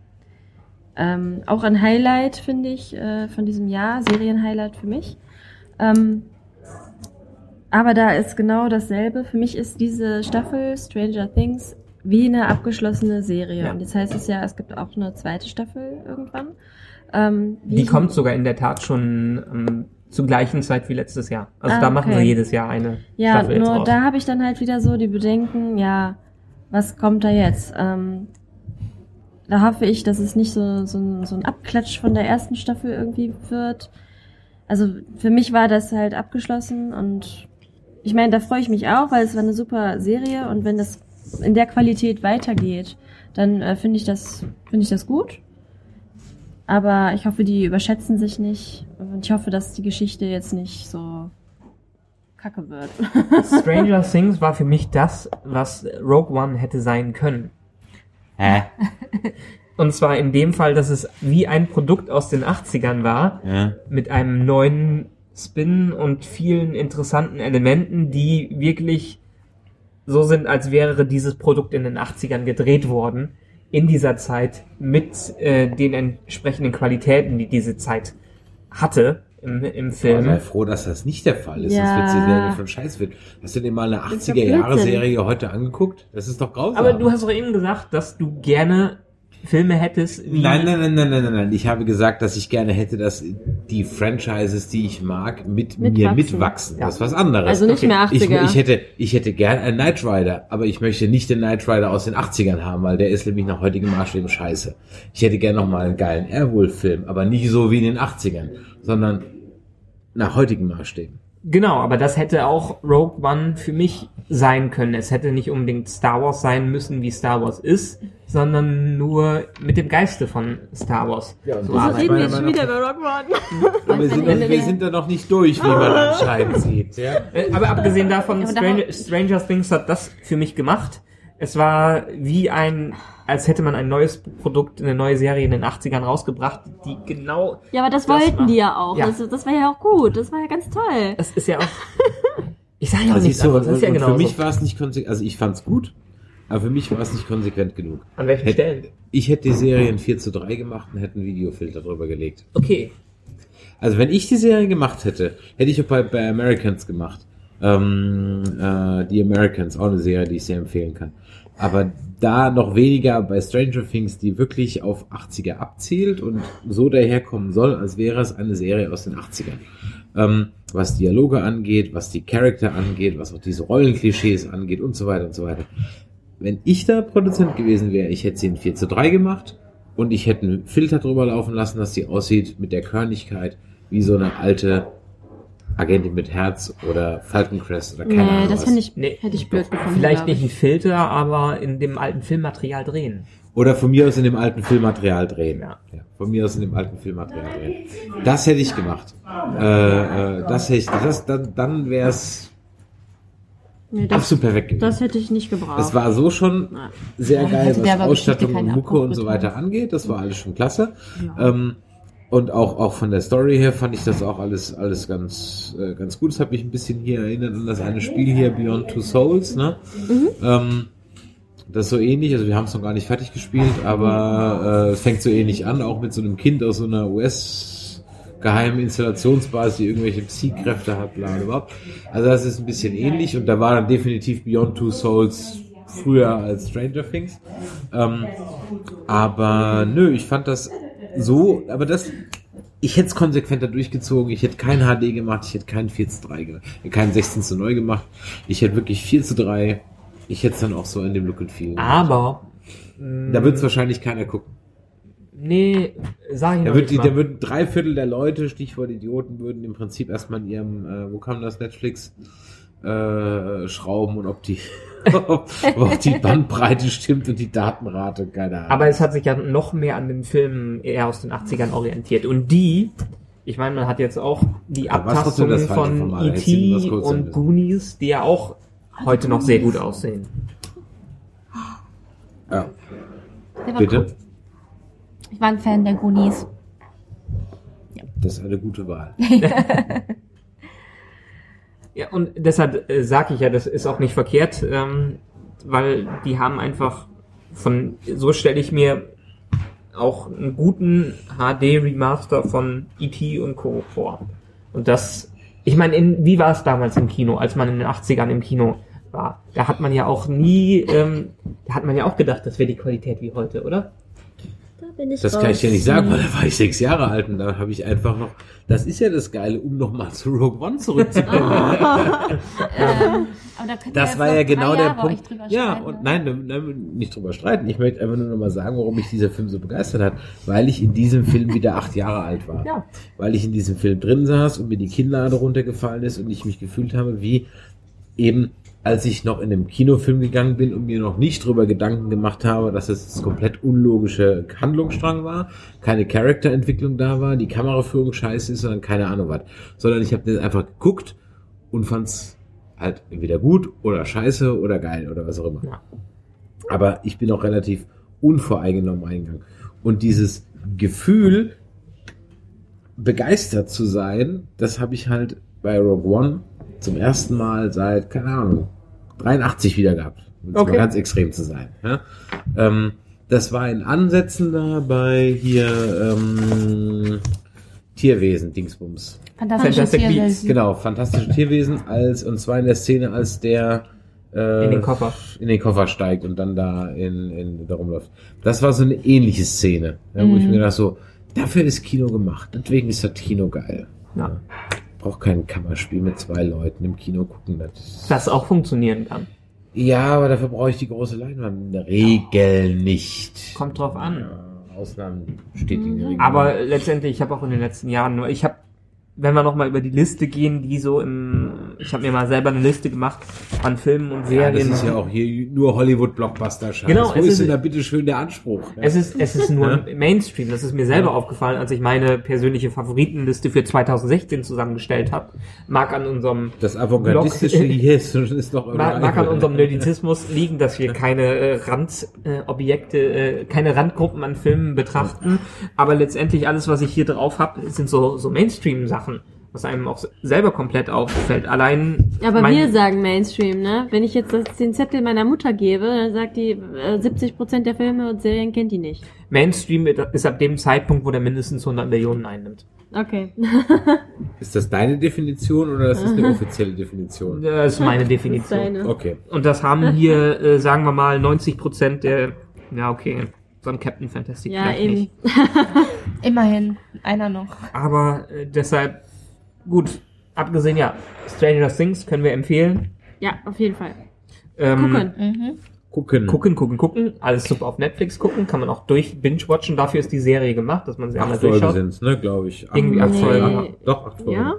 Ähm, auch ein Highlight finde ich äh, von diesem Jahr, Serienhighlight für mich. Ähm, aber da ist genau dasselbe. Für mich ist diese Staffel Stranger Things wie eine abgeschlossene Serie. Ja. Und jetzt heißt es ja, es gibt auch eine zweite Staffel irgendwann. Ähm, Die kommt sogar in der Tat schon ähm, zur gleichen Zeit wie letztes Jahr. Also Ah, da machen sie okay. jedes Jahr eine Ja, Staffel jetzt nur da habe ich dann halt wieder so die Bedenken, ja, was kommt da jetzt? Ähm, da hoffe ich, dass es nicht so, so, ein, so ein Abklatsch von der ersten Staffel irgendwie wird. Also für mich war das halt abgeschlossen und ich meine, da freue ich mich auch, weil es war eine super Serie und wenn das in der Qualität weitergeht, dann äh, finde ich das finde ich das gut. Aber ich hoffe, die überschätzen sich nicht und ich hoffe, dass die Geschichte jetzt nicht so kacke wird. <laughs> Stranger Things war für mich das, was Rogue One hätte sein können. Hä? Und zwar in dem Fall, dass es wie ein Produkt aus den 80ern war, Ja. mit einem neuen Spin und vielen interessanten Elementen, die wirklich so sind, als wäre dieses Produkt in den 80ern gedreht worden, in dieser Zeit mit äh, den entsprechenden Qualitäten, die diese Zeit hatte im, im Film. sei froh, dass das nicht der Fall ist, Ja. sonst wird sie Serie von Scheiß wird. Hast du dir mal eine ist doch 80er-Jahre-Serie heute angeguckt? Das ist doch grausam. Aber du hast doch eben gesagt, dass du gerne Filme hättest wie Nein, nein, nein, nein, nein, nein, nein. Ich habe gesagt, dass ich gerne hätte, dass die Franchises, die ich mag, mit mir Mitwachsen. mitwachsen. Ja. Das ist was anderes. Also nicht Okay. mehr 80er. ich, ich hätte, ich hätte gern einen Knight Rider, aber ich möchte nicht den Knight Rider aus den 80ern haben, weil der ist nämlich nach heutigen Maßstäben scheiße. Ich hätte gern noch mal einen geilen Airwolf-Film, aber nicht so wie in den 80ern, sondern nach heutigen Maßstäben. Genau, aber das hätte auch Rogue One für mich sein können. Es hätte nicht unbedingt Star Wars sein müssen, wie Star Wars ist, sondern nur mit dem Geiste von Star Wars Ja, Wir arbeiten. reden meiner jetzt schon wieder über Rock One. Aber wir sind, noch, wir sind da noch nicht durch, wie man anscheinend sieht. Ja? Äh, Aber abgesehen davon, Ja, aber Stranger, Stranger Things hat das für mich gemacht. Es war wie ein, als hätte man ein neues Produkt, eine neue Serie in den 80ern rausgebracht, die genau, Ja, aber das, Das wollten war- die ja auch. Ja. Das, das war ja auch gut. Das war ja ganz toll. das ist ja auch, <laughs> ich sage ja auch Also ich nichts so, anderes, das ist ja genau für mich war es nicht konsequent, also ich fand's gut, aber für mich war es nicht konsequent genug. An welchen Hätt- Stellen? Ich hätte die Serie in 4 zu 3 gemacht und hätte einen Videofilter drüber gelegt. Okay, Also wenn ich die Serie gemacht hätte, hätte ich auch bei, bei Americans gemacht. Ähm, äh, die Americans, auch eine Serie, die ich sehr empfehlen kann. Aber da noch weniger bei Stranger Things, die wirklich auf 80er abzielt und so daherkommen soll, als wäre es eine Serie aus den 80ern. Ähm, was Dialoge angeht, was die Charakter angeht, was auch diese Rollenklischees angeht und so weiter und so weiter. Wenn ich da Produzent gewesen wäre, ich hätte sie in 4 zu 3 gemacht und ich hätte einen Filter drüber laufen lassen, dass die aussieht mit der Körnigkeit wie so eine alte Agentin mit Herz oder Falcon Crest oder keine nee, Ahnung das was. ich, Nee, hätte ich blöd gefunden. vielleicht nicht ich. ein Filter, aber in dem alten Filmmaterial drehen. Oder von mir aus in dem alten Filmmaterial drehen. Ja. von mir aus in dem alten Filmmaterial drehen. Das hätte ich gemacht. Äh, äh, das hätte ich, das, dann, dann wäre es Nee, das, absolut perfekt gewesen. das hätte ich nicht gebraucht. Das war so schon Ja. sehr Ja, geil, was Ausstattung und Mucke und so weiter angeht. Das war alles schon klasse. Ähm, und auch, auch von der Story her fand ich das auch alles, alles ganz, äh, ganz gut. Das hat mich ein bisschen hier erinnert an das eine Spiel hier, Beyond Two Souls, ne? Ähm, das ist so ähnlich, also wir haben es noch gar nicht fertig gespielt, aber äh, es fängt so ähnlich an, auch mit so einem Kind aus so einer US geheimen Installationsbasis, die irgendwelche Psy-Kräfte hat, bla bla bla. Also das ist ein bisschen ähnlich und da war dann definitiv Beyond Two Souls früher als Stranger Things. Ähm, aber nö, ich fand das so, aber das, ich hätte es konsequenter durchgezogen, ich hätte kein HD gemacht, ich hätte keinen 4 zu 3 gemacht, keinen 16 zu 9 gemacht, ich hätte wirklich 4 zu 3, ich hätte es dann auch so in dem Look and Feel. gemacht. Aber, Da wird es wahrscheinlich keiner gucken. nee, sag ich Da wird, nicht da würden drei Viertel der Leute, Stichwort Idioten, würden im Prinzip erstmal in ihrem, äh, wo kam das, Netflix, äh, schrauben und ob die, <laughs> ob auch die Bandbreite stimmt und die Datenrate, keine Ahnung. Aber es hat sich ja noch mehr an den Filmen eher aus den 80ern orientiert. Und die, ich meine, man hat jetzt auch die Ja, Abtastung von E.T. sein und. Goonies, die ja auch heute noch sehr gut aussehen. ja, bitte. cool. Ich war ein Fan der Goonies. Das ist eine gute Wahl. <laughs> Ja, und deshalb äh, sage ich ja, das ist auch nicht verkehrt, ähm, weil die haben einfach von, so stelle ich mir auch einen guten HD-Remaster von E.T. und Co. vor. Und das, ich meine, in- wie war es damals im Kino, als man in den 80ern im Kino war? Da hat man ja auch nie, ähm, da hat man ja auch gedacht, das wäre die Qualität wie heute, oder? Bin ich Das raus. kann ich dir nicht sagen, weil da war ich sechs Jahre alt und da habe ich einfach noch, das ist ja das Geile, um nochmal zu Rogue One zurückzukommen. <laughs> Ähm, Das war ja genau der Jahre Punkt. Ja, und ne? nein, ne- ne- nicht drüber streiten. Ich möchte einfach nur noch mal sagen, warum mich dieser Film so begeistert hat. Weil ich in diesem Film wieder acht Jahre alt war. Ja. Weil ich in diesem Film drin saß und mir die Kinnlade runtergefallen ist und ich mich gefühlt habe, wie eben als ich noch in einem Kinofilm gegangen bin und mir noch nicht drüber Gedanken gemacht habe, dass es das komplett unlogische Handlungsstrang war, keine Charakterentwicklung da war, die Kameraführung scheiße ist, sondern keine Ahnung was. Sondern ich habe das einfach geguckt und fand's halt entweder gut oder scheiße oder geil oder was auch immer. Ja. Aber ich bin auch relativ unvoreingenommen eingegangen. Und dieses Gefühl, begeistert zu sein, das habe ich halt bei Rogue One zum ersten Mal seit, keine Ahnung, 83 wieder gehabt. Um Okay. mal ganz extrem zu sein. Ja? Ähm, das war in Ansätzen da bei hier ähm, Tierwesen, Dingsbums. Fantastische Fantastic Tierwesen. Beasts. Genau, fantastische Tierwesen, als und zwar in der Szene, als der äh, In den Koffer. in den Koffer steigt und dann da in, in da rumläuft. Das war so eine ähnliche Szene, ja, wo ich mir dachte so, dafür ist Kino gemacht, deswegen ist das Kino geil. Ja. Braucht kein Kammerspiel mit zwei Leuten im Kino gucken. Das Das auch funktionieren kann. ja, aber dafür brauche ich die große Leinwand in der Regel nicht. Kommt drauf an. Ja, Ausnahmen bestätigen die Regel. Aber letztendlich, ich habe auch in den letzten Jahren nur, ich habe, wenn wir nochmal über die Liste gehen, die so im, ich habe mir mal selber eine Liste gemacht an Filmen und ja, Serien. das ist ja auch hier nur Hollywood-Blockbuster-Scheiß. Genau, Wo es ist ist- denn da bitte schön der Anspruch? Ja? Es ist, es ist nur Mainstream. Das ist mir selber aufgefallen, als ich meine persönliche Favoritenliste für 2016 zusammengestellt habe. Mag an unserem Das Avantgardistische hier ist, ist doch mag, mag an unserem <laughs> Nerdizismus liegen, dass wir keine äh, Randobjekte, äh, Objekte, äh, keine Randgruppen an Filmen betrachten. Aber letztendlich alles, was ich hier drauf habe, sind so, so Mainstream-Sachen, was einem auch selber komplett auffällt. Allein Aber mein- wir sagen Mainstream, ne? Wenn ich jetzt das, den Zettel meiner Mutter gebe, dann sagt die, äh, 70% der Filme und Serien kennt die nicht. Mainstream ist ab dem Zeitpunkt, wo der mindestens 100 Millionen einnimmt. Okay. <laughs> Ist das deine Definition oder ist das eine <laughs> offizielle Definition? Das ist meine ist Definition. deine. Okay. Und das haben hier, <laughs> äh, sagen wir mal, 90 Prozent der, ja okay, so ein Captain Fantastic Ja, eben. nicht. Immerhin, einer noch. Aber äh, deshalb, gut, abgesehen, ja, Stranger Things können wir empfehlen. Ja, auf jeden Fall. Ähm, Gucken. Mhm. Gucken. Gucken, gucken, gucken. Alles super auf Netflix gucken. Kann man auch durch Binge-Watchen. Dafür ist die Serie gemacht, dass man sie einmal Acht Folgen durchschaut. sind's, ne, glaube ich. Acht- Irgendwie acht Nee. Folgen. Doch, acht Folgen. Ja?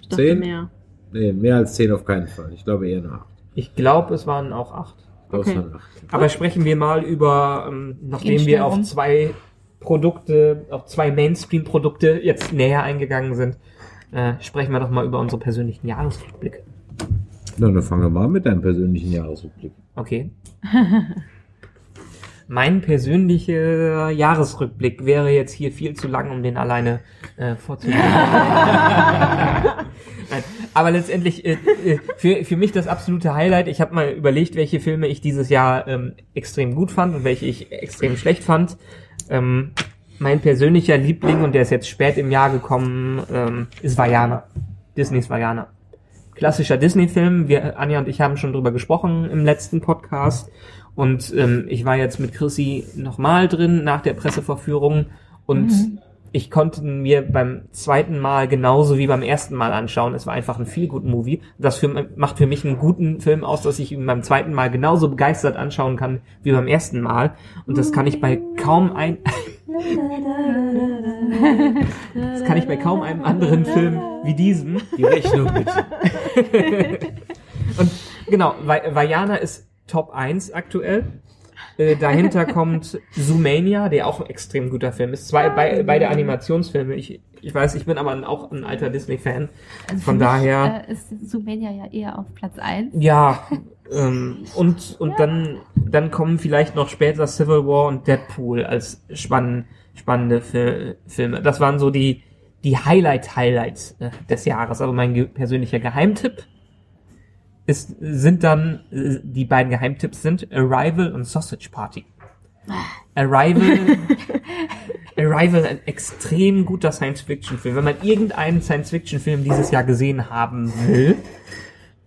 Ich dachte Zehn? mehr. Nee, mehr als zehn auf keinen Fall. Ich glaube eher nach acht. Ich glaube, es waren auch acht. Okay. waren acht. Aber sprechen wir mal über, ähm, nachdem wir auf zwei Produkte, auf zwei Mainstream-Produkte jetzt näher eingegangen sind, äh, sprechen wir doch mal über unsere persönlichen Jahresrückblicke. Na, dann fangen wir mal mit deinem persönlichen Jahresrückblick. Okay. <laughs> mein persönlicher Jahresrückblick wäre jetzt hier viel zu lang, um den alleine äh, vorzulesen. <laughs> Nein, aber letztendlich äh, äh, für, für mich das absolute Highlight. Ich habe mal überlegt, welche Filme ich dieses Jahr ähm, extrem gut fand und welche ich extrem schlecht fand. Ähm, mein persönlicher Liebling, und der ist jetzt spät im Jahr gekommen, ähm, ist Vajana. Disneys Vajana. Klassischer Disney-Film. Wir, Anja und ich haben schon drüber gesprochen im letzten Podcast. Und ähm, ich war jetzt mit Chrissy nochmal drin nach der Presseverführung und ich konnte mir beim zweiten Mal genauso wie beim ersten Mal anschauen. Es war einfach ein viel guten Movie. Das für, macht für mich einen guten Film aus, dass ich ihn beim zweiten Mal genauso begeistert anschauen kann wie beim ersten Mal. Und das kann ich bei kaum ein das kann ich bei kaum einem anderen Film wie diesem. Die Rechnung bitte. <laughs> Und genau, Va- Vajana ist Top 1 aktuell. Äh, dahinter kommt Zoomania, der auch ein extrem guter Film ist. Zwei, bei, beide Animationsfilme. Ich, ich weiß, ich bin aber auch ein alter Disney-Fan. Also Von für mich, daher- Äh, ist Zoomania ja eher auf Platz 1. Ja, ähm, und, und dann, dann kommen vielleicht noch später Civil War und Deadpool als spann, spannende Fil Filme. Das waren so die, die Highlight-Highlights äh, des Jahres. Aber mein ge persönlicher Geheimtipp ist, sind dann, äh, die beiden Geheimtipps sind Arrival und Sausage Party. Arrival, <laughs> Arrival, ein extrem guter Science-Fiction-Film. Wenn man irgendeinen Science-Fiction-Film dieses Jahr gesehen haben will,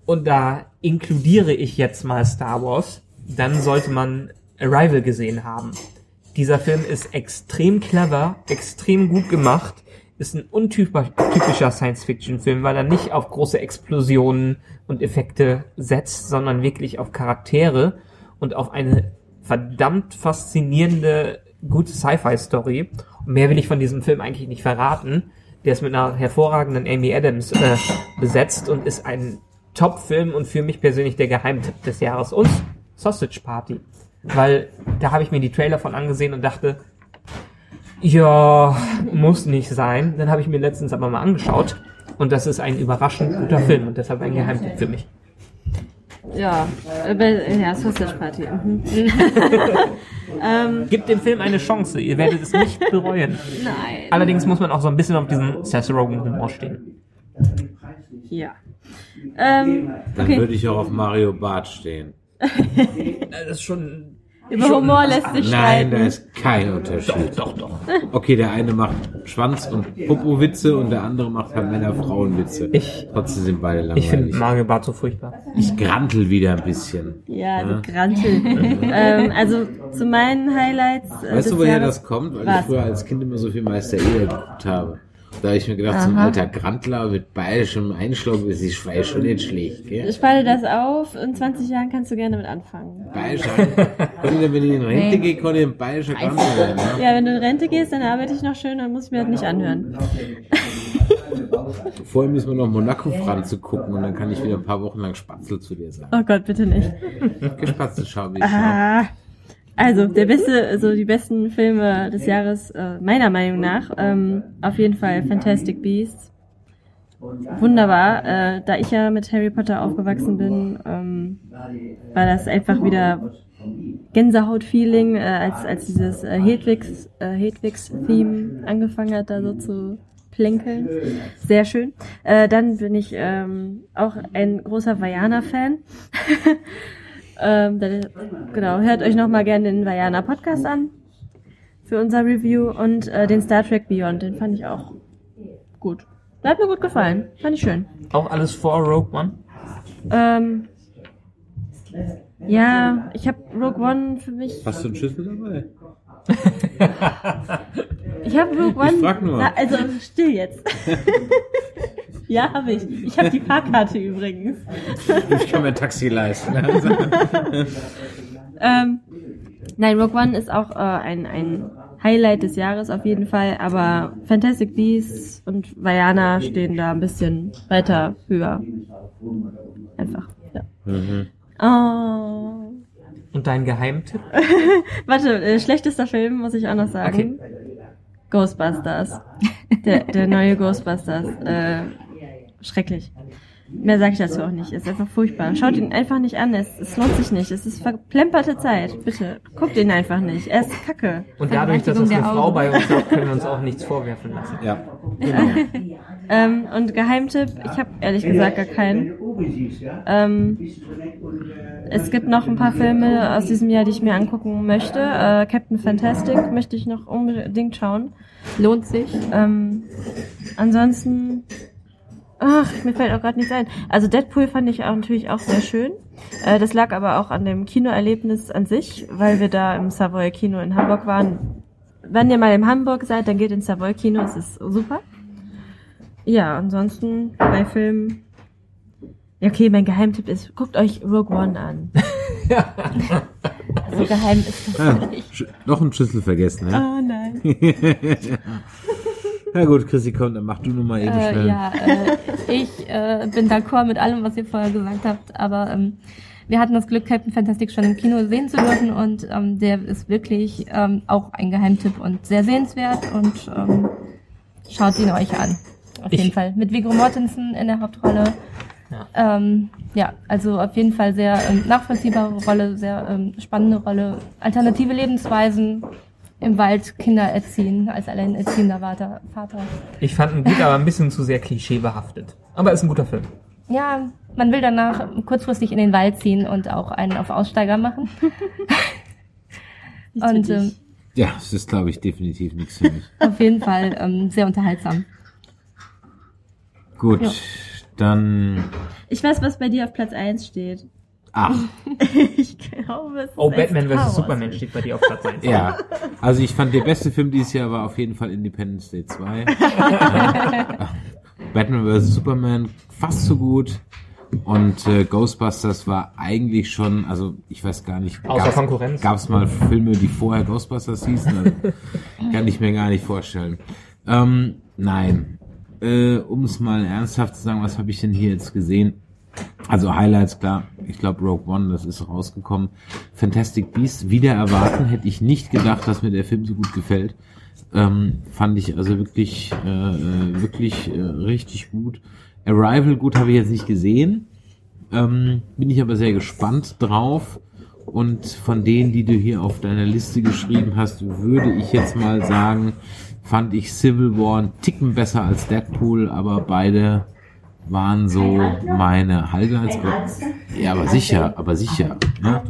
und da inkludiere ich jetzt mal Star Wars, dann sollte man Arrival gesehen haben. Dieser Film ist extrem clever, extrem gut gemacht, ist ein untypischer Science-Fiction-Film, weil er nicht auf große Explosionen und Effekte setzt, sondern wirklich auf Charaktere und auf eine verdammt faszinierende, gute Sci-Fi-Story. Mehr will ich von diesem Film eigentlich nicht verraten. Der ist mit einer hervorragenden Amy Adams äh, besetzt und ist ein Top-Film und für mich persönlich der Geheimtipp des Jahres. Und Sausage Party. Weil da habe ich mir die Trailer von angesehen und dachte, ja, muss nicht sein. Dann habe ich mir letztens aber mal angeschaut und das ist ein überraschend guter Film und deshalb ein Geheimtipp für mich. Ja, äh, ja, Sausage Party. Mhm. <laughs> ähm, Gebt dem Film eine Chance, ihr werdet es nicht bereuen. nein. Allerdings muss man auch so ein bisschen auf diesen Seth Rogen Humor stehen. Ja. Ähm, Dann okay. würde ich auch auf Mario Barth stehen. <laughs> Das ist schon. Über Humor lässt sich Nein, streiten. da ist kein Unterschied. Doch, doch. Okay, der eine macht Schwanz- und Popo-Witze und der andere macht halt Männer-Frauen-Witze. Ich- Trotzdem sind beide Ich finde langweilig. Mario Bart so furchtbar. Ich grantel wieder ein bisschen. Ja, die Grantel. <laughs> ähm, also zu meinen Highlights. Äh, Weißt des du, woher Jahres- das kommt? Weil Was? ich früher als Kind immer so viel Meister Eder geguckt habe. Da habe ich mir gedacht, so ein Aha. alter Grantler mit bayerischem Einschlag ist die Schweine schon nicht schlecht, gell? Spalte das auf. In 20 Jahren kannst du gerne mit anfangen. Bayerischer. Ich, <laughs> wenn ich in Rente Nee. gehe, kann ich ein bayerischer Grantler werden, ne? Ja, wenn du in Rente gehst, dann arbeite ich noch schön, dann muss ich mir das nicht anhören. Vorher müssen wir noch Monaco Franz zu gucken und dann kann ich wieder ein paar Wochen lang Spatzel zu dir sagen. Oh Gott, bitte nicht. Gespatzel ich schau. Ah, also der beste, also die besten Filme des Jahres äh, meiner Meinung nach ähm, auf jeden Fall Fantastic Beasts. Wunderbar, äh, da ich ja mit Harry Potter aufgewachsen bin, ähm, war das einfach wieder Gänsehaut-Feeling, äh, als als dieses äh, Hedwigs äh, Hedwigs Theme angefangen hat, da so zu plänkeln. Sehr schön. Äh, dann bin ich ähm, auch ein großer Vajana-Fan. <laughs> ähm, da, genau, hört euch nochmal gerne den Vajana Podcast an für unser Review und äh, den Star Trek Beyond, den fand ich auch gut. Der hat mir gut gefallen. Fand ich schön. Auch alles vor Rogue One. Ähm, ja, ich habe Rogue One für mich. Hast du einen Schlüssel dabei? Ich habe Rogue One. frag nur. Na, also still jetzt. <laughs> <laughs> ja, habe ich. Ich habe die Fahrkarte übrigens. Ich kann mir ein Taxi leisten. <laughs> Ähm, nein, Rogue One ist auch äh, ein, ein Highlight des Jahres auf jeden Fall, aber Fantastic Beasts und Vajana stehen da ein bisschen weiter höher. Einfach. Ja. Mhm. Oh. Und dein Geheimtipp? <laughs> Warte, äh, schlechtester Film, muss ich auch noch sagen. Ghostbusters. Der, der neue Ghostbusters. Äh, schrecklich. Mehr sage ich dazu auch nicht. Ist einfach furchtbar. Schaut ihn einfach nicht an. Es, es lohnt sich nicht. Es ist verplemperte Zeit. Bitte. Guckt ihn einfach nicht. Er ist kacke. Und dadurch, dass es eine Frau Augen. bei uns hat, können wir uns auch nichts vorwerfen lassen. Ja, genau. <laughs> Ähm, und Geheimtipp, ich habe ehrlich gesagt gar keinen. Ähm, es gibt noch ein paar Filme aus diesem Jahr, die ich mir angucken möchte. Äh, Captain Fantastic möchte ich noch unbedingt schauen. Lohnt sich. Ähm, ansonsten, ach, mir fällt auch gerade nichts ein. Also Deadpool fand ich auch natürlich auch sehr schön. Äh, das lag aber auch an dem Kinoerlebnis an sich, weil wir da im Savoy Kino in Hamburg waren. Wenn ihr mal in Hamburg seid, dann geht ins Savoy Kino, es ist super. Ja, ansonsten bei Filmen. Ja, okay, mein Geheimtipp ist, guckt euch Rogue One an. <laughs> So geheim ist das Ah, nicht. Noch einen Schlüssel vergessen, ja? Oh nein. <laughs> Na gut, Chrissy, komm, dann mach du nur mal eben Äh, schnell. ja, äh, ich äh, bin d'accord mit allem, was ihr vorher gesagt habt, aber ähm, wir hatten das Glück, Captain Fantastic schon im Kino sehen zu dürfen und ähm, der ist wirklich ähm, auch ein Geheimtipp und sehr sehenswert und ähm, schaut ihn euch an. Auf Ich- jeden Fall. Mit Viggo Mortensen in der Hauptrolle. Ja, ähm, ja also auf jeden Fall sehr ähm, nachvollziehbare Rolle, sehr ähm, spannende Rolle. Alternative Lebensweisen im Wald Kinder erziehen als alleinerziehender Vater. Vater. Ich fand ihn gut, aber ein bisschen zu sehr klischeebehaftet. Aber ist ein guter Film. Ja, man will danach kurzfristig in den Wald ziehen und auch einen auf Aussteiger machen. <laughs> und ähm, Ja, es ist, glaube ich, definitiv nichts für mich. <laughs> auf jeden Fall ähm, sehr unterhaltsam. Gut, Ja. dann. Ich weiß, was bei dir auf Platz 1 steht. Ach, <laughs> Ich glaube, es ist Oh, Batman vs. Superman steht bei dir auf Platz 1. ja. Also ich fand der beste Film dieses Jahr war auf jeden Fall Independence Day 2. <laughs> Batman vs. Superman fast so gut. Und äh, Ghostbusters war eigentlich schon, also ich weiß gar nicht, Außer Konkurrenz. Gab es mal Filme, die vorher Ghostbusters hießen? Also, kann ich mir gar nicht vorstellen. Ähm, nein. Äh, um es mal ernsthaft zu sagen, was habe ich denn hier jetzt gesehen? Also Highlights, klar. Ich glaube Rogue One, das ist rausgekommen. Fantastic Beasts, wieder erwarten, hätte ich nicht gedacht, dass mir der Film so gut gefällt. Ähm, fand ich also wirklich, äh, äh, wirklich äh, richtig gut. Arrival, gut, habe ich jetzt nicht gesehen. Ähm, bin ich aber sehr gespannt drauf. Und von denen, die du hier auf deiner Liste geschrieben hast, würde ich jetzt mal sagen, fand ich Civil War einen Ticken besser als Deadpool, aber beide waren so meine Highlights. Ja, aber sicher, aber sicher. Ne?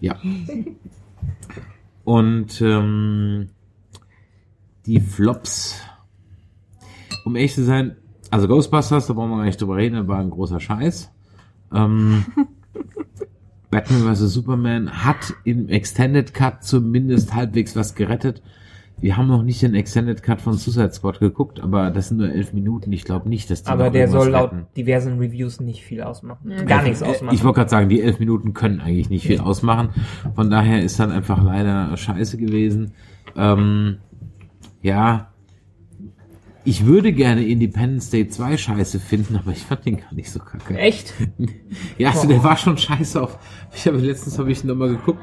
Ja. <laughs> Und ähm, die Flops. Um ehrlich zu sein, also Ghostbusters, da brauchen wir gar nicht drüber reden, war ein großer Scheiß. Ähm, <laughs> Batman vs. Superman hat im Extended Cut zumindest halbwegs was gerettet. Wir haben noch nicht den Extended Cut von Suicide Squad geguckt, aber das sind nur elf Minuten. Ich glaube nicht, dass die Aber noch der soll laut retten. diversen Reviews nicht viel ausmachen. Ja. Gar nichts Äh, ausmachen. Ich wollte gerade sagen, die elf Minuten können eigentlich nicht viel ausmachen. Von daher ist dann einfach leider scheiße gewesen. Ähm, ja, ich würde gerne Independence Day 2 scheiße finden, aber ich fand den gar nicht so kacke. Echt? <laughs> Ja, also der war schon scheiße auf. Ich habe letztens habe ich ihn nochmal geguckt.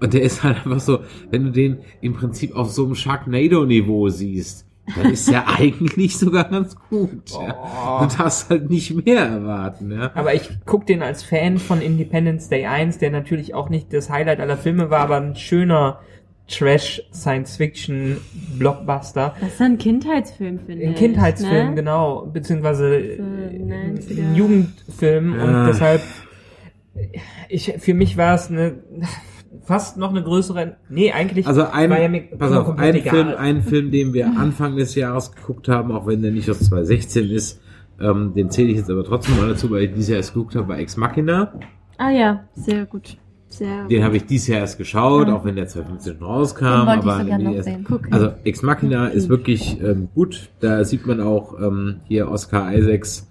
Und der ist halt einfach so, wenn du den im Prinzip auf so einem Sharknado-Niveau siehst, dann ist der <laughs> eigentlich sogar ganz gut. Ja. Du darfst halt nicht mehr erwarten, ja. Aber ich guck den als Fan von Independence Day 1, der natürlich auch nicht das Highlight aller Filme war, aber ein schöner Trash-Science-Fiction-Blockbuster. Das ist ein Kindheitsfilm, finde Ein ich. Kindheitsfilm, ne? genau, beziehungsweise So, 90er. ein Jugendfilm Ja. und deshalb, ich, für mich war es eine, fast noch eine größere, nee, eigentlich Also ein, war ja mir pass auf, ein egal. Film, ein Film, den wir Anfang des Jahres geguckt haben, auch wenn der nicht aus 2016 ist, ähm, den zähle ich jetzt aber trotzdem mal dazu, weil ich dieses Jahr erst geguckt habe, war Ex Machina. Ah ja, sehr gut. Sehr Den habe ich dieses Jahr erst geschaut, auch wenn der 2015 schon rauskam. Den wollte ich aber. Also Ex Machina ist wirklich ähm, gut. Da sieht man auch ähm, hier Oscar Isaacs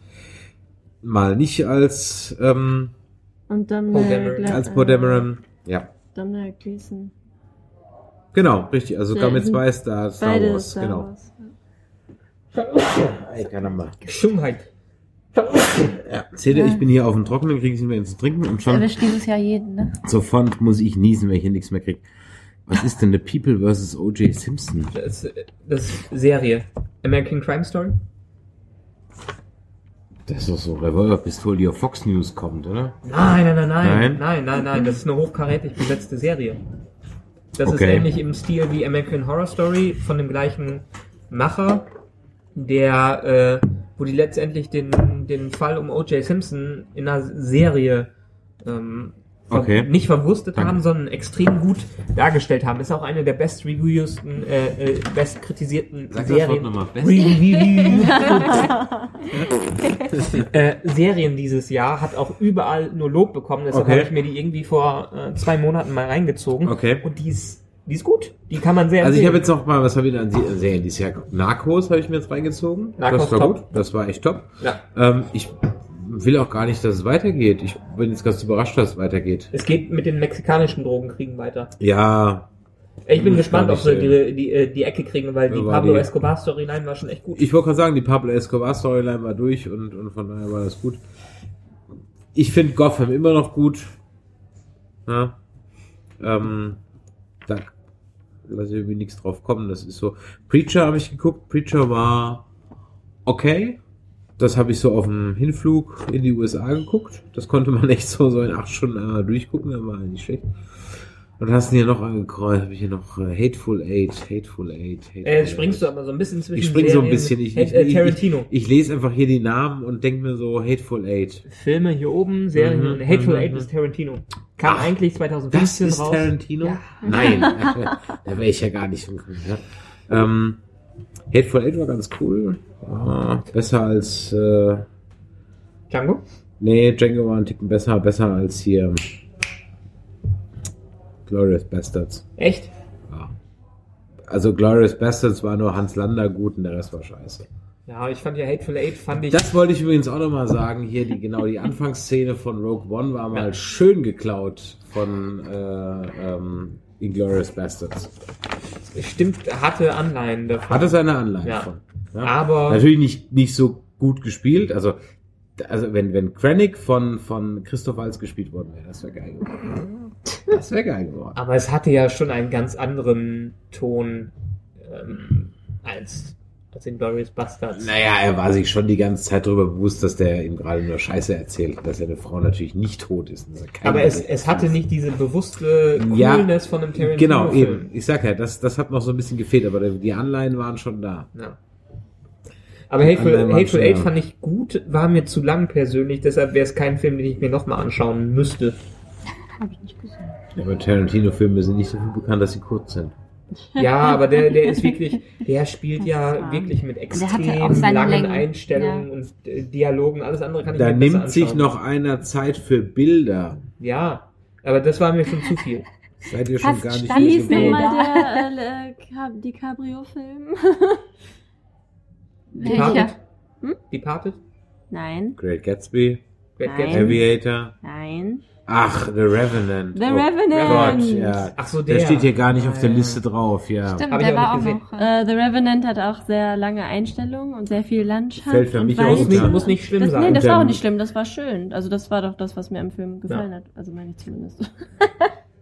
mal nicht als ähm, Und dann Dameron. als Poe Dameron. Ja, Dominic Gleason. genau, richtig. Also Ja, mit sind zwei Star, Beide Wars, Star genau. Wars. <coughs> Ey, caramba. Gesundheit. <coughs> Ja, seht ihr, ich bin hier auf dem Trockenen, kriege ich nicht mehr ins Trinken und schon erwischt dieses Jahr jeden, ne? sofort muss ich niesen, wenn ich hier nichts mehr kriege. Was ist denn The People vs. O.J. Simpson? Das, ist- das ist Serie. American Crime Story? Das ist doch so Revolverpistole, die auf Fox News kommt, oder? Nein, nein, nein, nein, Nein? nein, nein, nein, das ist eine hochkarätig besetzte Serie. Das ist Okay. ähnlich im Stil wie American Horror Story von dem gleichen Macher, der, äh, wo die letztendlich den, den Fall um O.J. Simpson in einer Serie ähm, Okay. nicht verwurstet Danke. haben, sondern extrem gut dargestellt haben. Ist auch eine der best reviewsten, äh, äh, best kritisierten Sag das Wort Serien. nochmal. Best- Review. <laughs> äh, Serien dieses Jahr hat auch überall nur Lob bekommen. Deshalb Okay. habe ich mir die irgendwie vor äh, zwei Monaten mal reingezogen. Okay. Und die ist, die ist gut. Die kann man sehr Also ich habe jetzt noch mal, was habe ich denn an Se- Serien dieses Jahr? Narcos habe ich mir jetzt reingezogen. Narcos das war top. gut. Das war echt top. ja. Ähm, ich will auch gar nicht, dass es weitergeht. Ich bin jetzt ganz überrascht, dass es weitergeht. Es geht mit den mexikanischen Drogenkriegen weiter. Ja, Ich bin Hm, gespannt, ob sie die, die, äh, die Ecke kriegen, weil die Pablo die- Escobar Storyline war schon echt gut. ich wollte gerade sagen, die Pablo Escobar Storyline war durch und, und von daher war das gut. Ich finde Gotham immer noch gut. Ja. Ähm, da lasse ich irgendwie nichts drauf kommen. Das ist so. Preacher habe ich geguckt. Preacher war okay. Das habe ich so auf dem Hinflug in die USA geguckt. Das konnte man <laughs> echt so, so in acht Stunden einmal durchgucken. Das war nicht schlecht. Und hast du hier noch angekreuzt? Habe ich hier noch äh, Hateful Eight, Hateful Eight, Hateful äh, Eight. springst du aber so ein bisschen zwischen Ich spring so ein bisschen. Ich, ich, ich, Tarantino. Ich, ich lese einfach hier die Namen und denke mir so Hateful Eight. Filme hier oben, Serien Mhm, Hateful mhm, Eight mhm. ist Tarantino. Kam Ach, eigentlich Das 2015 ist raus. Tarantino? Ja. Nein, <laughs> da wäre ich ja gar nicht. Ja. Ähm, Hateful Eight war ganz cool. Ah, besser als äh, Django? Nee, Django war ein Ticken besser, besser als hier Glorious Bastards. Echt? Ja. Also Glorious Bastards war nur Hans Lander gut und der Rest war scheiße. Ja, ich fand ja Hateful Eight, fand ich. Das wollte ich übrigens auch nochmal sagen. Hier die genau die Anfangsszene von Rogue One war mal Ja. schön geklaut von äh, ähm, Inglourious Bastards. stimmt, hatte Anleihen davon. Hatte seine Anleihen Ja. von. Ja. Aber Natürlich nicht, nicht so gut gespielt. Also, also wenn, wenn Krennic von, von Christoph Waltz gespielt worden wäre, das wäre geil geworden. Das wäre geil geworden. Aber es hatte ja schon einen ganz anderen Ton ähm, als als in Glorious Bastards. Naja, er war sich schon die ganze Zeit darüber bewusst, dass der ihm gerade nur Scheiße erzählt, dass seine Frau natürlich nicht tot ist. keine Aber es, es hat. hatte nicht diese bewusste Ja, Coolness von einem Genau, Tarantino-Film. eben. Ich sag ja, das, das hat noch so ein bisschen gefehlt, aber die Anleihen waren schon da. Ja. Aber Hateful, Hateful schon, Eight ja. fand ich gut, war mir zu lang persönlich, deshalb wäre es kein Film, den ich mir nochmal anschauen müsste. Habe ich nicht gesehen. Aber Tarantino-Filme sind nicht dafür bekannt, dass sie kurz sind. Ja, <laughs> aber der, der ist wirklich, der spielt ja wirklich mit extrem ja langen Längen. Einstellungen und äh, Dialogen, alles andere kann ich Da mir besser nimmt sich noch einer Zeit für Bilder. Ja, aber das war mir schon zu viel. Seid ihr schon Fast gar nicht Wie die hieß nochmal der äh, Ca- DiCaprio-Film? <laughs> Departed? Hm? Departed? Nein, Great Gatsby, Great Nein. Gatsby? Aviator. nein. Ach, The Revenant. The oh Revenant. Gott, ja. Ach so, Der, der. steht hier gar nicht auf der Ja. Liste drauf, ja. Stimmt, Hab der war auch noch. Äh, Äh, The Revenant hat auch sehr lange Einstellungen und sehr viel Landschaft. Fällt für mich Muss nicht, Ja. muss nicht schlimm Das, sein. nee, das war auch nicht schlimm, das war schön. Also das war doch das, was mir am Film gefallen hat. Also meine ich zumindest.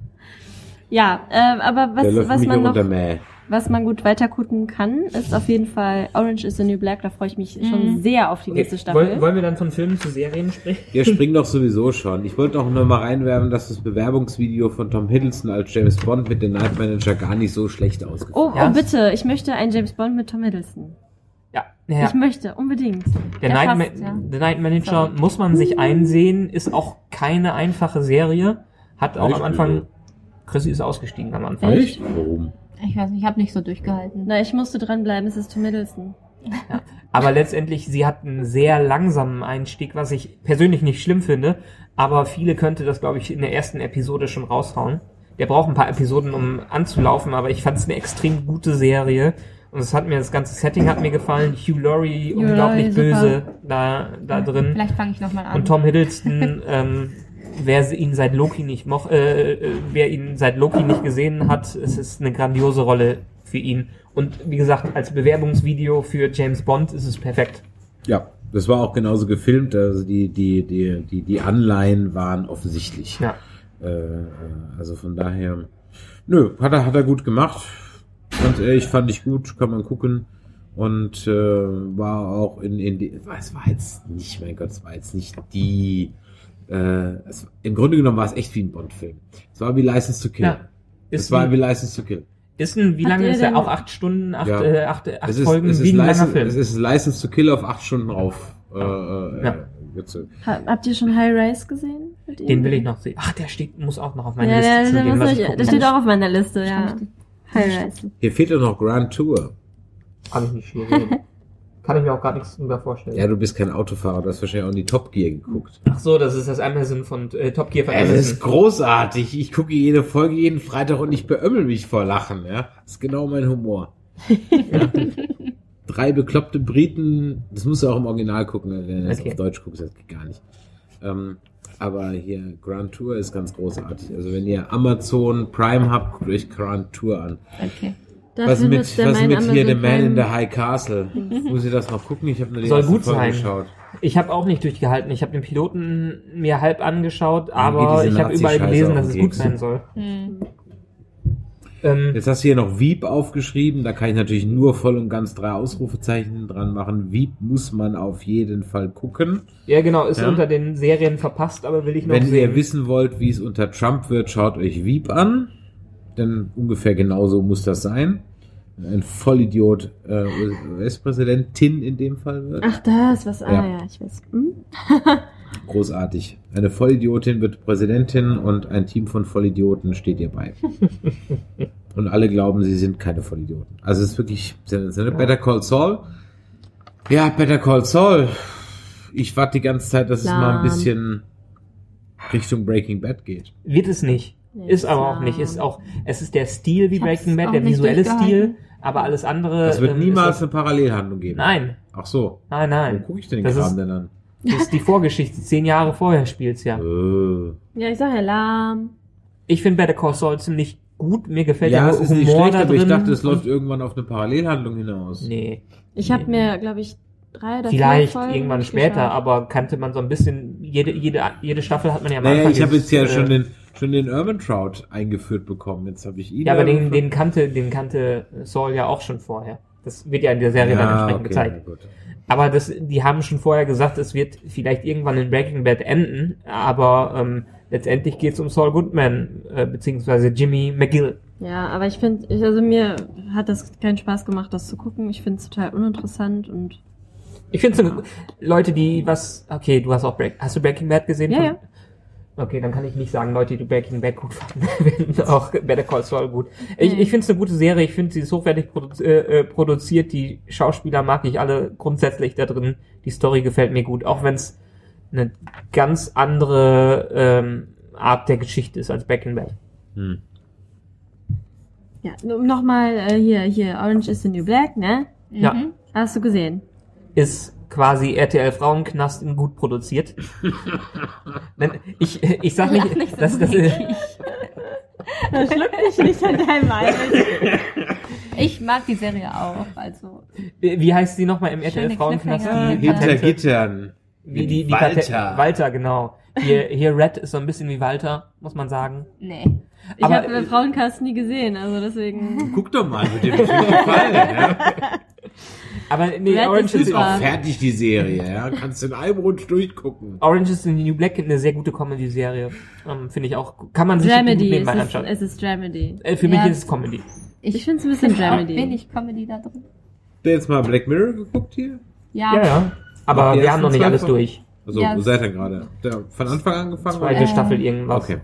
<laughs> ja, äh, aber der was, läuft was mich man noch, runter, mäh. Was man gut weiter gucken kann, ist auf jeden Fall Orange is the New Black. Da freue ich mich schon Mhm. sehr auf die nächste Okay, Staffel. wollen, wollen wir dann von Filmen zu Serien sprechen? Wir <laughs> springen doch sowieso schon. Ich wollte auch nur mal reinwerfen, dass das Bewerbungsvideo von Tom Hiddleston als James Bond mit dem Night Manager gar nicht so schlecht ausgefallen oh, Ja. oh, bitte, ich möchte einen James Bond mit Tom Hiddleston. Ja, ja. Ich möchte, unbedingt. Der Der Night, passt, Ma ja. The Night Manager muss man sich einsehen, ist auch keine einfache Serie. Hat auch Echt? am Anfang. Chrissy ist ausgestiegen am Anfang. Echt? Warum? Ich weiß nicht, ich habe nicht so durchgehalten. Na, ich musste dranbleiben, es ist Tom Hiddleston. Aber letztendlich, sie hat einen sehr langsamen Einstieg, was ich persönlich nicht schlimm finde. Aber viele könnte das, glaube ich, in der ersten Episode schon raushauen. Der braucht ein paar Episoden, um anzulaufen, aber ich fand es eine extrem gute Serie. Und es hat mir, das ganze Setting hat mir gefallen. Hugh Laurie, Hugh unglaublich Laurie, böse da, da drin. Vielleicht fange ich nochmal an. Und Tom Hiddleston, <laughs> ähm, wer ihn seit Loki nicht moch, äh, äh, wer ihn seit Loki nicht gesehen hat, es ist eine grandiose Rolle für ihn. Und wie gesagt, als Bewerbungsvideo für James Bond ist es perfekt. Ja, das war auch genauso gefilmt. Also die, die, die, die, die Anleihen waren offensichtlich. Ja. Äh, äh, also von daher, nö, hat er, hat er gut gemacht. Ganz ehrlich, fand ich gut, kann man gucken. Und äh, war auch in, in die, es war jetzt nicht, mein Gott, es war jetzt nicht die, äh, es, im Grunde genommen war es echt wie ein Bond-Film. Es war wie License to Kill. Ja. Es war ein, wie License to Kill. ist ein, wie Hat lange ist er? Auch acht Stunden, acht, Ja. äh, acht, acht Es ist, Folgen, es, wie ein langer Film. es ist License to Kill auf acht Stunden rauf. Äh, äh, Ja. gezählt. Ha, habt ihr schon High Rise gesehen? Den will ich noch sehen. Ach, der steht, muss auch noch auf meiner Ja, Liste der, zu der, ich, der steht auch auf meiner Liste, ja. High Rise. Hier fehlt ja noch Grand Tour. Kann ich nicht gesehen. <laughs> Kann ich mir auch gar nichts drüber vorstellen. Ja, du bist kein Autofahrer, du hast wahrscheinlich auch nie Top Gear geguckt. Ach so, das ist das Amazon von äh, Top Gear von Es Amazon. ist großartig. Ich gucke jede Folge jeden Freitag und ich beömmel mich vor Lachen. Ja, das ist genau mein Humor. ja. <laughs> Drei bekloppte Briten. Das musst du auch im Original gucken, wenn du das Okay. auf Deutsch guckst, das geht gar nicht. Ähm, aber hier Grand Tour ist ganz großartig. Also wenn ihr Amazon Prime habt, guckt euch Grand Tour an. Okay. Da was mit, der was mit hier The Man in the High Castle? Muss ich das noch gucken? Ich habe nur die Soll erste gut Folge sein. geschaut. Ich habe auch nicht durchgehalten. Ich habe den Piloten mir halb angeschaut, aber ich habe überall gelesen, dass es gut sein soll. Hm. Ähm, Jetzt hast du hier noch Wieb aufgeschrieben. Da kann ich natürlich nur voll und ganz drei Ausrufezeichen dran machen. Wieb muss man auf jeden Fall gucken. ja, genau, ist Ja. unter den Serien verpasst, aber will ich noch Wenn sehen. ihr wissen wollt, wie es unter Trump wird, schaut euch Wieb an. Denn ungefähr genauso muss das sein. Ein Vollidiot äh, US-Präsidentin in dem Fall wird. Ach, das, was, ah Ja. ja, ich weiß. Hm? <laughs> Großartig. Eine Vollidiotin wird Präsidentin und ein Team von Vollidioten steht ihr bei. <laughs> und alle glauben, sie sind keine Vollidioten. Also es ist wirklich sind Better Call Saul. Ja, Better Call Saul. Ich warte die ganze Zeit, dass es mal ein bisschen Richtung Breaking Bad geht. Wird es nicht. Nee, Ist aber auch nicht. Ist auch, es ist der Stil wie Breaking Bad, der visuelle. Stil, aber alles andere. Es wird ähm, niemals ist eine Parallelhandlung geben. Nein, Ach so. nein, Wo nein. gucke ich denn den Das Kram ist- denn an? Das ist die Vorgeschichte. Zehn Jahre vorher spielt's ja. Äh. Ja, ich sag ja lahm. Ich finde Better Call Saul ziemlich gut. Mir gefällt Ja, der es ist Humor nicht schlecht, da aber drin. ich dachte, es läuft irgendwann auf eine Parallelhandlung hinaus. Nee. Ich habe mir, glaube ich, drei oder Vielleicht vier Folgen irgendwann später, geschaut. aber kannte man so ein bisschen, jede, jede, jede Staffel hat man ja am Naja, ich habe jetzt ja äh, schon den, schon den Urban Trout eingeführt bekommen. Jetzt habe ich ihn. Ja, aber den, den kannte, den kannte Saul ja auch schon vorher. Das wird ja in der Serie dann entsprechend okay, gezeigt. gut. Aber das, die haben schon vorher gesagt, es wird vielleicht irgendwann in Breaking Bad enden, aber ähm, letztendlich geht es um Saul Goodman, äh, beziehungsweise Jimmy McGill. Ja, aber ich finde, ich, also mir hat das keinen Spaß gemacht, das zu gucken. Ich finde es total uninteressant und Ich finde so Leute, die was. Okay, du hast auch Break, hast du Breaking Bad gesehen? Ja, ja. Okay, dann kann ich nicht sagen, Leute, die Breaking Bad gut fanden, finden auch Better Call Saul gut. Ich, Nee. ich finde es eine gute Serie. Ich finde, sie ist hochwertig produ äh, äh, produziert. Die Schauspieler mag ich alle grundsätzlich da drin. Die Story gefällt mir gut, auch wenn es eine ganz andere ähm, Art der Geschichte ist als Breaking Bad. Hm. ja, nochmal äh, hier, hier, Orange is the New Black, ne? Ja, Mhm. Hast du gesehen? ist quasi RTL Frauenknast in gut produziert. Ich, ich sag nicht, nicht so das, das, dreckig. Schluck dich nicht an deinem Eis. Ich mag die Serie auch, also. wie heißt sie nochmal im RTL Frauenknast? Die Hinter Patente? Gittern. Wie die, die Walter. Walter. Walter, genau. Hier, hier Red ist so ein bisschen wie Walter, muss man sagen. Nee. Ich habe Frauencast nie gesehen, also deswegen. Guck doch mal, wird dir bestimmt gefallen. Ja? <laughs> Aber nee, Red Orange ist is, Ist auch fertig, die Serie. Ja? Kannst du in einem Rutsch durchgucken. Orange is the New Black eine sehr gute Comedy-Serie. Ähm, Finde ich auch. Kann man sich gut Dramedy, es nebenbei ist, anschauen. es ist Dramedy. Äh, für Ja. mich ist es Comedy. Ich find's ein bisschen Dramedy. wenig Comedy da drin. Habt ihr jetzt mal Black Mirror geguckt hier? Ja. Ja, ja. Aber wir haben noch nicht alles durch. Also, Ja. wo seid ihr gerade? Der- Von Anfang an angefangen? Zweite Äh. Staffel irgendwas. Okay.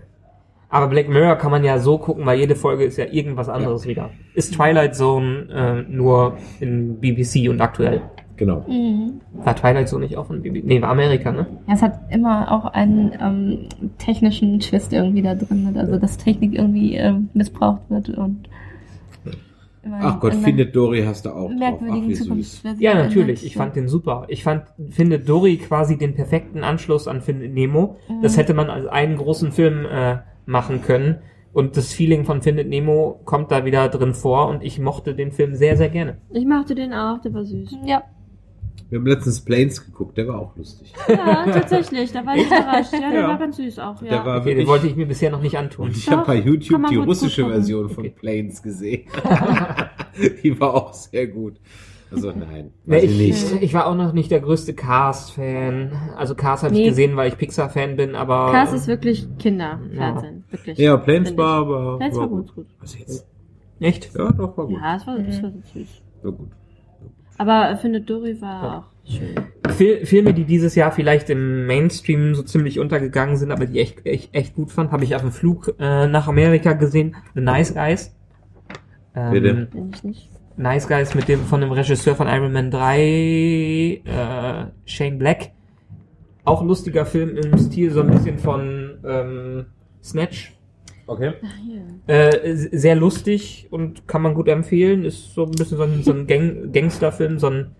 Aber Black Mirror kann man ja so gucken, weil jede Folge ist ja irgendwas anderes wieder. Ist Twilight Zone äh, nur in BBC und aktuell. Genau. Mhm. War Twilight Zone nicht auch von BBC? Nee, war Amerika, ne? Ja, es hat immer auch einen ähm, technischen Twist irgendwie da drin, also dass Technik irgendwie ähm, missbraucht wird und Ach Gott, in Findet Dory hast du auch drauf. Ach, merkwürdigen wie süß. Zukunftsversionen. Ja, natürlich. Ich fand den super. Ich fand, finde Dory quasi den perfekten Anschluss an Findet Nemo. Das hätte man als einen großen Film äh, machen können. Und das Feeling von Findet Nemo kommt da wieder drin vor und ich mochte den Film sehr, sehr gerne. Ich mochte den auch, der war süß. Ja, Wir haben letztens Planes geguckt, der war auch lustig. <laughs> Ja, tatsächlich, da war ich überrascht. Ja, der Ja. war ganz süß auch, Der ja. war Okay, den wirklich, wollte ich mir bisher noch nicht antun. und ich habe bei YouTube die russische gucken. Version von Okay. Planes gesehen. <laughs> <laughs> die war auch sehr gut. Also nein, Nee, weiß ich ich, nicht. ich war auch noch nicht der größte Cast-Fan. Also Cast habe Nee. ich gesehen, weil ich Pixar-Fan bin, aber... Cast ist wirklich Kinderfernsehen, wirklich. Ja, Planes war aber... Planes war gut, gut. Was jetzt? Echt? Ja, doch, war gut. Ja, es war, es war süß. War gut. Aber Findet Dory war auch schön. Fil Filme, die dieses Jahr vielleicht im Mainstream so ziemlich untergegangen sind, aber die ich echt, echt, echt gut fand, habe ich auf dem Flug äh, nach Amerika gesehen. The Nice Guys. Ähm, Bitte. Bin ich nicht. Nice Guys mit dem von dem Regisseur von Iron Man 3, äh, Shane Black. Auch ein lustiger Film im Stil so ein bisschen von ähm, Snatch. Okay. Äh, sehr lustig und kann man gut empfehlen. Ist so ein bisschen so ein, so ein Gang Gangsterfilm, so ein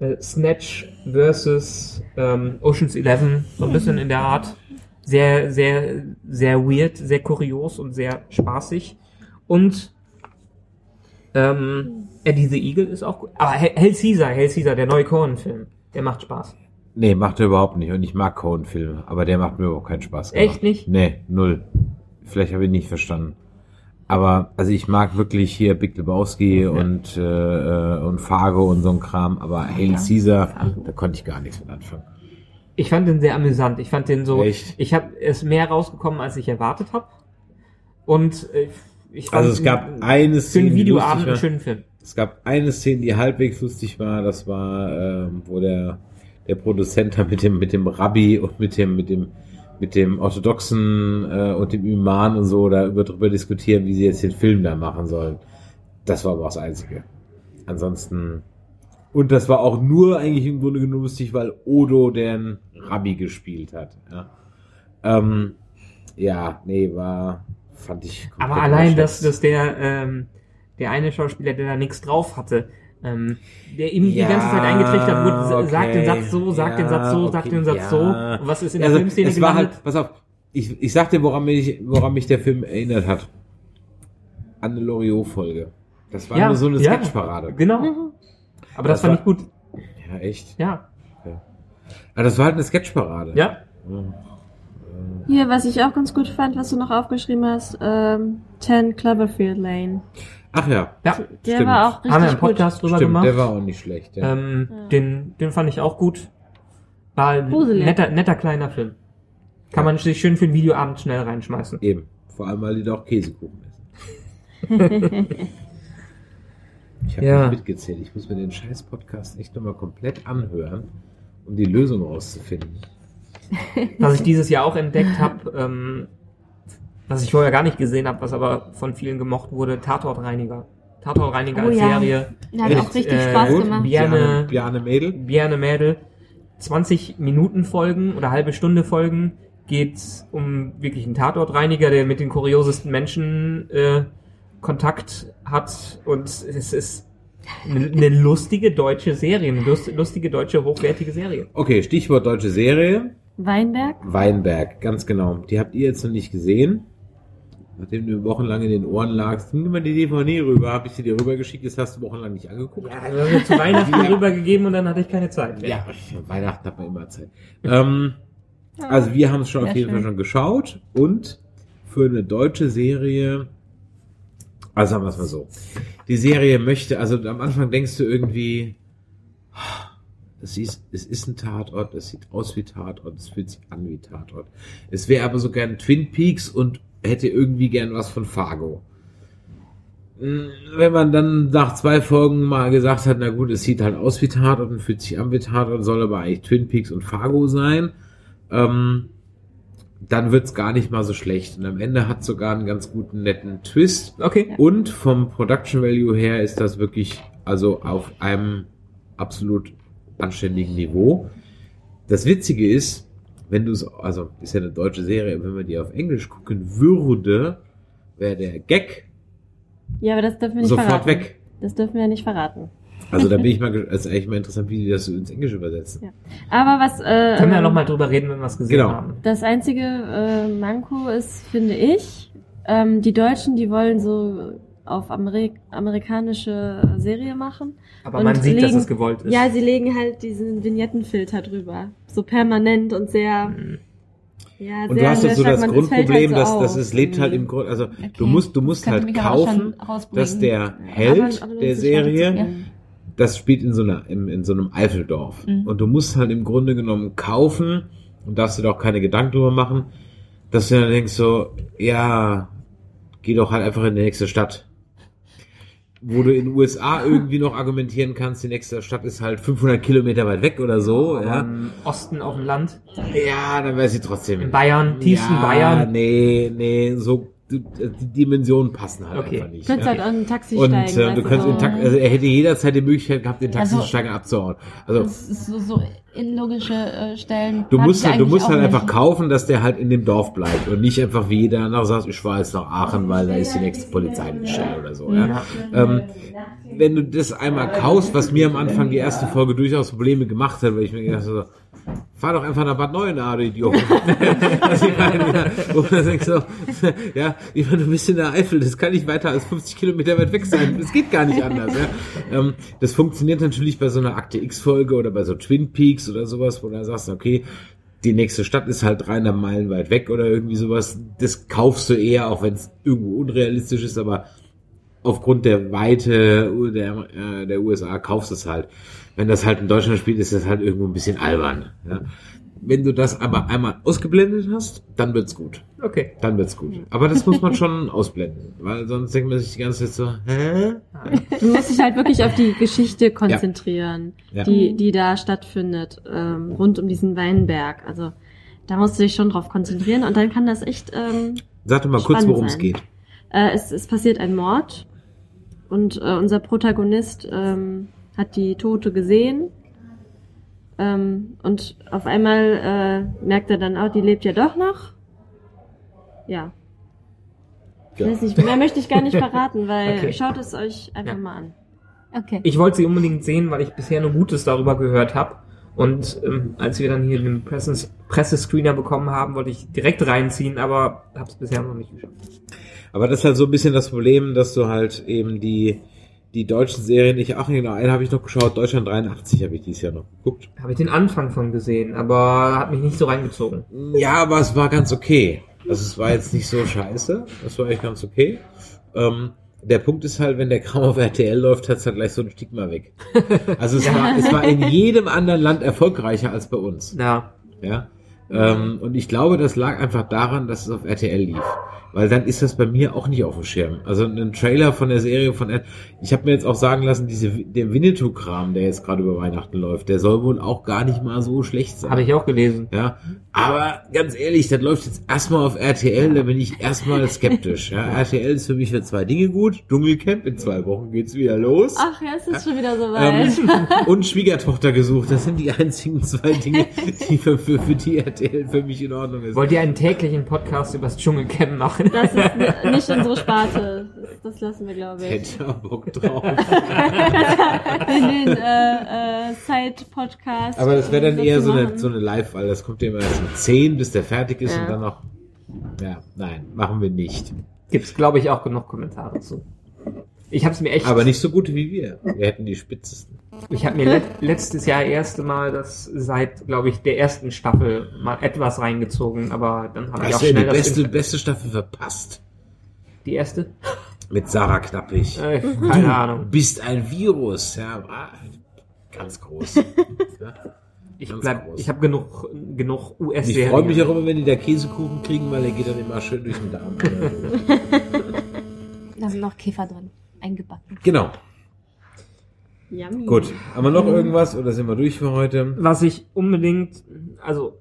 äh, Snatch versus ähm, Ocean's Eleven, so ein bisschen in der Art. Sehr, sehr, sehr weird, sehr kurios und sehr spaßig. Und ähm, Eddie the Eagle ist auch gut. Aber Hell Hell Caesar, Hell Caesar, der neue Cohen-Film, der macht Spaß. Nee, macht er überhaupt nicht. Und ich mag Cohen-Filme, aber der macht mir überhaupt keinen Spaß. gemacht. Echt nicht? Nee, null. Vielleicht habe ich nicht verstanden. Aber, also ich mag wirklich hier Big Lebowski und, äh, äh, und Fargo und so ein Kram, aber Hail Caesar, da konnte ich gar nichts mit anfangen. Ich fand den sehr amüsant. Ich fand den so. Echt? Ich habe es mehr rausgekommen, als ich erwartet habe. Und äh, ich fand Also es gab eine Szene, die Videoabend einen schönen Film. Es gab eine Szene, die halbwegs lustig war, das war, ähm, wo der, der Produzent da mit dem, mit dem Rabbi und mit dem, mit dem, mit dem Orthodoxen äh, und dem Iman und so da über drüber diskutieren, wie sie jetzt den Film da machen sollen. Das war aber das Einzige. Ansonsten. Und das war auch nur eigentlich im Grunde genommen lustig, weil Odo den Rabbi gespielt hat. Ja, ähm, ja nee, war, fand ich. Aber allein, dass, dass der, ähm, der eine Schauspieler, der da nichts drauf hatte, ähm, der ihm Ja, die ganze Zeit eingetrichtert wurde, okay. den Satz so, sagt den Satz so, sagt okay, den Satz ja. so. Und was ist in der Also, Filmszene es war gelandet? halt, pass auf, ich, ich sag dir, woran mich, woran mich der Film erinnert hat. An eine Loriot-Folge. Das war nur so eine ja, Sketchparade. Genau. Aber das, Das fand war- ich gut. Ja, echt. Ja. Aber das war halt eine Sketchparade. Ja. Hier, was ich auch ganz gut fand, was du noch aufgeschrieben hast, ähm, 10 Cloverfield Lane. Ach ja. Ja, Der Stimmt. war auch richtig haben wir einen gut. Podcast drüber Stimmt, gemacht. der war auch nicht schlecht. Ja. Ähm, den, den fand ich auch gut. War ein Gruselig. netter, netter kleiner Film. Kann man sich schön für ein Videoabend schnell reinschmeißen. Eben. Vor allem, weil die da auch Käsekuchen essen. <laughs> ich habe Ja. nicht mitgezählt. Ich muss mir den scheiß Podcast echt nochmal komplett anhören, um die Lösung rauszufinden. Was ich dieses Jahr auch entdeckt habe, ähm, was ich vorher gar nicht gesehen habe, was aber von vielen gemocht wurde, Tatortreiniger. Tatortreiniger Oh als ja. Serie. Der hat Mit, auch richtig äh, Spaß gut, gemacht. Bier- Bjarne- Bjarne, Bjarne Mädel. Bjarne Mädel. 20 Minuten Folgen oder halbe Stunde Folgen geht's um wirklich einen Tatortreiniger, der mit den kuriosesten Menschen äh, Kontakt hat und es ist eine, eine lustige deutsche Serie, eine lust, lustige deutsche hochwertige Serie. Okay, Stichwort deutsche Serie. Weinberg? Weinberg, ganz genau. Die habt ihr jetzt noch nicht gesehen. Nachdem du wochenlang in den Ohren lagst, nimm mal die DVD rüber, habe ich sie dir rübergeschickt, das hast du wochenlang nicht angeguckt. Ja, also haben wir zu Weihnachten rübergegeben und dann hatte ich keine Zeit mehr. Ja, Weihnachten hat man immer Zeit. Ähm, also wir haben es schon auf jeden Fall schön. schon geschaut und für eine deutsche Serie, also sagen wir es mal so, die Serie möchte, also am Anfang denkst du irgendwie, es ist, es ist ein Tatort, es sieht aus wie Tatort, es fühlt sich an wie Tatort. Es wäre aber so gern Twin Peaks und hätte irgendwie gern was von Fargo. Mm, Wenn man dann nach zwei Folgen mal gesagt hat, na gut, es sieht halt aus wie Tatort und fühlt sich an wie Tatort, soll aber eigentlich Twin Peaks und Fargo sein, ähm, dann wird's gar nicht mal so schlecht. Und am Ende hat sogar einen ganz guten, netten Twist. Okay. Und vom Production Value her ist das wirklich also auf einem absolut anständigen Niveau. Das Witzige ist, wenn du es, also ist ja eine deutsche Serie, wenn man die auf Englisch gucken würde, wäre der Gag Ja, aber das dürfen wir nicht sofort verraten. weg. Das dürfen wir nicht verraten. Also da <laughs> bin ich mal, ist eigentlich mal interessant, wie die das so ins Englische übersetzen. Ja. Aber was äh, Können wir ja ähm, nochmal drüber reden, wenn wir es gesehen Genau. haben. das einzige äh, Manko ist, finde ich, ähm, die Deutschen, die wollen so auf Ameri amerikanische Serie machen. Aber Und man sieht, dass legen- es gewollt ist. Ja, sie legen halt diesen Vignettenfilter drüber. So permanent und sehr. Mhm. Ja, Und sehr du hast halt so das Grundproblem, halt so dass, dass es lebt halt im. Grund, also Okay. du musst, du musst halt aber auch kaufen, dass der Aber- Held aber lohnt der Serie, das spielt in so einer, in, in so einem Eifeldorf. Mhm. Und du musst halt im Grunde genommen kaufen und darfst dir doch keine Gedanken drüber machen, dass du dann denkst so, ja, geh doch halt einfach in die nächste Stadt. Wo du in den USA irgendwie noch argumentieren kannst, die nächste Stadt ist halt 500 Kilometer weit weg oder so, Aber ja. Im Osten auf dem Land. Ja, dann wäre sie trotzdem In Bayern, tiefsten ja, Bayern. Nee, nee, so die die Dimensionen passen halt Okay. einfach nicht. Du könntest ja. halt in ein Taxi Und steigen. äh, weißt du kannst so. in Takt, also er hätte jederzeit die Möglichkeit gehabt, den Also- Taxisteiger abzuhauen. Also Das ist so, so illogische äh, Stellen. du musst halt, du musst halt einfach nicht. kaufen, dass der halt in dem Dorf bleibt und nicht einfach wie jeder andere sagt, ich fahre jetzt nach Aachen, weil da ist die nächste Polizeidienststelle oder so. Ja. Ähm, wenn du das einmal kaufst, was mir am Anfang die erste Folge durchaus Probleme gemacht hat, weil ich mir gedacht habe, so, fahr doch einfach nach Bad Neuenahr, du Idiot. <laughs> also ja, so, ja, ich meine, du bist in der Eifel, das kann nicht weiter als 50 Kilometer weit weg sein. Das geht gar nicht anders. Ja. Ähm, das funktioniert natürlich bei so einer Akte X-Folge oder bei so Twin Peaks oder sowas, wo du dann sagst, okay, die nächste Stadt ist halt 300 Meilen weit weg oder irgendwie sowas. Das kaufst du eher, auch wenn es irgendwo unrealistisch ist, aber aufgrund der Weite der, äh, der USA kaufst du es halt. Wenn das halt in Deutschland spielt, ist das halt irgendwo ein bisschen albern. Ja. Wenn du das aber einmal ausgeblendet hast, dann wird's gut. Okay. Dann wird's gut. Aber das muss man schon ausblenden, weil sonst denkt man sich die ganze Zeit so, hä? Du musst dich halt wirklich auf die Geschichte konzentrieren, Ja. die, die da stattfindet, ähm, rund um diesen Weinberg. Also da musst du dich schon drauf konzentrieren und dann kann das echt. Ähm, Sag doch mal kurz, worum es geht. äh, es, es passiert ein Mord und äh, unser Protagonist ähm, hat die Tote gesehen. Ähm, und auf einmal äh, merkt er dann auch, die lebt ja doch noch. Ja. Ich Ja. weiß nicht, mehr möchte ich gar nicht <laughs> verraten, weil Okay. schaut es euch einfach Ja. mal an. Okay. Ich wollte sie unbedingt sehen, weil ich bisher nur Gutes darüber gehört habe. Und ähm, als wir dann hier den Presses Pressescreener bekommen haben, wollte ich direkt reinziehen, aber habe es bisher noch nicht geschafft. Aber das ist halt so ein bisschen das Problem, dass du halt eben die, die deutschen Serien, ich, ach genau, einen habe ich noch geschaut, Deutschland 83 habe ich dieses Jahr noch geguckt. Habe ich den Anfang von gesehen, aber hat mich nicht so reingezogen. Ja, aber es war ganz okay. Also es war jetzt nicht so scheiße, das war echt ganz okay. Ähm, Der Punkt ist halt, wenn der Kram auf RTL läuft, hat's halt gleich so ein Stigma weg. Also es war, es war in jedem anderen Land erfolgreicher als bei uns. Ja. Ja. Ähm, und ich glaube, das lag einfach daran, dass es auf RTL lief. Weil dann ist das bei mir auch nicht auf dem Schirm. Also ein Trailer von der Serie von ich habe mir jetzt auch sagen lassen, diese der Winnetou-Kram, der jetzt gerade über Weihnachten läuft, der soll wohl auch gar nicht mal so schlecht sein. Habe ich auch gelesen. Ja, aber ganz ehrlich, das läuft jetzt erstmal auf RTL, da bin ich erstmal skeptisch. Ja, RTL ist für mich für zwei Dinge gut. Dschungelcamp, in zwei Wochen geht's wieder los. Ach ja, es ist schon wieder soweit. Ähm, <laughs> und Schwiegertochter gesucht. Das sind die einzigen zwei Dinge, die für, für, für die RTL für mich in Ordnung ist. Wollt ihr einen täglichen Podcast über das Dschungelcamp machen? Das ist nicht unsere Sparte. Das, lassen wir, glaube ich. Hätte Bock drauf. <laughs> In den äh, äh, Side-Podcast. Aber das wäre dann das eher so eine, so eine Live, weil das kommt ja immer erst um 10, bis der fertig ist Ja. und dann noch. Ja, nein, machen wir nicht. Gibt's, glaube ich, auch genug Kommentare zu. Ich habe es mir echt, Aber nicht so gute wie wir. Wir hätten die spitzesten. Ich habe mir let, letztes Jahr erste Mal das seit, glaube ich, der ersten Staffel mal etwas reingezogen, aber dann habe ich auch du ja die schnell das beste, beste Staffel verpasst? die erste. Mit Sarah Knappig. Äh, keine Ahnung. Bist ein Virus, ja. Ganz groß. ja. Ich Ganz bleib, groß. ich habe genug, genug US ich freue mich auch immer, wenn die da Käsekuchen kriegen, weil der geht dann immer schön durch den Darm. Da sind noch Käfer drin. Eingebacken. genau. Yummy. Gut. Haben wir noch irgendwas oder sind wir durch für heute? Was ich unbedingt, also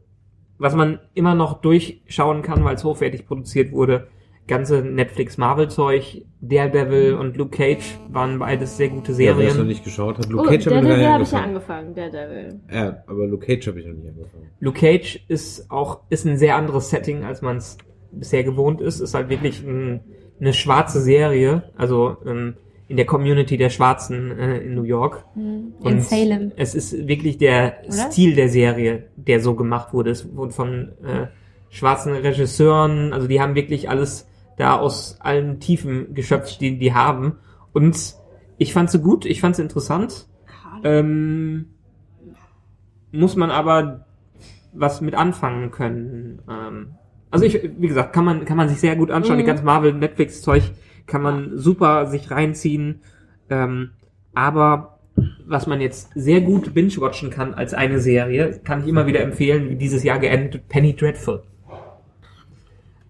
was man immer noch durchschauen kann, weil es hochwertig produziert wurde, ganze Netflix Marvel Zeug, Daredevil und Luke Cage waren beides sehr gute Ja, wer es noch Serien. nicht geschaut hat. Luke Oh, Cage habe ich noch Daredevil nicht habe ich ja angefangen. angefangen. Daredevil. Ja, aber Luke Cage habe ich noch nicht angefangen. Luke Cage ist auch ist ein sehr anderes Setting, als man es bisher gewohnt ist. Ist halt wirklich ein, eine schwarze Serie, also ähm, in der Community der Schwarzen äh, in New York. In Und Salem. Es ist wirklich der Oder? Stil der Serie, der so gemacht wurde. Es wurde von äh, schwarzen Regisseuren, also die haben wirklich alles da aus allen Tiefen geschöpft, die die haben. Und ich fand sie gut, ich fand sie interessant. Ähm, muss man aber was mit anfangen können. Ähm, also ich, wie gesagt, kann man kann man sich sehr gut anschauen. Die Mhm. ganze Marvel Netflix Zeug kann man super sich reinziehen. Ähm, aber was man jetzt sehr gut binge-watchen kann als eine Serie, kann ich immer wieder empfehlen, wie dieses Jahr geendet, Penny Dreadful.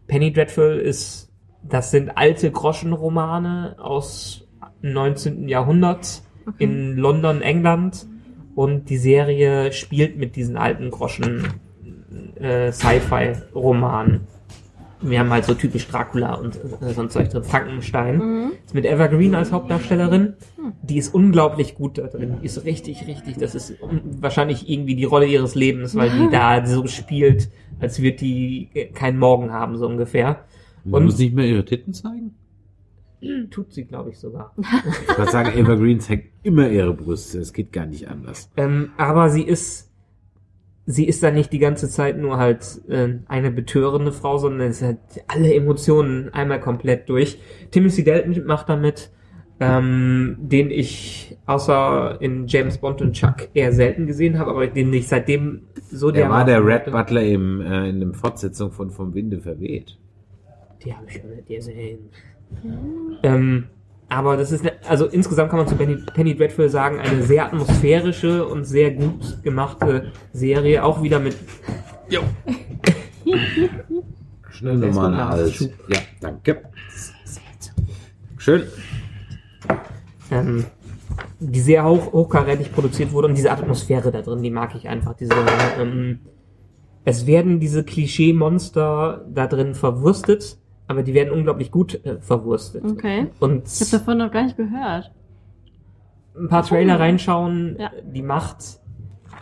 Penny Dreadful ist, das sind alte Groschenromane aus 19. Jahrhundert in London, England. Und die Serie spielt mit diesen alten Groschen äh, Sci-Fi-Romanen. Wir haben halt so typisch Dracula und äh, so ein Zeug drin. Frankenstein. Ist mit Evergreen als Hauptdarstellerin. Die ist unglaublich gut da drin. Die ist richtig, richtig. Das ist wahrscheinlich irgendwie die Rolle ihres Lebens, weil die <laughs> da so spielt, als wird die äh, keinen Morgen haben, so ungefähr. Man Und- muss nicht mehr ihre Titten zeigen? <clears throat> Tut sie, glaube ich, sogar. <laughs> Ich würde sagen, Evergreen zeigt immer ihre Brüste. Es geht gar nicht anders. Ähm, aber sie ist, sie ist da nicht die ganze Zeit nur halt äh, eine betörende Frau, sondern es hat alle Emotionen einmal komplett durch. Timothy Dalton macht damit, ähm, den ich außer in James Bond und Chuck eher selten gesehen habe, aber den ich seitdem so Der war der Red Butler. Butler im, äh, in der Fortsetzung von Vom Winde verweht. Die habe ich schon nicht gesehen. Ähm, aber das ist, ne, also insgesamt kann man zu Penny, Penny Dreadful sagen, eine sehr atmosphärische und sehr gut gemachte Serie, auch wieder mit <laughs> Schnell Der ist nochmal gut eine nach Alt. Schub. Ja, danke. Schön. ähm, die sehr hoch, hochkarätig produziert wurde und diese Atmosphäre da drin, die mag ich einfach. Diese, ähm, es werden diese Klischee-Monster da drin verwurstet, aber die werden unglaublich gut äh, verwurstet. Okay. Und Ich habe davon noch gar nicht gehört. ein paar Trailer reinschauen, Ja. die macht,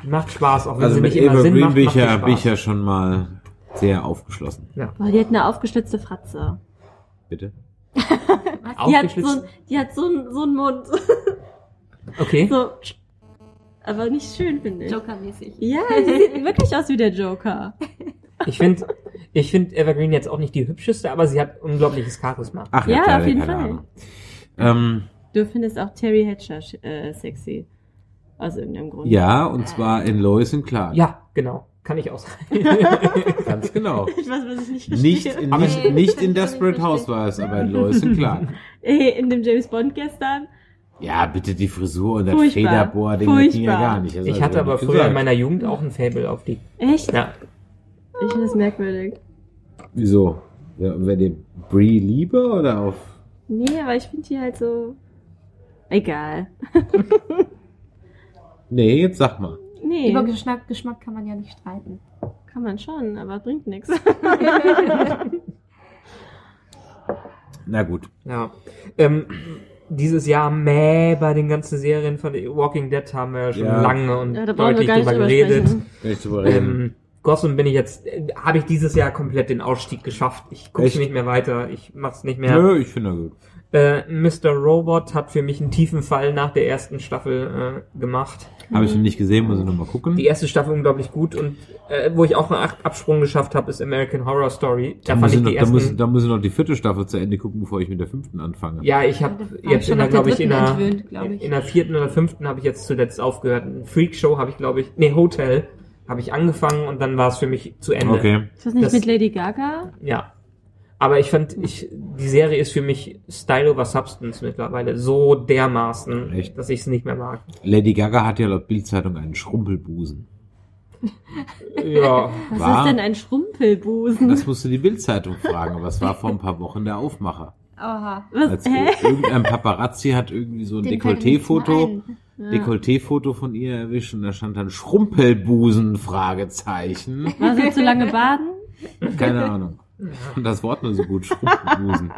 die macht Spaß, auch wenn Also sie mit nicht immer Sinn Evergreen macht, bin macht ja, bin ich ja schon mal sehr aufgeschlossen. Boah, die hat eine aufgeschlitzte Fratze. Bitte? <laughs> Die hat so, die hat so, einen- so einen Mund. <laughs> Okay. so. Aber nicht schön, finde ich. Joker-mäßig. Ja, die sieht wirklich aus wie der Joker. <laughs> Ich finde ich find Evergreen jetzt auch nicht die hübscheste, aber sie hat unglaubliches Charisma. Ach Ja, klar, auf jeden Fall. Ähm, Du findest auch Terry Hatcher äh, sexy. Aus irgendeinem Grund. ja, und zwar in Lois und Clark. Ja, genau. Kann ich auch sein. <laughs> Ganz genau. Ich weiß, was ich nicht Nicht, verstehe. in- nicht, nicht in Desperate Housewives, aber in Lois und Clark. <laughs> Ey, in dem James Bond gestern. Ja, bitte die Frisur und das. Federbohr-Ding, das ging ja gar nicht. Das Ich hatte ja aber nicht früher gesagt. in meiner Jugend auch ein Fable auf die. Echt? Ja. Ich finde das merkwürdig. Wieso? Ja, wenn ihr Brie lieber oder auf... Nee, aber ich finde die halt so. Egal. <laughs> Nee, jetzt sag mal. Nee, Über Geschmack, Geschmack kann man ja nicht streiten. kann man schon, aber bringt nichts. <laughs> Na gut. Ja. Ähm, dieses Jahr mäh bei den ganzen Serien von The Walking Dead haben wir schon Ja. lange und Ja, da brauchen wir deutlich gar nicht drüber geredet. Ähm, Gotham bin ich jetzt, äh, habe ich dieses Jahr komplett den Ausstieg geschafft. Ich gucke Echt? nicht mehr weiter, ich mach's nicht mehr. Nö, ich finde gut. Äh, Mr. Robot hat für mich einen tiefen Fall nach der ersten Staffel äh, gemacht. Habe ich noch nicht gesehen, muss ich nochmal gucken. Die erste Staffel unglaublich gut und äh, wo ich auch einen Ab- Absprung geschafft habe, ist American Horror Story. Da, Da fand muss, ich ich noch, die da, muss, ersten. da muss ich noch die vierte Staffel zu Ende gucken, bevor ich mit der fünften anfange. ja, ich habe ich jetzt in der, glaube ich, in der, dritten entwöhnt, glaub ich. in der vierten oder fünften habe ich jetzt zuletzt aufgehört. Ein Freak Show habe ich, glaube ich, nee, Hotel habe ich angefangen und dann war es für mich zu Ende. Okay. Ist das nicht Das- mit Lady Gaga? Ja. Aber ich fand, ich, die Serie ist für mich Style over Substance mittlerweile so dermaßen, Echt? dass ich es nicht mehr mag. Lady Gaga hat ja laut Bildzeitung einen Schrumpelbusen. <laughs> Ja. Was War- ist denn ein Schrumpelbusen? Das musst du die Bildzeitung fragen, aber es war vor ein paar Wochen der Aufmacher. Aha. Was? Als Hä? irgendein Paparazzi hat irgendwie so ein Dekolleté-Foto, ein. Dekolleté-Foto von ihr erwischt und da stand dann Schrumpelbusen, Fragezeichen. War sie zu lange baden? Keine Ahnung. Und das Wort nur so gut, Schrumpelbusen.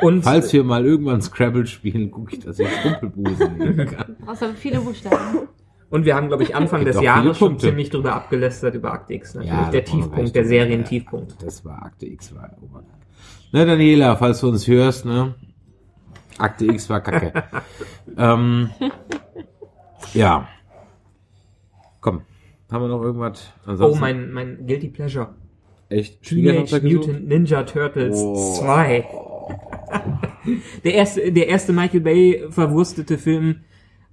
Und Falls wir mal irgendwann Scrabble spielen, gucke ich, dass ich Schrumpelbusen nehmen kann. Aber viele Buchstaben. Und wir haben, glaube ich, Anfang Gibt des Jahres schon ziemlich drüber abgelästert über Akte X. Natürlich Ja, der Tiefpunkt, der Serientiefpunkt. Das war Akte X, war Obergang. Ne, Daniela, falls du uns hörst, ne? Akte X war kacke. <laughs> ähm, ja. Komm, haben wir noch irgendwas? Oh, Ansonsten, mein, mein Guilty Pleasure. echt Teenage? Mutant Ninja Turtles Oh. 2. <laughs> der erste, der erste Michael Bay verwurstete Film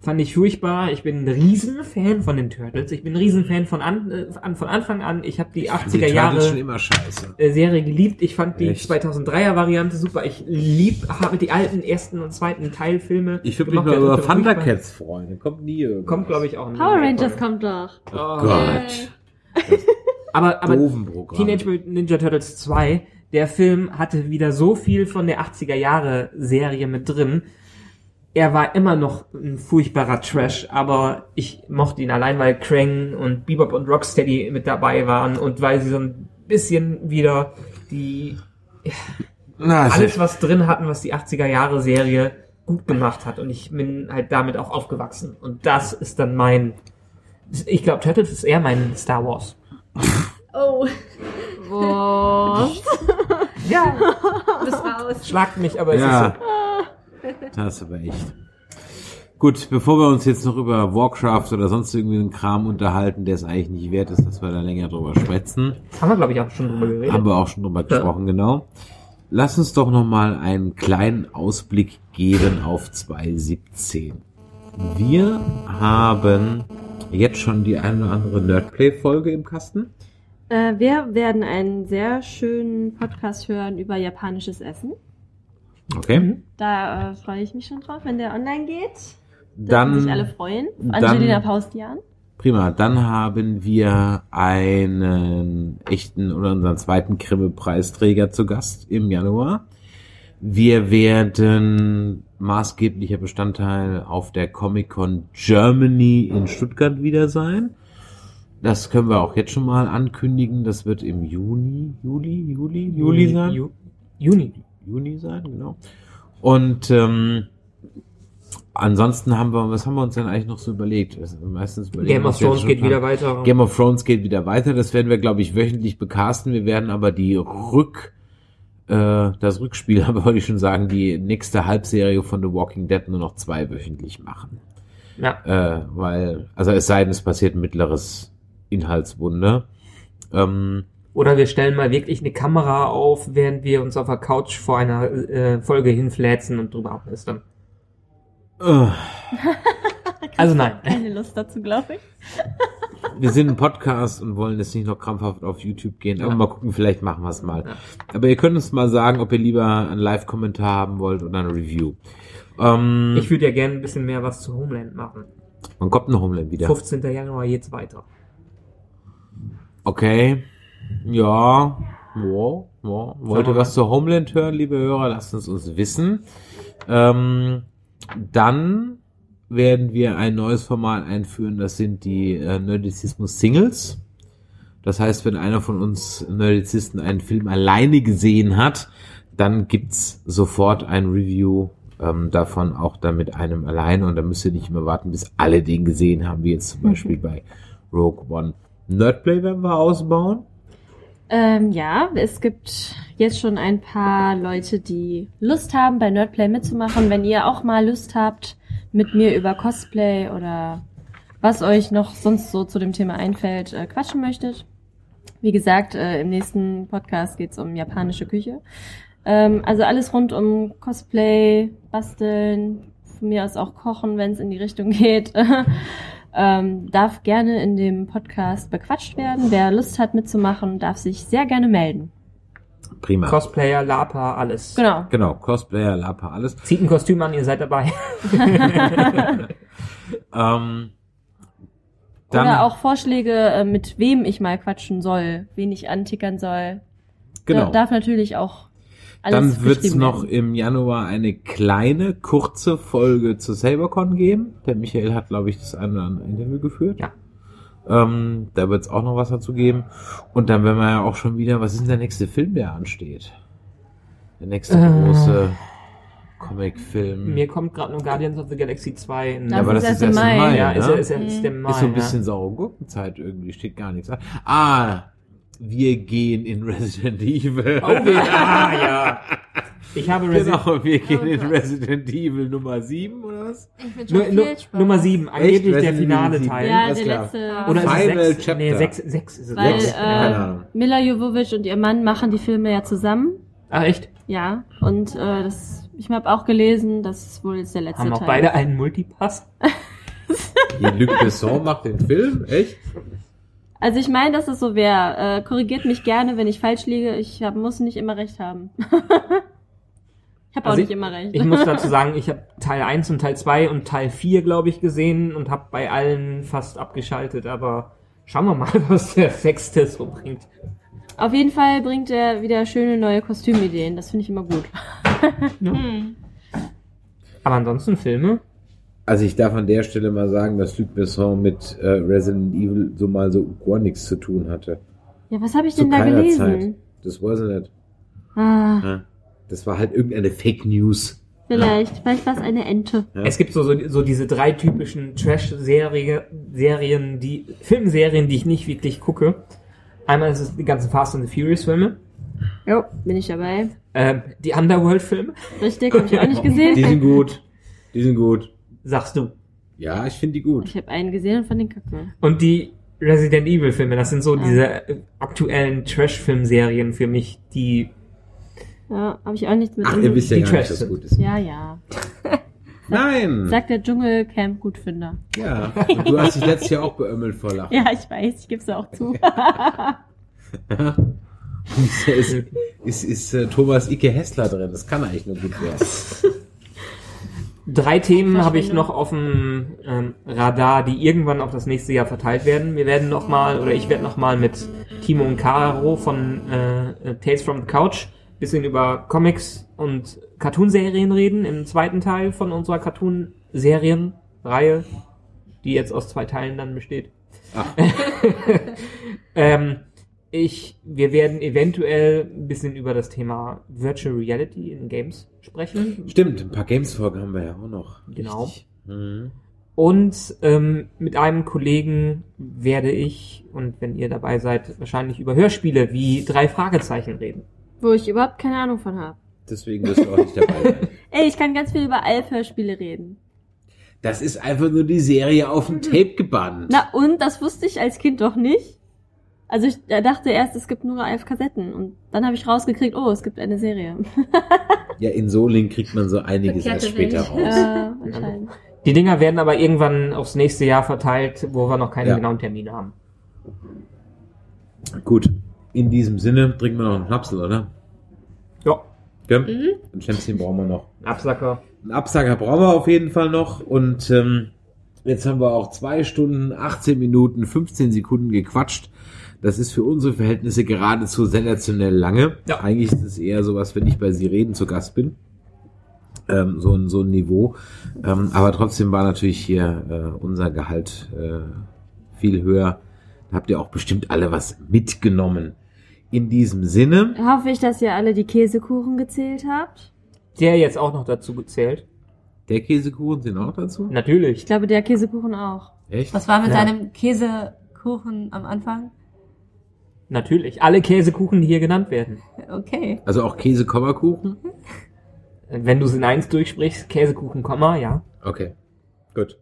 fand ich furchtbar. Ich bin ein Riesenfan von den Turtles. Ich bin ein Riesenfan von, an, äh, an, von Anfang an. Ich habe die Die 80er Turtles schon Jahre immer scheiße. äh, Serie geliebt. Ich fand die Echt? 2003er Variante super. Ich lieb, habe die alten ersten und zweiten Teilfilme. Ich würde mich mal über. Thundercats freuen. Kommt nie irgendwas. Kommt, glaube ich, auch ein Power Rangers kommt doch. Oh, Gott. Aber, aber. Teenage Mutant Ninja Turtles 2, der Film hatte wieder so viel von der 80er Jahre Serie mit drin. Er war immer noch ein furchtbarer Trash, aber ich mochte ihn allein, weil Krang und Bebop und Rocksteady mit dabei waren und weil sie so ein bisschen wieder die Na, also, alles was drin hatten, was die 80er Jahre Serie gut gemacht hat und ich bin halt damit auch aufgewachsen und das ist dann mein ich glaube Turtles ist eher mein Star Wars. Oh, Boah. Ja, bist raus. schlagt mich, aber es ja. ist so. Das ist aber echt. Gut, bevor wir uns jetzt noch über Warcraft oder sonst irgendwie einen Kram unterhalten, der es eigentlich nicht wert ist, dass wir da länger drüber schwätzen, Haben wir, glaube ich, auch schon drüber geredet. haben wir auch schon drüber gesprochen, genau. Lass uns doch noch mal einen kleinen Ausblick geben auf 2017. Wir haben jetzt schon die eine oder andere Nerdplay-Folge im Kasten. Äh, wir werden einen sehr schönen Podcast hören über japanisches Essen. Okay. Da äh, freue ich mich schon drauf, wenn der online geht. Dann sich alle freuen. dann- Angelina Paustian. Prima, dann haben wir einen echten oder unseren zweiten Grimme-Preisträger zu Gast im Januar. Wir werden maßgeblicher Bestandteil auf der Comic-Con Germany in Stuttgart wieder sein. Das können wir auch jetzt schon mal ankündigen. Das wird im Juni, Juli, Juli, Juli sein. Ju Juni. Juni sein, genau. Und ähm, ansonsten haben wir, was haben wir uns denn eigentlich noch so überlegt? Also meistens überlegen Game of Thrones geht dran. wieder weiter. Game of Thrones geht wieder weiter. Das werden wir, glaube ich, wöchentlich bekasten. Wir werden aber die Rück, äh, das Rückspiel, <laughs> aber wollte ich schon sagen, die nächste Halbserie von The Walking Dead nur noch zweiwöchentlich machen. ja. Äh, weil, also es sei denn, es passiert ein mittleres Inhaltswunder. Ähm, Oder wir stellen mal wirklich eine Kamera auf, während wir uns auf der Couch vor einer äh, Folge hinfläzen und drüber ablästern. äh, Also nein. <laughs> Keine Lust dazu, glaube ich. <laughs> wir sind ein Podcast und wollen jetzt nicht noch krampfhaft auf YouTube gehen, aber Ja. mal gucken, vielleicht machen wir es mal. Ja. Aber ihr könnt uns mal sagen, ob ihr lieber einen Live-Kommentar haben wollt oder eine Review. Ähm, Ich würde ja gerne ein bisschen mehr was zu Homeland machen. wann kommt ein Homeland wieder? 15. Januar geht's weiter. Okay. Ja. Ja, ja. Wollt ihr was zu Homeland hören, liebe Hörer? Lasst es uns wissen. Ähm, dann werden wir ein neues Format einführen. Das sind die äh, Nerdizismus Singles. Das heißt, wenn einer von uns Nerdizisten einen Film alleine gesehen hat, dann gibt's sofort ein Review ähm, davon, auch dann mit einem alleine. Und dann müsst ihr nicht immer warten, bis alle den gesehen haben, wie jetzt zum Beispiel bei Rogue One. Nerdplay werden wir ausbauen. Ähm, ja, es gibt jetzt schon ein paar Leute, die Lust haben, bei Nerdplay mitzumachen. Wenn ihr auch mal Lust habt, mit mir über Cosplay oder was euch noch sonst so zu dem Thema einfällt, äh, quatschen möchtet. Wie gesagt, äh, im nächsten Podcast geht's um japanische Küche. Ähm, also alles rund um Cosplay, Basteln, von mir aus auch Kochen, wenn es in die Richtung geht. <laughs> ähm, darf gerne in dem Podcast bequatscht werden. Wer Lust hat mitzumachen, darf sich sehr gerne melden. Prima. Cosplayer, Lapa, alles. Genau. genau, Cosplayer, Lapa, alles. Zieht ein Kostüm an, ihr seid dabei. <laughs> Ähm, dann, Oder auch Vorschläge, äh, mit wem ich mal quatschen soll, wen ich antickern soll. genau. Da, darf natürlich auch alles Dann wird's beschrieben noch im Januar eine kleine, kurze Folge zu SaberCon geben. Der Michael hat, glaube ich, das eine oder andere Interview geführt. Ja. Ähm, da wird's auch noch was dazu geben. Und dann werden wir ja auch schon wieder, was ist denn der nächste Film, der ansteht? Der nächste Äh. große Comic-Film. Mir kommt gerade nur Guardians of the Galaxy 2 in Das aber ist das ist im erst im Mai. Mai, Ja, ist, ne? ist, ist, ist der Mai, ist so ein ja. bisschen saure Gurkenzeit irgendwie, steht gar nichts an. Ah, wir gehen in Resident Evil. Oh, wir, <laughs> ah, ja. Ich habe Resident Genau, wir gehen Oh in. Resident Evil Nummer 7 oder was? Ich bin Nu, nu, Nummer 7, angeblich der Resident finale Evil Teil. Ja, alles der klar. letzte. Oder Final ist es 6? Chapter. Nee, 6, 6 ist es. Weil Sechs. keine äh, Ahnung. Mila Jovovich und ihr Mann machen die Filme ja zusammen. Ah, echt? Ja. Und äh, das, ich habe auch gelesen, das ist wohl jetzt der letzte Haben auch Teil. beide einen Multipass? Die Luc Besson macht den Film, echt? Also ich meine, dass es so wäre. Äh, korrigiert mich gerne, wenn ich falsch liege. Ich hab, muss nicht immer recht haben. <laughs> ich habe auch Also nicht immer recht. Ich muss <laughs> dazu sagen, ich habe Teil 1 und Teil 2 und Teil 4, glaube ich, gesehen und habe bei allen fast abgeschaltet, aber schauen wir mal, <laughs> was der sechste so bringt. Auf jeden Fall bringt er wieder schöne neue Kostümideen. Das finde ich immer gut. Aber ansonsten Filme? Also ich darf an der Stelle mal sagen, dass Luc Besson mit äh, Resident Evil so mal so gar nichts zu tun hatte. Ja, was habe ich Zu denn da keiner gelesen? Zeit. Das weiß ich nicht. Ah, Ja. Das war halt irgendeine Fake News. vielleicht. Vielleicht war es eine Ente. Ja. Es gibt so, so, so diese drei typischen Trash-Serien, Serien, die, Filmserien, die ich nicht wirklich gucke. Einmal ist es die ganzen Fast and the Furious Filme, Jo, bin ich dabei. ähm, die Underworld-Filme, Richtig, habe ich auch nicht gesehen. Die sind gut. Die sind gut. Sagst du. Ja, ich finde die gut. Ich habe einen gesehen und fand den kacke. Und die Resident Evil-Filme, das sind so Ja. diese äh, aktuellen Trash-Film-Serien für mich, die Ja, habe ich auch nichts mit. Ach, ihr wisst ja gar nicht, dass gut ist. Ja, ja. <laughs> Nein! Sagt der Dschungelcamp-Gutfinder. Ja. Und du hast dich letztes Jahr auch beömmelt vor Lachen. <laughs> Ja, ich weiß, ich gebe es auch zu. <laughs> ist, ist, ist äh, Thomas Icke Hessler drin. Das kann eigentlich nur gut werden. Drei Themen habe ich noch auf dem ähm, Radar, die irgendwann auf das nächste Jahr verteilt werden. Wir werden noch mal oder ich werde noch mal mit Timo und Caro von äh, äh, Tales from the Couch bisschen über Comics und Cartoonserien reden im zweiten Teil von unserer Cartoon-Serien-Reihe, die jetzt aus zwei Teilen dann besteht. Ach. <laughs> ähm, ich, wir werden eventuell ein bisschen über das Thema Virtual Reality in Games sprechen. Stimmt, ein paar Games-Folgen haben wir ja auch noch. Genau. Mhm. Und ähm, mit einem Kollegen werde ich, und wenn ihr dabei seid, wahrscheinlich über Hörspiele wie drei Fragezeichen reden. Wo ich überhaupt keine Ahnung von habe. Deswegen wirst du auch nicht dabei sein. <laughs> Ey, ich kann ganz viel über Alf-Hörspiele reden. Das ist einfach nur die Serie auf dem Tape gebannt. Na und, das wusste ich als Kind doch nicht. Also ich dachte erst, es gibt nur elf Kassetten. Und dann habe ich rausgekriegt, oh, es gibt eine Serie. <laughs> Ja, in Soling kriegt man so einiges erst später raus. äh, anscheinend. Die Dinger werden aber irgendwann aufs nächste Jahr verteilt, wo wir noch keine Ja. genauen Termine haben. Gut. In diesem Sinne trinken wir noch einen Schnapsel, oder? Ja, Gell? Ein Schnäpschen brauchen wir noch. Absacker. Einen Absager brauchen wir auf jeden Fall noch. Und ähm, jetzt haben wir auch zwei Stunden, 18 Minuten, 15 Sekunden gequatscht. Das ist für unsere Verhältnisse geradezu sensationell lange. Ja. Eigentlich ist es eher sowas, wenn ich bei Sie reden zu Gast bin. Ähm, so, ein, so ein Niveau. Ähm, aber trotzdem war natürlich hier äh, unser Gehalt äh, viel höher. Da habt ihr auch bestimmt alle was mitgenommen. In diesem Sinne, Hoffe ich, dass ihr alle die Käsekuchen gezählt habt. Der jetzt auch noch dazu gezählt. der Käsekuchen sind auch dazu? Ich Natürlich. glaube, der Käsekuchen auch. Echt? Was war mit Ja. deinem Käsekuchen am Anfang? Natürlich. Alle Käsekuchen, die hier genannt werden. Okay. Also auch Käse-Kommakuchen? Wenn du es in eins durchsprichst, Käsekuchen, Komma, ja. Okay, gut.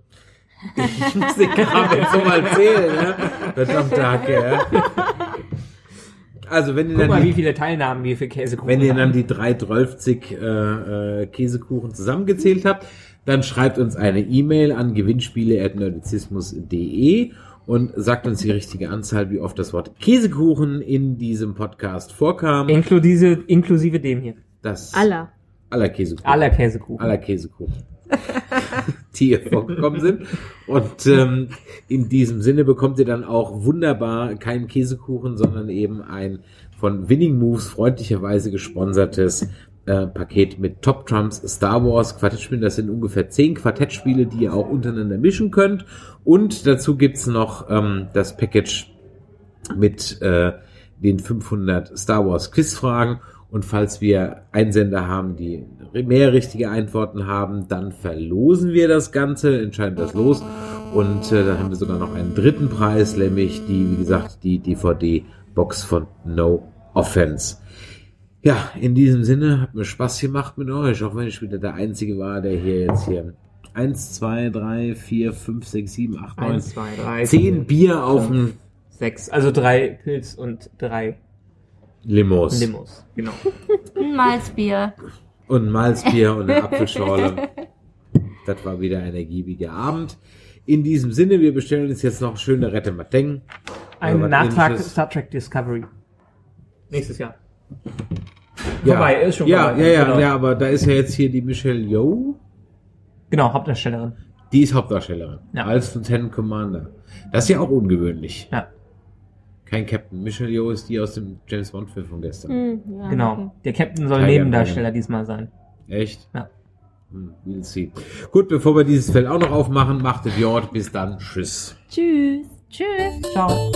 Ich muss den Kram jetzt so mal zählen, ne? Verdammte Hacke, ja. Also wenn ihr Guck dann mal, wie die, viele Teilnahmen wir für Käsekuchen wenn ihr haben. dann die 3,12 äh, äh, Käsekuchen zusammengezählt habt, dann schreibt uns eine E-Mail an gewinnspiele.nerdizismus.de und sagt uns die richtige Anzahl, wie oft das Wort Käsekuchen in diesem Podcast vorkam. Inklusive, inklusive dem hier. Das Aller. aller Käsekuchen. Aller Käsekuchen. aller Käsekuchen, <laughs> die hier vorgekommen sind. Und ähm, in diesem Sinne bekommt ihr dann auch wunderbar keinen Käsekuchen, sondern eben ein von Winning Moves freundlicherweise gesponsertes äh, Paket mit Top Trumps Star Wars Quartettspielen. Das sind ungefähr zehn Quartettspiele, die ihr auch untereinander mischen könnt. Und dazu gibt's noch ähm, das Package mit äh, den 500 Star Wars Quizfragen. Und falls wir Einsender haben, die mehr richtige Antworten haben, dann verlosen wir das Ganze, entscheiden das los. Und äh, dann haben wir sogar noch einen dritten Preis, nämlich die, wie gesagt, die DVD-Box von No Offense. Ja, in diesem Sinne hat mir Spaß gemacht mit euch, auch wenn ich wieder der Einzige war, der hier jetzt hier 1, 2, 3, 4, 5, 6, 7, 8, 9, Eins, zwei, drei, 10 vier, Bier auf dem sechs. Also drei Pilz und drei Limos. Limos. Genau. <laughs> Ein Malzbier. Und ein Malzbier und eine Apfelschorle. Das war wieder ein ergiebiger Abend. In diesem Sinne, wir bestellen uns jetzt noch schöne Rette Mateng. Ein Nachtrag ähnliches. Star Trek Discovery. Nächstes Jahr. Ja, Vorbei, ist schon ja, vorbei. ja, ja, Genau. ja, aber da ist ja jetzt hier die Michelle Yeoh. Genau, Hauptdarstellerin. Die ist Hauptdarstellerin. Ja. Als Lieutenant Commander. Das ist ja auch ungewöhnlich. Ja, Kein Captain. Michelle Yeoh ist die aus dem James Bond Film von gestern. Hm, ja, genau. okay. Der Captain soll Tiger Nebendarsteller diesmal sein. Echt? Ja. Hm, We'll see. Gut, bevor wir dieses Feld auch noch aufmachen, macht es Jord. Bis dann. Tschüss. Tschüss. Tschüss. Ciao.